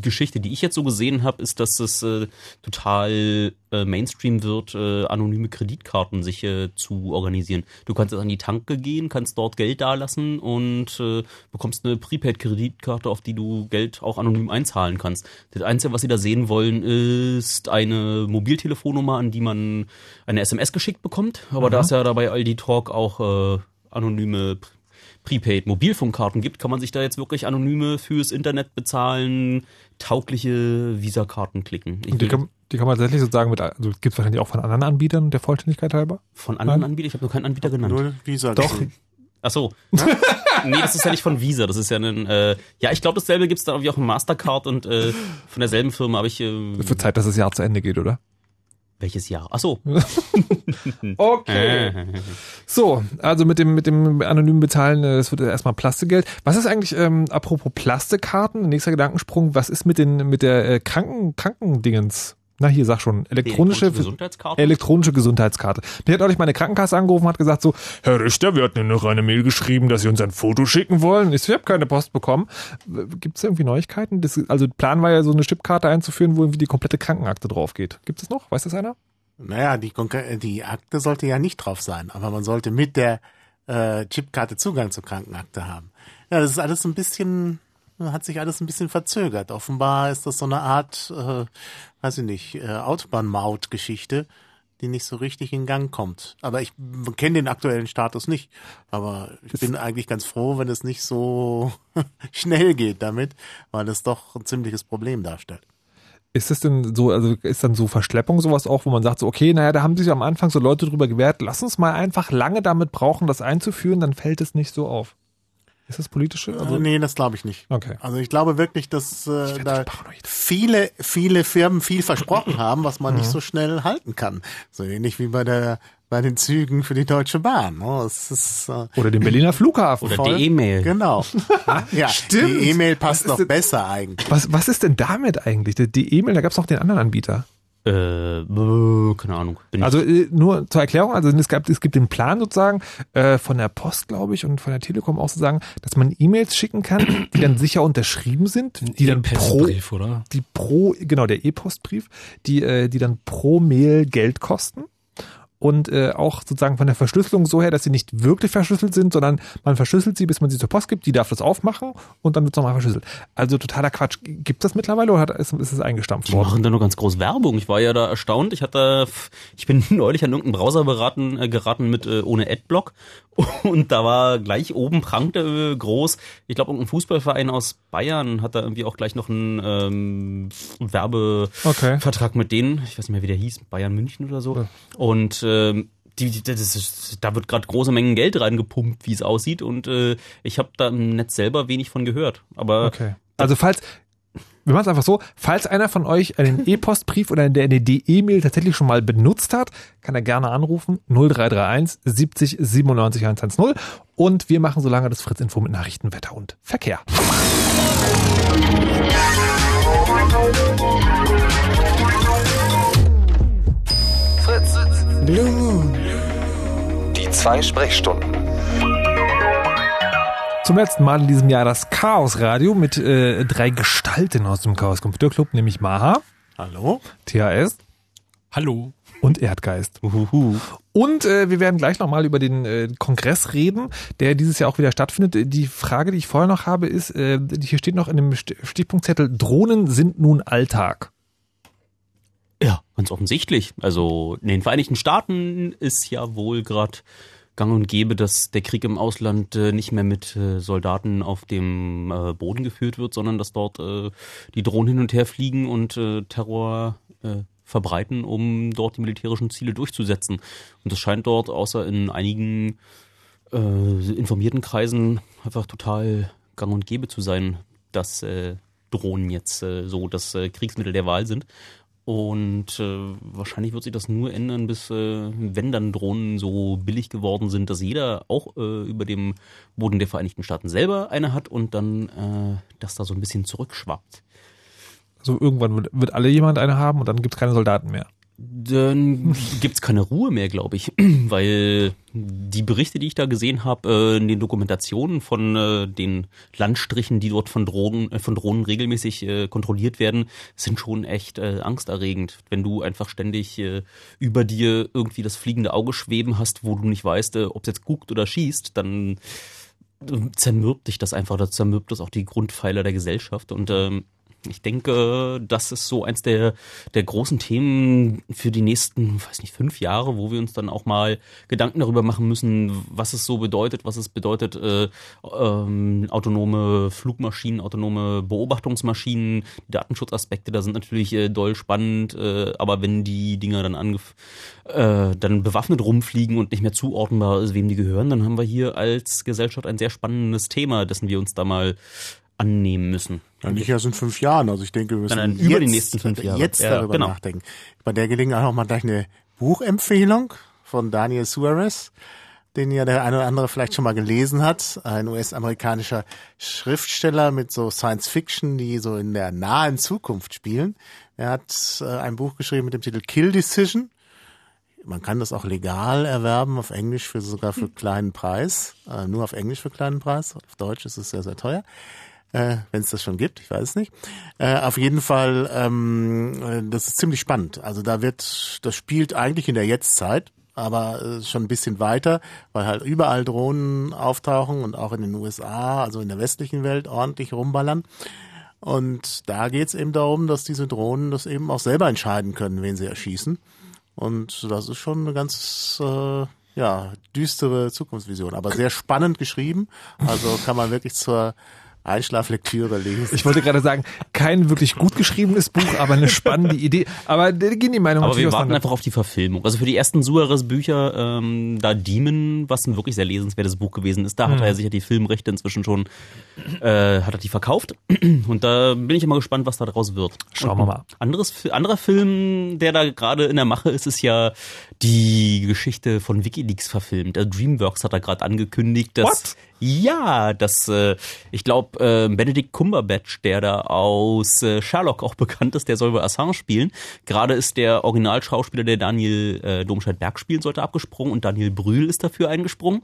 Speaker 4: Geschichte, die ich jetzt so gesehen habe, ist, dass es äh, total äh, Mainstream wird, äh, anonyme Kreditkarten sich äh, zu organisieren. Du kannst jetzt an die Tanke gehen, kannst dort Geld dalassen und äh, bekommst eine Prepaid-Kreditkarte, auf die du Geld auch anonym einzahlen kannst. Das Einzige, was sie da sehen wollen, ist eine Mobiltelefonnummer, an die man eine SMS geschickt bekommt. Aber da es ja dabei Aldi Talk auch äh, anonyme Prepaid-Mobilfunkkarten gibt, kann man sich da jetzt wirklich anonyme fürs Internet bezahlen, taugliche Visa-Karten klicken. Ich
Speaker 3: Und die kann, die kann man tatsächlich sozusagen mit, also gibt es wahrscheinlich auch von anderen Anbietern, der Vollständigkeit halber?
Speaker 4: von anderen
Speaker 3: Nein.
Speaker 4: Anbietern? Ich habe noch keinen Anbieter genannt.
Speaker 5: Nur Visa
Speaker 3: Doch.
Speaker 5: gesehen.
Speaker 4: Ach so. nee, das ist ja nicht von Visa, das ist ja ein, äh, ja, ich glaube, dasselbe gibt's da irgendwie auch in Mastercard und äh, von derselben Firma habe ich, äh,
Speaker 3: Für Zeit, dass das Jahr zu Ende geht, oder?
Speaker 4: Welches Jahr? Ach so.
Speaker 3: Okay. So, also mit dem, mit dem anonymen Bezahlen, äh, es wird erstmal Plastikgeld. Was ist eigentlich, ähm, apropos Plastikkarten, nächster Gedankensprung, was ist mit den, mit der äh, Kranken, Krankendingens? Na hier, sag schon, elektronische,
Speaker 4: elektronische Gesundheitskarte?
Speaker 3: elektronische Gesundheitskarte. Mir hat neulich meine Krankenkasse angerufen und hat gesagt so, Herr Richter, wir hatten Ihnen noch eine Mail geschrieben, dass Sie uns ein Foto schicken wollen. Ich so, ich habe keine Post bekommen. Gibt es irgendwie Neuigkeiten? Das, also Plan war ja so eine Chipkarte einzuführen, wo irgendwie die komplette Krankenakte drauf geht. Gibt es noch? Weiß das einer?
Speaker 5: Naja, die, die Akte sollte ja nicht drauf sein, aber man sollte mit der äh, Chipkarte Zugang zur Krankenakte haben. Ja, das ist alles ein bisschen, hat sich alles ein bisschen verzögert. Offenbar ist das so eine Art, äh, weiß ich nicht, äh, Autobahnmaut-Geschichte, die nicht so richtig in Gang kommt. Aber ich kenne den aktuellen Status nicht. Aber ich bin eigentlich ganz froh, wenn es nicht so schnell geht damit, weil es doch ein ziemliches Problem darstellt.
Speaker 3: Ist das denn so, also ist dann so Verschleppung sowas auch, wo man sagt so, okay, naja, da haben sich am Anfang so Leute drüber gewehrt, lass uns mal einfach lange damit brauchen, das einzuführen, dann fällt es nicht so auf. Ist das politische?
Speaker 5: Also, nee, das glaube ich nicht.
Speaker 3: Okay.
Speaker 5: Also ich glaube wirklich, dass äh, da viele, viele Firmen viel versprochen haben, was man nicht so schnell halten kann. So ähnlich wie bei der bei den Zügen für die Deutsche Bahn. Das ist, äh,
Speaker 3: Oder den Berliner Flughafen.
Speaker 4: Oder
Speaker 5: voll-
Speaker 4: die E-Mail.
Speaker 5: Genau. ja,
Speaker 3: Stimmt.
Speaker 5: die E-Mail passt noch besser eigentlich.
Speaker 3: Was, was ist denn damit eigentlich? Die- Die E-Mail, da gab es noch den anderen Anbieter.
Speaker 4: Äh, keine Ahnung. Bin
Speaker 3: Also äh, nur zur Erklärung, also es, gab, es gibt den Plan sozusagen äh, von der Post, glaube ich, und von der Telekom auch sozusagen, dass man E-Mails schicken kann, die dann sicher unterschrieben sind, die dann pro,
Speaker 7: E-Postbrief, oder?
Speaker 3: die pro, genau, der E-Postbrief, die, äh, die dann pro Mail Geld kosten. Und äh, auch sozusagen von der Verschlüsselung so her, dass sie nicht wirklich verschlüsselt sind, sondern man verschlüsselt sie, bis man sie zur Post gibt, die darf das aufmachen und dann wird es nochmal verschlüsselt. Also totaler Quatsch. Gibt das mittlerweile oder hat, ist, ist es eingestampft
Speaker 4: Die
Speaker 3: worden?
Speaker 4: machen da nur ganz groß Werbung. Ich war ja da erstaunt. Ich hatte, ich bin neulich an irgendeinen Browser beraten, äh, geraten mit äh, ohne Adblock und da war gleich oben prangte äh, groß. Ich glaube, irgendein Fußballverein aus Bayern hat da irgendwie auch gleich noch einen ähm, Werbevertrag
Speaker 3: Okay.
Speaker 4: mit denen. Ich weiß nicht mehr, wie der hieß, Bayern München oder so. Und ähm, die, die, das ist, da wird gerade große Mengen Geld reingepumpt, wie es aussieht. Und äh, ich habe da im Netz selber wenig von gehört. Aber
Speaker 3: Okay. Also falls, wir machen es einfach so, falls einer von euch einen E-Postbrief oder eine, E-Mail tatsächlich schon mal benutzt hat, kann er gerne anrufen 0331 70 97 110 und wir machen so lange das Fritz Info mit Nachrichten, Wetter und Verkehr.
Speaker 2: Blue Moon.
Speaker 1: Die zwei Sprechstunden.
Speaker 3: Zum letzten Mal in diesem Jahr das Chaos Radio mit äh, drei Gestalten aus dem Chaos Computer Club, nämlich Maha,
Speaker 5: Hallo?
Speaker 3: THS
Speaker 7: Hallo.
Speaker 3: und Erdgeist. Und äh, wir werden gleich nochmal über den äh, Kongress reden, der dieses Jahr auch wieder stattfindet. Die Frage, die ich vorher noch habe, ist, äh, hier steht noch in dem St- Stichpunktzettel, Drohnen sind nun Alltag.
Speaker 4: Ganz offensichtlich. Also in den Vereinigten Staaten ist ja wohl gerade gang und gäbe, dass der Krieg im Ausland äh, nicht mehr mit äh, Soldaten auf dem äh, Boden geführt wird, sondern dass dort äh, die Drohnen hin und her fliegen und äh, Terror äh, verbreiten, um dort die militärischen Ziele durchzusetzen. Und das scheint dort, außer in einigen informierten Kreisen, einfach total gang und gäbe zu sein, dass Drohnen jetzt so das Kriegsmittel der Wahl sind. Und äh, wahrscheinlich wird sich das nur ändern, bis äh, wenn dann Drohnen so billig geworden sind, dass jeder auch äh, über dem Boden der Vereinigten Staaten selber eine hat und dann äh, das da so ein bisschen zurückschwappt.
Speaker 3: Also irgendwann wird, wird alle jemand eine haben und dann gibt es keine Soldaten mehr.
Speaker 4: Dann gibt's keine Ruhe mehr, glaube ich, weil die Berichte, die ich da gesehen habe, äh, in den Dokumentationen von äh, den Landstrichen, die dort von Drohnen, äh, von Drohnen regelmäßig kontrolliert werden, sind schon echt angsterregend. Wenn du einfach ständig über dir irgendwie das fliegende Auge schweben hast, wo du nicht weißt, ob es jetzt guckt oder schießt, dann äh, zermürbt dich das einfach, das zermürbt das auch die Grundpfeiler der Gesellschaft. Und ähm, ich denke, das ist so eins der, der großen Themen für die nächsten, weiß nicht, fünf Jahre, wo wir uns dann auch mal Gedanken darüber machen müssen, was es so bedeutet, was es bedeutet, äh, ähm, autonome Flugmaschinen, autonome Beobachtungsmaschinen, die Datenschutzaspekte, da sind natürlich äh, doll spannend, äh, aber wenn die Dinger dann angef äh, dann bewaffnet rumfliegen und nicht mehr zuordnenbar ist, wem die gehören, dann haben wir hier als Gesellschaft ein sehr spannendes Thema, dessen wir uns da mal annehmen müssen.
Speaker 5: Ja, nicht erst in fünf Jahren. Also ich denke, wir müssen
Speaker 4: nein, über die nächsten fünf Jahre.
Speaker 5: jetzt
Speaker 4: Ja,
Speaker 5: darüber
Speaker 4: genau.
Speaker 5: nachdenken. Bei der Gelegenheit auch mal gleich eine Buchempfehlung von Daniel Suarez, den ja der eine oder andere vielleicht schon mal gelesen hat. Ein US-amerikanischer Schriftsteller mit so Science Fiction, die so in der nahen Zukunft spielen. Er hat äh, ein Buch geschrieben mit dem Titel Kill Decision. Man kann das auch legal erwerben auf Englisch für sogar für kleinen Preis. Äh, nur auf Englisch für kleinen Preis. Auf Deutsch ist es sehr, sehr teuer äh, wenn es das schon gibt, ich weiß es nicht. Äh, auf jeden Fall, ähm, äh, das ist ziemlich spannend. Also da wird, das spielt eigentlich in der Jetztzeit, aber äh, schon ein bisschen weiter, weil halt überall Drohnen auftauchen und auch in den USA, also in der westlichen Welt, ordentlich rumballern. Und da geht es eben darum, dass diese Drohnen das eben auch selber entscheiden können, wen sie erschießen. Und das ist schon eine ganz äh, ja, düstere Zukunftsvision, aber sehr spannend geschrieben. Also kann man wirklich zur Einschlaflektüre lesen.
Speaker 3: Ich wollte gerade sagen, kein wirklich gut geschriebenes Buch, aber eine spannende Idee. Aber da gehen die Meinungen
Speaker 4: Aber wir warten einfach auf die Verfilmung. Also für die ersten Suarez-Bücher, ähm, da Demon, was ein wirklich sehr lesenswertes Buch gewesen ist, da hat
Speaker 3: Mhm.
Speaker 4: er sicher die Filmrechte inzwischen schon, äh, hat er die verkauft. Und da bin ich immer gespannt, was da draus wird.
Speaker 3: Schauen wir mal.
Speaker 4: Anderes, anderer Film, der da gerade in der Mache ist, ist ja die Geschichte von WikiLeaks verfilmt. Also DreamWorks hat da gerade angekündigt, dass
Speaker 3: What?
Speaker 4: Ja, dass äh, ich glaube äh, Benedict Cumberbatch, der da aus äh, Sherlock auch bekannt ist, der soll wohl Assange spielen. Gerade ist der Originalschauspieler, der Daniel äh, Domscheit-Berg spielen sollte, abgesprungen und Daniel Brühl ist dafür eingesprungen.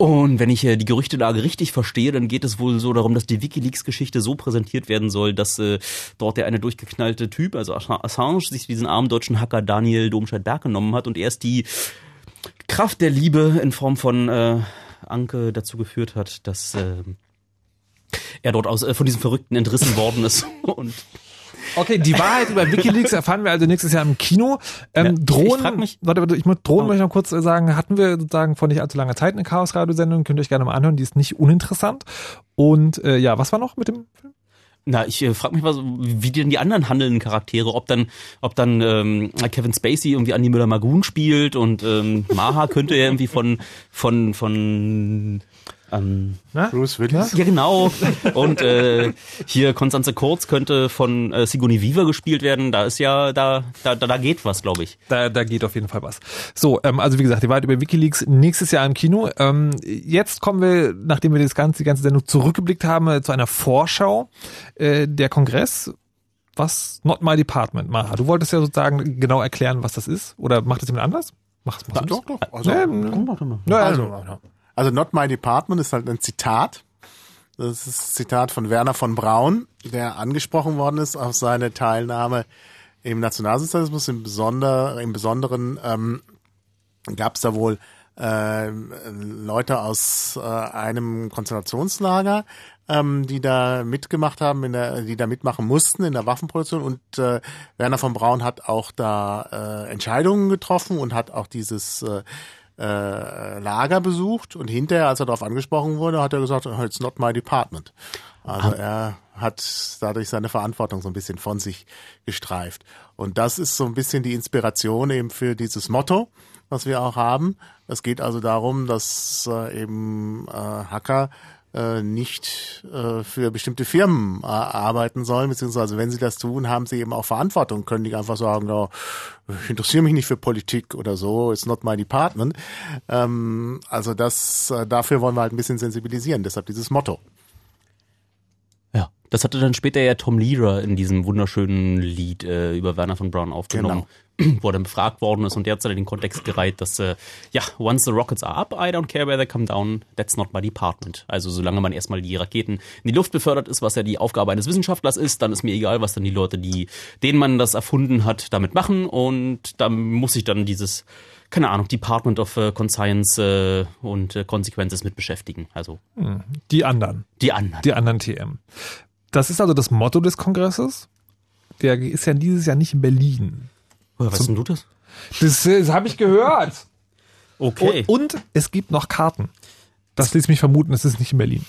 Speaker 4: Und wenn ich äh, die Gerüchtelage richtig verstehe, dann geht es wohl so darum, dass die WikiLeaks-Geschichte so präsentiert werden soll, dass äh, dort der eine durchgeknallte Typ, also Assange, Assange, sich diesen armen deutschen Hacker Daniel Domscheit-Berg genommen hat und erst die Kraft der Liebe in Form von äh, Anke dazu geführt hat, dass äh, er dort aus, äh, von diesem Verrückten entrissen worden ist. Und
Speaker 3: Okay, die Wahrheit über WikiLeaks erfahren wir also nächstes Jahr im Kino. Ähm,
Speaker 4: Ja, ich- ich
Speaker 3: Drohnen,
Speaker 4: frag mich-
Speaker 3: warte, warte, ich muss Drohnen
Speaker 4: Oh.
Speaker 3: möchte ich noch kurz äh, sagen, hatten wir sozusagen vor nicht allzu langer Zeit eine Chaos-Radio-Sendung, könnt ihr euch gerne mal anhören, die ist nicht uninteressant. Und äh, ja, was war noch mit dem Film?
Speaker 4: Na, ich äh, frage mich mal, so, wie denn die anderen handelnden Charaktere, ob dann, ob dann ähm, Kevin Spacey irgendwie Andi Müller-Magun spielt und ähm, Maha könnte ja irgendwie von von von ähm,
Speaker 5: Bruce Willis.
Speaker 4: ja genau und äh, hier Konstanze Kurz könnte von äh, Sigourney Weaver gespielt werden. Da ist ja da da da, da geht was, glaube ich.
Speaker 3: Da, da geht auf jeden Fall was. So, ähm, also wie gesagt, die Wahrheit über WikiLeaks nächstes Jahr im Kino. Ähm, jetzt kommen wir, nachdem wir das ganze, die ganze Sendung zurückgeblickt haben, äh, zu einer Vorschau. Äh, der Kongress, was Not My Department. Maha, du wolltest ja sozusagen genau erklären, was das ist. Oder macht das jemand anders? Mach, machst du
Speaker 5: Doch, doch. Also,
Speaker 3: Ja, ja,
Speaker 5: Also,
Speaker 3: also,
Speaker 5: Also Not My Department ist halt ein Zitat. Das ist ein Zitat von Werner von Braun, der angesprochen worden ist auf seine Teilnahme im Nationalsozialismus. Im, Besonder, im Besonderen ähm, gab es da wohl äh, Leute aus äh, einem Konzentrationslager, ähm, die da mitgemacht haben, in der, die da mitmachen mussten in der Waffenproduktion. Und äh, Werner von Braun hat auch da äh, Entscheidungen getroffen und hat auch dieses äh, äh, Lager besucht und hinterher, als er darauf angesprochen wurde, hat er gesagt, "Oh, it's not my department. Also er hat dadurch seine Verantwortung so ein bisschen von sich gestreift. Und das ist so ein bisschen die Inspiration eben für dieses Motto, was wir auch haben. Es geht also darum, dass äh, eben äh, Hacker äh, nicht äh, für bestimmte Firmen äh, arbeiten sollen, beziehungsweise wenn sie das tun, haben sie eben auch Verantwortung, können die einfach sagen, ja, ich interessiere mich nicht für Politik oder so, it's not my department. Ähm, also das, äh, dafür wollen wir halt ein bisschen sensibilisieren, deshalb dieses Motto.
Speaker 4: Ja, das hatte dann später ja Tom Lehrer in diesem wunderschönen Lied äh, über Werner von Braun aufgenommen, wo er dann befragt worden ist und der hat dann den Kontext gereiht, dass äh, ja, once the rockets are up, I don't care where they come down, that's not my department. Also solange man erstmal die Raketen in die Luft befördert ist, was ja die Aufgabe eines Wissenschaftlers ist, dann ist mir egal, was dann die Leute, die denen man das erfunden hat, damit machen und da muss sich dann dieses keine Ahnung, Department of äh, Conscience äh, und äh, Consequences mit beschäftigen. Also
Speaker 3: die anderen.
Speaker 4: die anderen.
Speaker 3: Die anderen TM. Das ist also das Motto des Kongresses. Der ist ja dieses Jahr nicht in Berlin.
Speaker 4: Woher weißt denn du das?
Speaker 3: Das, äh, das habe ich gehört.
Speaker 4: Okay.
Speaker 3: Und, und es gibt noch Karten. Das ließ mich vermuten, es ist nicht in Berlin.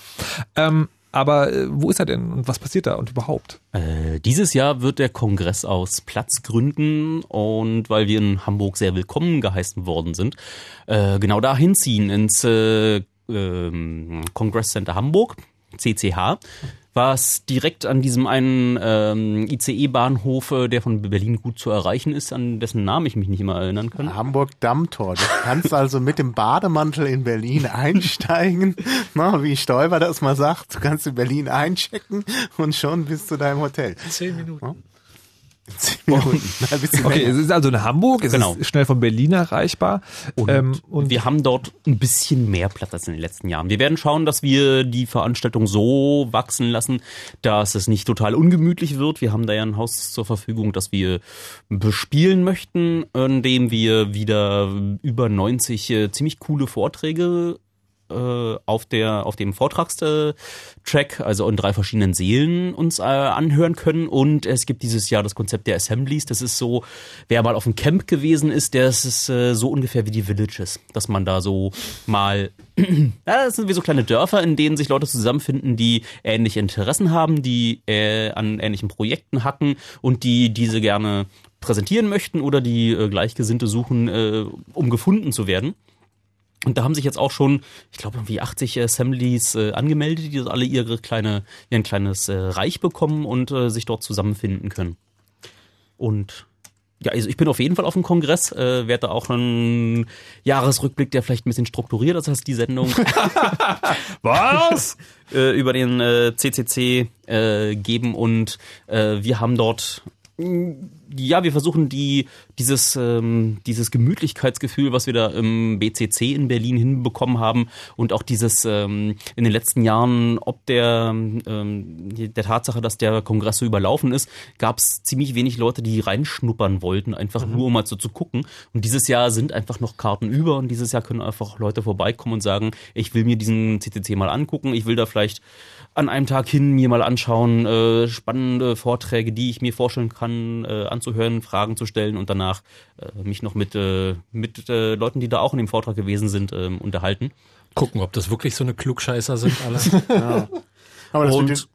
Speaker 3: Ähm, aber äh, wo ist er denn und was passiert da und überhaupt?
Speaker 4: Äh, dieses Jahr wird der Kongress aus Platzgründen und weil wir in Hamburg sehr willkommen geheißen worden sind, äh, genau dahin ziehen ins äh, ähm, Congress Center Hamburg, CCH, was direkt an diesem einen ähm, ICE-Bahnhof, der von Berlin gut zu erreichen ist, an dessen Namen ich mich nicht immer erinnern kann.
Speaker 5: Hamburg Dammtor. Du kannst also mit dem Bademantel in Berlin einsteigen, na, wie Stoiber das mal sagt. Du kannst in Berlin einchecken und schon bist du da im Hotel.
Speaker 7: Zehn Minuten.
Speaker 3: Okay, es ist also in Hamburg, es
Speaker 4: Genau.
Speaker 3: ist schnell von Berlin erreichbar.
Speaker 4: Und,
Speaker 3: ähm, und
Speaker 4: wir haben dort ein bisschen mehr Platz als in den letzten Jahren. Wir werden schauen, dass wir die Veranstaltung so wachsen lassen, dass es nicht total ungemütlich wird. Wir haben da ja ein Haus zur Verfügung, das wir bespielen möchten, in dem wir wieder über 90 äh, ziemlich coole Vorträge äh, auf der auf dem Vortragstrack, also in drei verschiedenen Seelen uns äh, anhören können. Und es gibt dieses Jahr das Konzept der Assemblies. Das ist so, wer mal auf dem Camp gewesen ist, der ist äh, so ungefähr wie die Villages, dass man da so mal ja, das sind wie so kleine Dörfer, in denen sich Leute zusammenfinden, die ähnliche Interessen haben, die äh, an ähnlichen Projekten hacken und die diese gerne präsentieren möchten oder die äh, Gleichgesinnte suchen, äh, um gefunden zu werden. Und da haben sich jetzt auch schon, ich glaube, irgendwie 80 Assemblies äh, angemeldet, die alle ihre kleine, ihr kleines äh, Reich bekommen und äh, sich dort zusammenfinden können. Und ja, also ich bin auf jeden Fall auf dem Kongress, äh, werde da auch einen Jahresrückblick, der vielleicht ein bisschen strukturiert ist als die Sendung.
Speaker 3: Was?
Speaker 4: äh, über den äh, CCC äh, geben und äh, wir haben dort ja, wir versuchen die, dieses, ähm, dieses Gemütlichkeitsgefühl, was wir da im BCC in Berlin hinbekommen haben und auch dieses ähm, in den letzten Jahren, ob der, ähm, der Tatsache, dass der Kongress so überlaufen ist, gab es ziemlich wenig Leute, die reinschnuppern wollten, einfach mhm. nur um mal so zu gucken. Und dieses Jahr sind einfach noch Karten über und dieses Jahr können einfach Leute vorbeikommen und sagen, ich will mir diesen CCC mal angucken, ich will da vielleicht an einem Tag hin mir mal anschauen, äh, spannende Vorträge, die ich mir vorstellen kann, äh, anzuhören, Fragen zu stellen und danach äh, mich noch mit, äh, mit äh, Leuten, die da auch in dem Vortrag gewesen sind, äh, unterhalten.
Speaker 7: Gucken, ob das wirklich so eine Klugscheißer sind alle.
Speaker 5: ja. Aber das
Speaker 4: Und-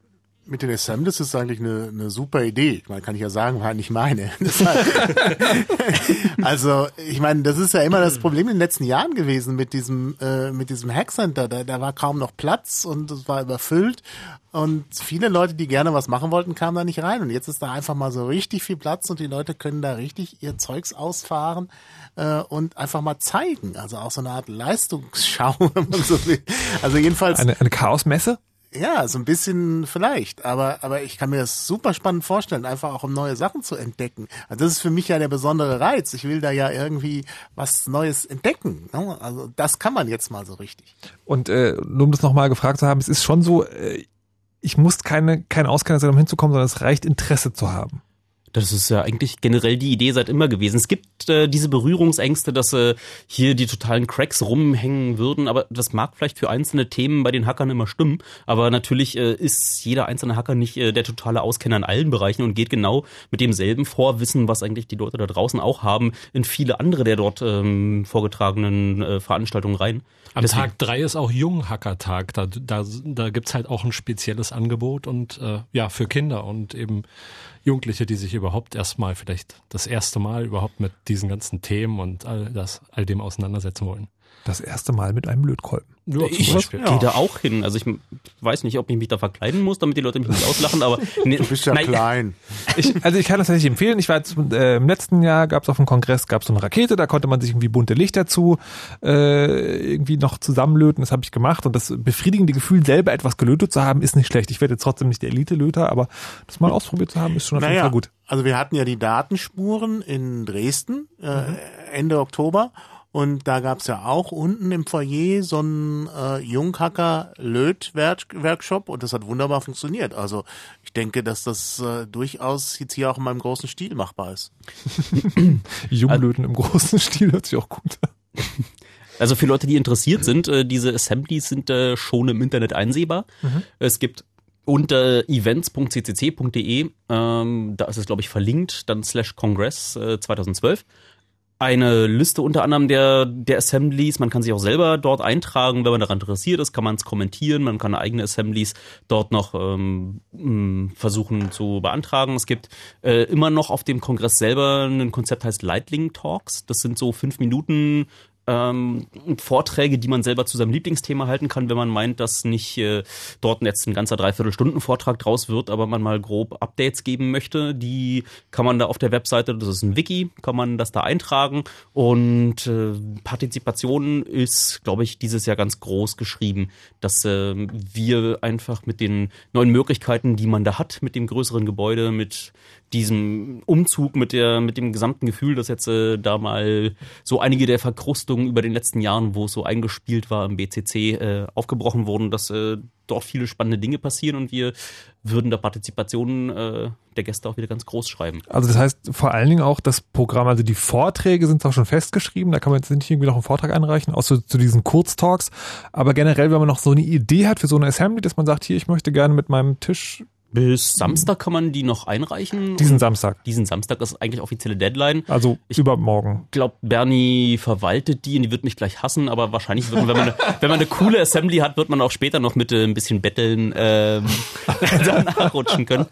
Speaker 5: mit, den, Assemblies ist eigentlich eine, eine super Idee. Meine, kann ich ja sagen, war nicht meine. also, ich meine, das ist ja immer das Problem in den letzten Jahren gewesen mit diesem, äh, mit diesem Hackcenter. Da, da war kaum noch Platz und es war überfüllt. Und viele Leute, die gerne was machen wollten, kamen da nicht rein. Und jetzt ist da einfach mal so richtig viel Platz und die Leute können da richtig ihr Zeugs ausfahren äh, und einfach mal zeigen. Also auch so eine Art Leistungsschau, wenn man so will. Also jedenfalls.
Speaker 3: Eine, eine Chaosmesse?
Speaker 5: Ja, so ein bisschen vielleicht, aber aber ich kann mir das super spannend vorstellen, einfach auch um neue Sachen zu entdecken. Also das ist für mich ja der besondere Reiz. Ich will da ja irgendwie was Neues entdecken. Ne? Also das kann man jetzt mal so richtig.
Speaker 3: Und äh, nur um das nochmal gefragt zu haben, es ist schon so, äh, ich muss keine, kein Auskenner sein, um hinzukommen, sondern es reicht Interesse zu haben.
Speaker 4: Das ist ja eigentlich generell die Idee seit immer gewesen. Es gibt äh, diese Berührungsängste, dass äh, hier die totalen Cracks rumhängen würden, aber das mag vielleicht für einzelne Themen bei den Hackern immer stimmen. Aber natürlich äh, ist jeder einzelne Hacker nicht äh, der totale Auskenner in allen Bereichen und geht genau mit demselben Vorwissen, was eigentlich die Leute da draußen auch haben, in viele andere der dort ähm, vorgetragenen äh, Veranstaltungen rein.
Speaker 7: Am
Speaker 4: Deswegen-
Speaker 7: Tag drei ist auch Junghackertag. Da, da, da gibt's halt auch ein spezielles Angebot und äh, ja, für Kinder und eben Jugendliche, die sich überhaupt erstmal vielleicht das erste Mal überhaupt mit diesen ganzen Themen und all das, all dem auseinandersetzen wollen.
Speaker 3: Das erste Mal mit einem Lötkolben.
Speaker 7: Ja, zum
Speaker 4: ich
Speaker 7: Beispiel.
Speaker 4: gehe da auch hin. Also ich weiß nicht, ob ich mich da verkleiden muss, damit die Leute mich nicht auslachen, aber nee,
Speaker 5: Du bist ja
Speaker 4: nein,
Speaker 5: klein.
Speaker 3: Ich, also ich kann das tatsächlich empfehlen. Ich war jetzt, äh, im letzten Jahr gab es auf dem Kongress gab so eine Rakete, da konnte man sich irgendwie bunte Lichter zu äh, irgendwie noch zusammenlöten. Das habe ich gemacht und das befriedigende Gefühl, selber etwas gelötet zu haben, ist nicht schlecht. Ich werde jetzt trotzdem nicht der Elite-Löter, aber das mal ausprobiert zu haben, ist schon auf jeden
Speaker 5: Naja,
Speaker 3: Fall gut.
Speaker 5: also wir hatten ja die Datenspuren in Dresden äh, Ende Oktober und da gab's ja auch unten im Foyer so einen äh, Junghacker-Löt-Workshop und das hat wunderbar funktioniert. Also ich denke, dass das äh, durchaus jetzt hier auch in meinem großen Stil machbar ist.
Speaker 3: Junglöten im großen Stil hört sich auch gut an.
Speaker 4: Also für Leute, die interessiert sind, äh, diese Assemblies sind äh, schon im Internet einsehbar. Es gibt unter events.ccc.de, ähm, da ist es, glaube ich, verlinkt, dann slash Congress äh, 2012. Eine Liste unter anderem der, der Assemblies. Man kann sich auch selber dort eintragen, wenn man daran interessiert ist, kann man es kommentieren, man kann eigene Assemblies dort noch ähm, mh, versuchen zu beantragen. Es gibt äh, immer noch auf dem Kongress selber ein Konzept heißt Lightning Talks. Das sind so fünf Minuten ähm, Vorträge, die man selber zu seinem Lieblingsthema halten kann, wenn man meint, dass nicht äh, dort jetzt ein ganzer Dreiviertelstunden-Vortrag draus wird, aber man mal grob Updates geben möchte. Die kann man da auf der Webseite, das ist ein Wiki, kann man das da eintragen und äh, Partizipation ist, glaube ich, dieses Jahr ganz groß geschrieben, dass äh, wir einfach mit den neuen Möglichkeiten, die man da hat, mit dem größeren Gebäude, mit diesem Umzug, mit der, mit dem gesamten Gefühl, dass jetzt äh, da mal so einige der Verkrustungen über den letzten Jahren, wo es so eingespielt war im BCC, äh, aufgebrochen wurden, dass äh, dort viele spannende Dinge passieren und wir würden der Partizipation äh, der Gäste auch wieder ganz groß schreiben.
Speaker 3: Also das heißt vor allen Dingen auch das Programm, also die Vorträge sind auch schon festgeschrieben, da kann man jetzt nicht irgendwie noch einen Vortrag einreichen, außer zu diesen Kurztalks. Aber generell, wenn man noch so eine Idee hat für so eine Assembly, dass man sagt, hier, ich möchte gerne mit meinem Tisch
Speaker 4: bis Samstag kann man die noch einreichen.
Speaker 3: Diesen Samstag.
Speaker 4: Diesen Samstag ist eigentlich offizielle Deadline.
Speaker 3: Also ich übermorgen.
Speaker 4: Ich glaube, Bernie verwaltet die und die wird mich gleich hassen, aber wahrscheinlich wird man, wenn man, eine, wenn man eine coole Assembly hat, wird man auch später noch mit äh, ein bisschen Betteln ähm, nachrutschen können.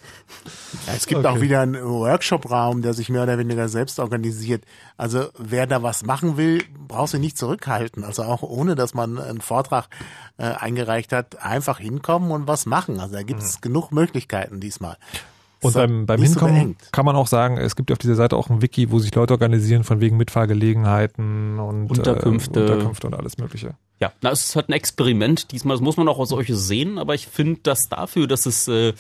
Speaker 5: Ja, es gibt okay. auch wieder einen Workshop-Raum, der sich mehr oder weniger selbst organisiert. Also wer da was machen will, braucht sich nicht zurückhalten. Also auch ohne, dass man einen Vortrag äh, eingereicht hat, einfach hinkommen und was machen. Also da gibt es mhm. genug Möglichkeiten diesmal.
Speaker 3: Und beim, beim Hinkommen so kann man auch sagen, es gibt auf dieser Seite auch ein Wiki, wo sich Leute organisieren von wegen Mitfahrgelegenheiten und
Speaker 4: Unterkünfte,
Speaker 3: äh, Unterkünfte und alles Mögliche.
Speaker 4: Ja, na, es ist halt ein Experiment. Diesmal das muss man auch als solches sehen, aber ich finde, dass dafür, dass es äh,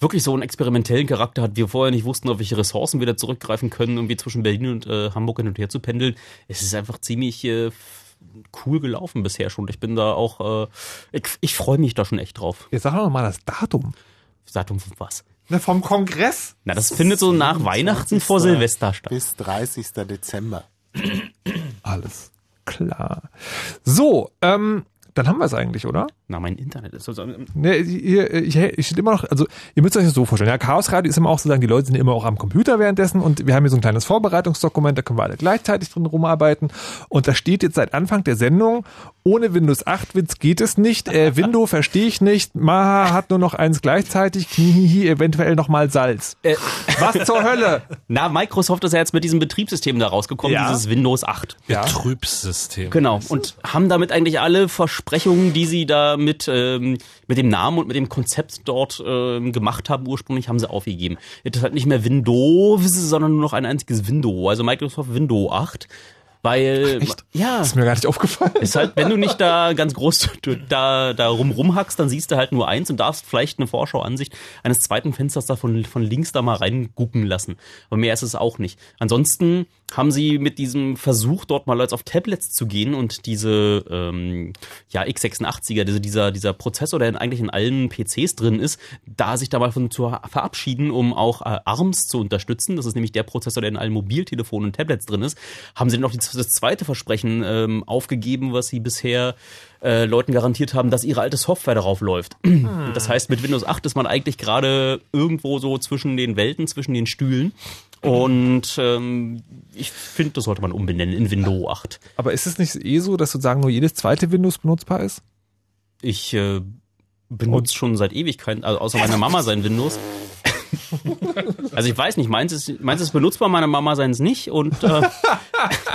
Speaker 4: wirklich so einen experimentellen Charakter hat, wir vorher nicht wussten, auf welche Ressourcen wir da zurückgreifen können, irgendwie zwischen Berlin und äh, Hamburg hin und her zu pendeln, es ist einfach ziemlich äh, cool gelaufen bisher schon. Ich bin da auch, äh, ich, ich freue mich da schon echt drauf.
Speaker 3: Jetzt sag doch mal das Datum.
Speaker 4: Das Datum von was?
Speaker 3: Na, vom Kongress?
Speaker 4: Na, das findet so nach Weihnachten vor Silvester statt.
Speaker 5: Bis 30. Dezember.
Speaker 3: Alles klar. So, ähm, dann haben wir es eigentlich, oder?
Speaker 4: Na, mein Internet ist so.
Speaker 3: Ne, hier, ich, ich steht immer noch, also ihr müsst euch das so vorstellen. Ja, Chaos Radio ist immer auch so sagen, die Leute sind immer auch am Computer währenddessen und wir haben hier so ein kleines Vorbereitungsdokument, da können wir alle gleichzeitig drin rumarbeiten. Und da steht jetzt seit Anfang der Sendung, ohne Windows 8 Witz geht es nicht, äh, Windows verstehe ich nicht, Maha hat nur noch eins gleichzeitig, Knihihi, eventuell nochmal Salz. Äh. Was zur Hölle?
Speaker 4: Na, Microsoft ist ja jetzt mit diesem Betriebssystem da rausgekommen, ja. dieses Windows 8.
Speaker 7: Ja. Betriebssystem.
Speaker 4: Genau. Und haben damit eigentlich alle Versprechungen, die sie da mit, ähm, mit dem Namen und mit dem Konzept dort ähm, gemacht haben, ursprünglich haben sie aufgegeben. Jetzt ist halt nicht mehr Windows, sondern nur noch ein einziges Window. Also Microsoft Windows 8 weil,
Speaker 3: Echt?
Speaker 4: ja.
Speaker 3: ist mir gar nicht aufgefallen.
Speaker 4: Ist halt, wenn du nicht da ganz groß da, da rum rumhackst, dann siehst du halt nur eins und darfst vielleicht eine Vorschauansicht eines zweiten Fensters da von, von links da mal reingucken lassen. Aber mehr ist es auch nicht. Ansonsten haben sie mit diesem Versuch, dort mal als auf Tablets zu gehen und diese, ähm, ja, x86er, diese, dieser, dieser Prozessor, der eigentlich in allen PCs drin ist, da sich da mal von zu verabschieden, um auch äh, ARMS zu unterstützen. Das ist nämlich der Prozessor, der in allen Mobiltelefonen und Tablets drin ist. Haben sie dann auch die das zweite Versprechen ähm, aufgegeben, was sie bisher äh, Leuten garantiert haben, dass ihre alte Software darauf läuft. Hm. Das heißt, mit Windows 8 ist man eigentlich gerade irgendwo so zwischen den Welten, zwischen den Stühlen. Und ähm, ich finde, das sollte man umbenennen in Windows 8.
Speaker 3: Aber ist es nicht eh so, dass sozusagen nur jedes zweite Windows benutzbar ist?
Speaker 4: Ich äh, benutze schon seit Ewigkeiten, also außer meiner Mama sein Windows. Also ich weiß nicht, meins ist, meins ist benutzbar, meine Mama seins nicht und äh,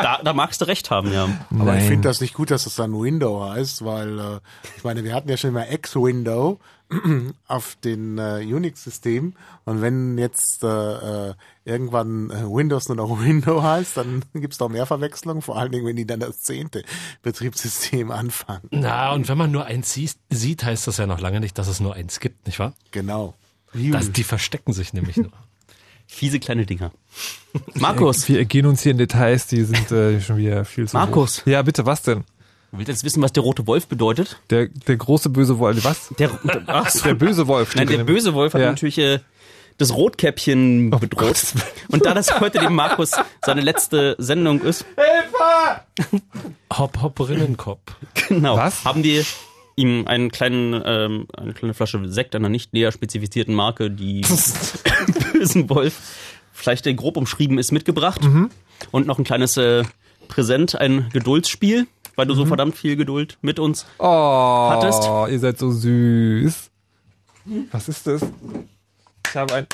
Speaker 4: da, da magst du recht haben, ja.
Speaker 5: Aber Nein. ich finde das nicht gut, dass es dann Window heißt, weil äh, ich meine, wir hatten ja schon mal X-Window auf den äh, Unix-Systemen und wenn jetzt äh, äh irgendwann äh, Windows nur noch Window heißt, dann gibt es doch mehr Verwechslung, vor allen Dingen, wenn die dann das zehnte Betriebssystem anfangen.
Speaker 7: Na, und wenn man nur eins sieht, heißt das ja noch lange nicht, dass es nur eins gibt, nicht wahr?
Speaker 5: Genau.
Speaker 7: Das, die verstecken sich nämlich nur.
Speaker 4: Fiese kleine Dinger. Markus.
Speaker 3: Wir, wir gehen uns hier in Details, die sind äh, schon wieder viel zu
Speaker 4: Markus.
Speaker 3: Hoch. Ja, bitte, was denn?
Speaker 4: Du willst jetzt wissen, was der rote Wolf bedeutet?
Speaker 3: Der, der große böse Wolf, was?
Speaker 4: Der, ach,
Speaker 3: der böse Wolf.
Speaker 4: Nein, der böse Wolf hat ja. natürlich äh, das Rotkäppchen oh bedroht. Gott. Und da das heute dem Markus seine letzte Sendung ist.
Speaker 7: Hilfe! Hopp, hopp, Rinnenkopf.
Speaker 4: Genau. Was? Haben die ihm einen kleinen, ähm, eine kleine Flasche Sekt einer nicht näher spezifizierten Marke, die Bösen Wolf vielleicht grob umschrieben ist, mitgebracht. Mhm. Und noch ein kleines äh, Präsent, ein Geduldsspiel, weil du mhm. so verdammt viel Geduld mit uns
Speaker 3: oh,
Speaker 4: hattest.
Speaker 3: Oh, ihr seid so süß. Was ist das? Ich habe ein.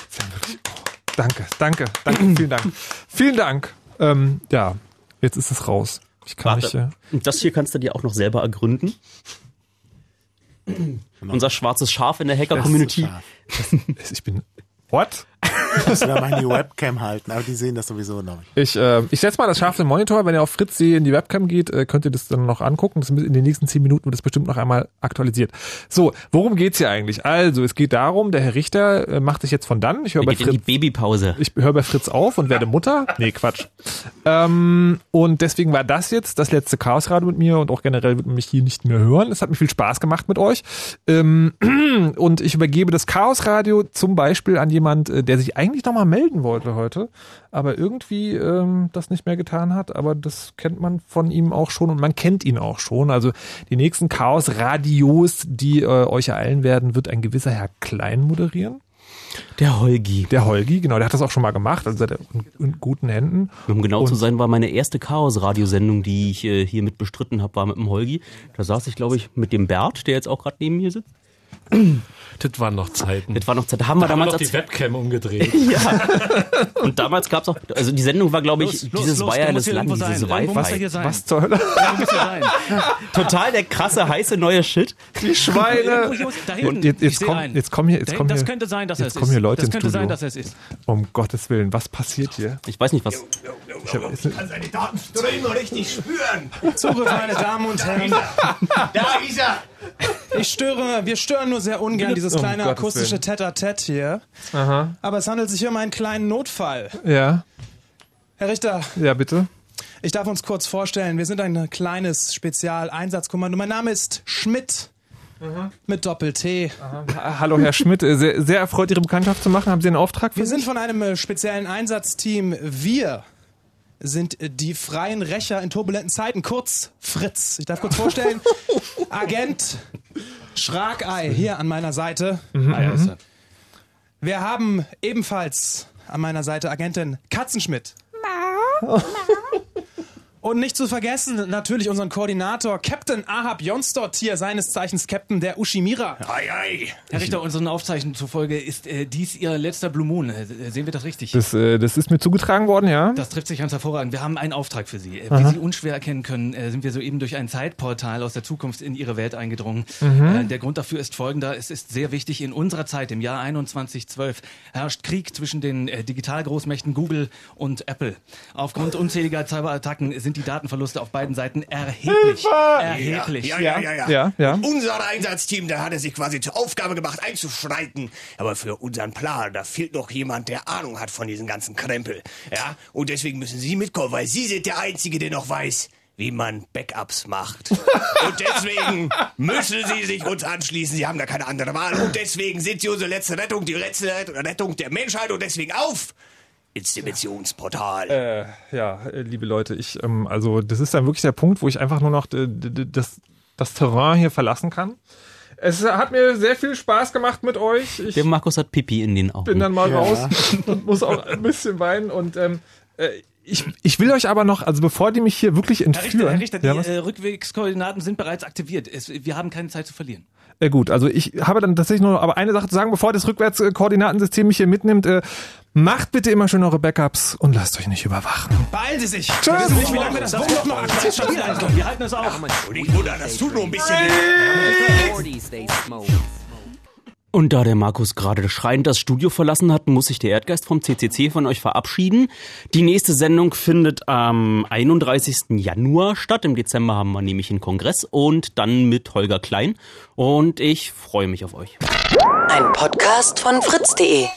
Speaker 3: danke, danke, danke, vielen Dank. Vielen Dank. Ähm, ja, jetzt ist es raus. Ich kann
Speaker 4: Warte, nicht, äh, das hier kannst du dir auch noch selber ergründen. Unser schwarzes Schaf in der Hacker-Community.
Speaker 3: Ich bin. What?
Speaker 5: Ich muss wieder mal in die Webcam halten, aber die sehen das sowieso noch nicht.
Speaker 3: Ich, äh, ich setze mal das scharfe Monitor. Wenn ihr auf Fritz.de in die Webcam geht, äh, könnt ihr das dann noch angucken. Das, in den nächsten zehn Minuten wird das bestimmt noch einmal aktualisiert. So, worum geht's hier eigentlich? Also, es geht darum, der Herr Richter äh, macht sich jetzt von dann. Ich höre bei
Speaker 4: in die
Speaker 3: Fritz,
Speaker 4: Babypause.
Speaker 3: ich höre bei Fritz auf und werde Mutter. Nee, Quatsch. Ähm, und deswegen war das jetzt das letzte Chaosradio mit mir und auch generell wird man mich hier nicht mehr hören. Es hat mir viel Spaß gemacht mit euch. Ähm, und ich übergebe das Chaosradio zum Beispiel an jemand, äh, der sich eigentlich nochmal melden wollte heute, aber irgendwie ähm, das nicht mehr getan hat. Aber das kennt man von ihm auch schon und man kennt ihn auch schon. Also die nächsten Chaosradios, die äh, euch ereilen werden, wird ein gewisser Herr Klein moderieren.
Speaker 4: Der Holgi.
Speaker 3: Der Holgi, genau, der hat das auch schon mal gemacht, also seid in, in guten Händen.
Speaker 4: Um genau
Speaker 3: Und-
Speaker 4: zu sein, war meine erste Chaos-Radiosendung, die ich äh, hier mit bestritten habe, war mit dem Holgi. Da saß ich, glaube ich, mit dem Bert, der jetzt auch gerade neben mir sitzt.
Speaker 7: Das waren noch Zeiten.
Speaker 4: Das war noch Zeit. Da haben wir
Speaker 7: Da haben wir
Speaker 4: damals
Speaker 7: noch die Webcam umgedreht.
Speaker 4: ja. Und damals gab's auch, also die Sendung war, glaube ich,
Speaker 12: Los, los,
Speaker 4: dieses Wireless
Speaker 12: hier
Speaker 4: Land, dieses Wi-Fi.
Speaker 12: hier sein.
Speaker 3: Was zur Hölle?
Speaker 12: Er.
Speaker 4: Total der krasse, heiße neue Shit.
Speaker 3: Die Schweine!
Speaker 12: Da.
Speaker 3: Und jetzt, jetzt,
Speaker 12: einen.
Speaker 3: jetzt kommen hier, jetzt
Speaker 12: Da
Speaker 3: kommen hier,
Speaker 12: das könnte sein, dass er
Speaker 3: jetzt
Speaker 12: es
Speaker 3: kommen
Speaker 12: ist.
Speaker 3: hier Leute
Speaker 12: das könnte sein, dass er es ist.
Speaker 3: Um Gottes Willen, was passiert hier?
Speaker 4: Ich weiß nicht, was.
Speaker 3: Ich hab, ist,
Speaker 13: seine Datenströme richtig spüren.
Speaker 14: Zugriff, meine Damen und Herren.
Speaker 13: Da ist er.
Speaker 14: Ich störe, wir stören nur sehr ungern dieses kleine
Speaker 3: Gottes
Speaker 14: akustische. Tête-à-Tête hier.
Speaker 3: aha.
Speaker 14: Aber es handelt sich hier um einen kleinen Notfall.
Speaker 3: Ja,
Speaker 14: Herr Richter,
Speaker 3: ja, bitte.
Speaker 14: ich darf uns kurz vorstellen, wir sind ein kleines Spezialeinsatzkommando. Mein Name ist Schmidt. Mit Doppel-T.
Speaker 3: Hallo, Herr Schmidt. äh, Sehr, sehr erfreut, Ihre Bekanntschaft zu machen. Haben Sie einen Auftrag für
Speaker 14: Wir sind von einem äh, speziellen Einsatzteam. Wir sind äh, die freien Rächer in turbulenten Zeiten, kurz Fritz. Ich darf kurz vorstellen, Agent Schragei hier an meiner Seite.
Speaker 12: Ah, ja, ist er.
Speaker 14: Wir haben ebenfalls an meiner Seite Agentin Katzenschmidt. Und nicht zu vergessen, natürlich unseren Koordinator, Captain Ahab Jonsdott hier, seines Zeichens Captain der Ushimira.
Speaker 13: Ei, ei.
Speaker 12: Herr Richter, unseren Aufzeichnungen zufolge ist äh, dies Ihr letzter Blue Moon. Äh, sehen wir das richtig?
Speaker 3: Das, äh, das ist mir zugetragen worden, ja.
Speaker 12: Das trifft sich ganz hervorragend. Wir haben einen Auftrag für Sie. Äh, Wie Sie unschwer erkennen können, äh, sind wir soeben durch ein Zeitportal aus der Zukunft in Ihre Welt eingedrungen. Äh, Der Grund dafür ist folgender. Es ist sehr wichtig, in unserer Zeit, im Jahr 2112, herrscht Krieg zwischen den äh, Digitalgroßmächten Google und Apple. Aufgrund unzähliger Cyberattacken sind die Datenverluste auf beiden Seiten erheblich. Erheblich.
Speaker 13: Ja, ja, ja, ja.
Speaker 3: Ja, ja.
Speaker 13: Unser Einsatzteam, da hat er sich quasi zur Aufgabe gemacht, einzuschreiten. Aber für unseren Plan, da fehlt noch jemand, der Ahnung hat von diesem ganzen Krempel. Ja, und deswegen müssen Sie mitkommen, weil Sie sind der Einzige, der noch weiß, wie man Backups macht. Und deswegen müssen Sie sich uns anschließen. Sie haben da keine andere Wahl. Und deswegen sind Sie unsere letzte Rettung, die letzte Rettung der Menschheit. Und deswegen auf ins Dimensionsportal.
Speaker 3: Äh, ja, äh, liebe Leute, ich, ähm, also das ist dann wirklich der Punkt, wo ich einfach nur noch d- das, das Terrain hier verlassen kann. Es hat mir sehr viel Spaß gemacht mit euch. Ich
Speaker 4: Der Markus hat Pipi in den Augen.
Speaker 3: bin dann mal raus und muss auch ein bisschen weinen und ähm, äh, ich, ich will euch aber noch, also bevor die mich hier wirklich
Speaker 12: Herr Richter,
Speaker 3: entführen.
Speaker 12: Herr Richter die
Speaker 3: ja,
Speaker 12: äh, Rückwegskoordinaten sind bereits aktiviert. Es, wir haben keine Zeit zu verlieren.
Speaker 3: Äh, gut, also ich habe dann tatsächlich nur noch aber eine Sache zu sagen, bevor das Rückwärtskoordinatensystem mich hier mitnimmt. Äh, macht bitte immer schön eure Backups und lasst euch nicht überwachen.
Speaker 14: Beeilen Sie sich!
Speaker 3: Tschüss.
Speaker 14: Wir wissen nicht, wie lange wir das Wurmloch noch aktiv stabil halten.
Speaker 12: Wir halten es auf.
Speaker 13: Und ich wundere, das tut nur ein bisschen.
Speaker 4: Und da der Markus gerade schreiend das Studio verlassen hat, muss sich der Erdgeist vom CCC von euch verabschieden. Die nächste Sendung findet am 31. Januar statt. Im Dezember haben wir nämlich einen Kongress und dann mit Holger Klein. Und ich freue mich auf euch.
Speaker 2: Ein Podcast von fritz.de.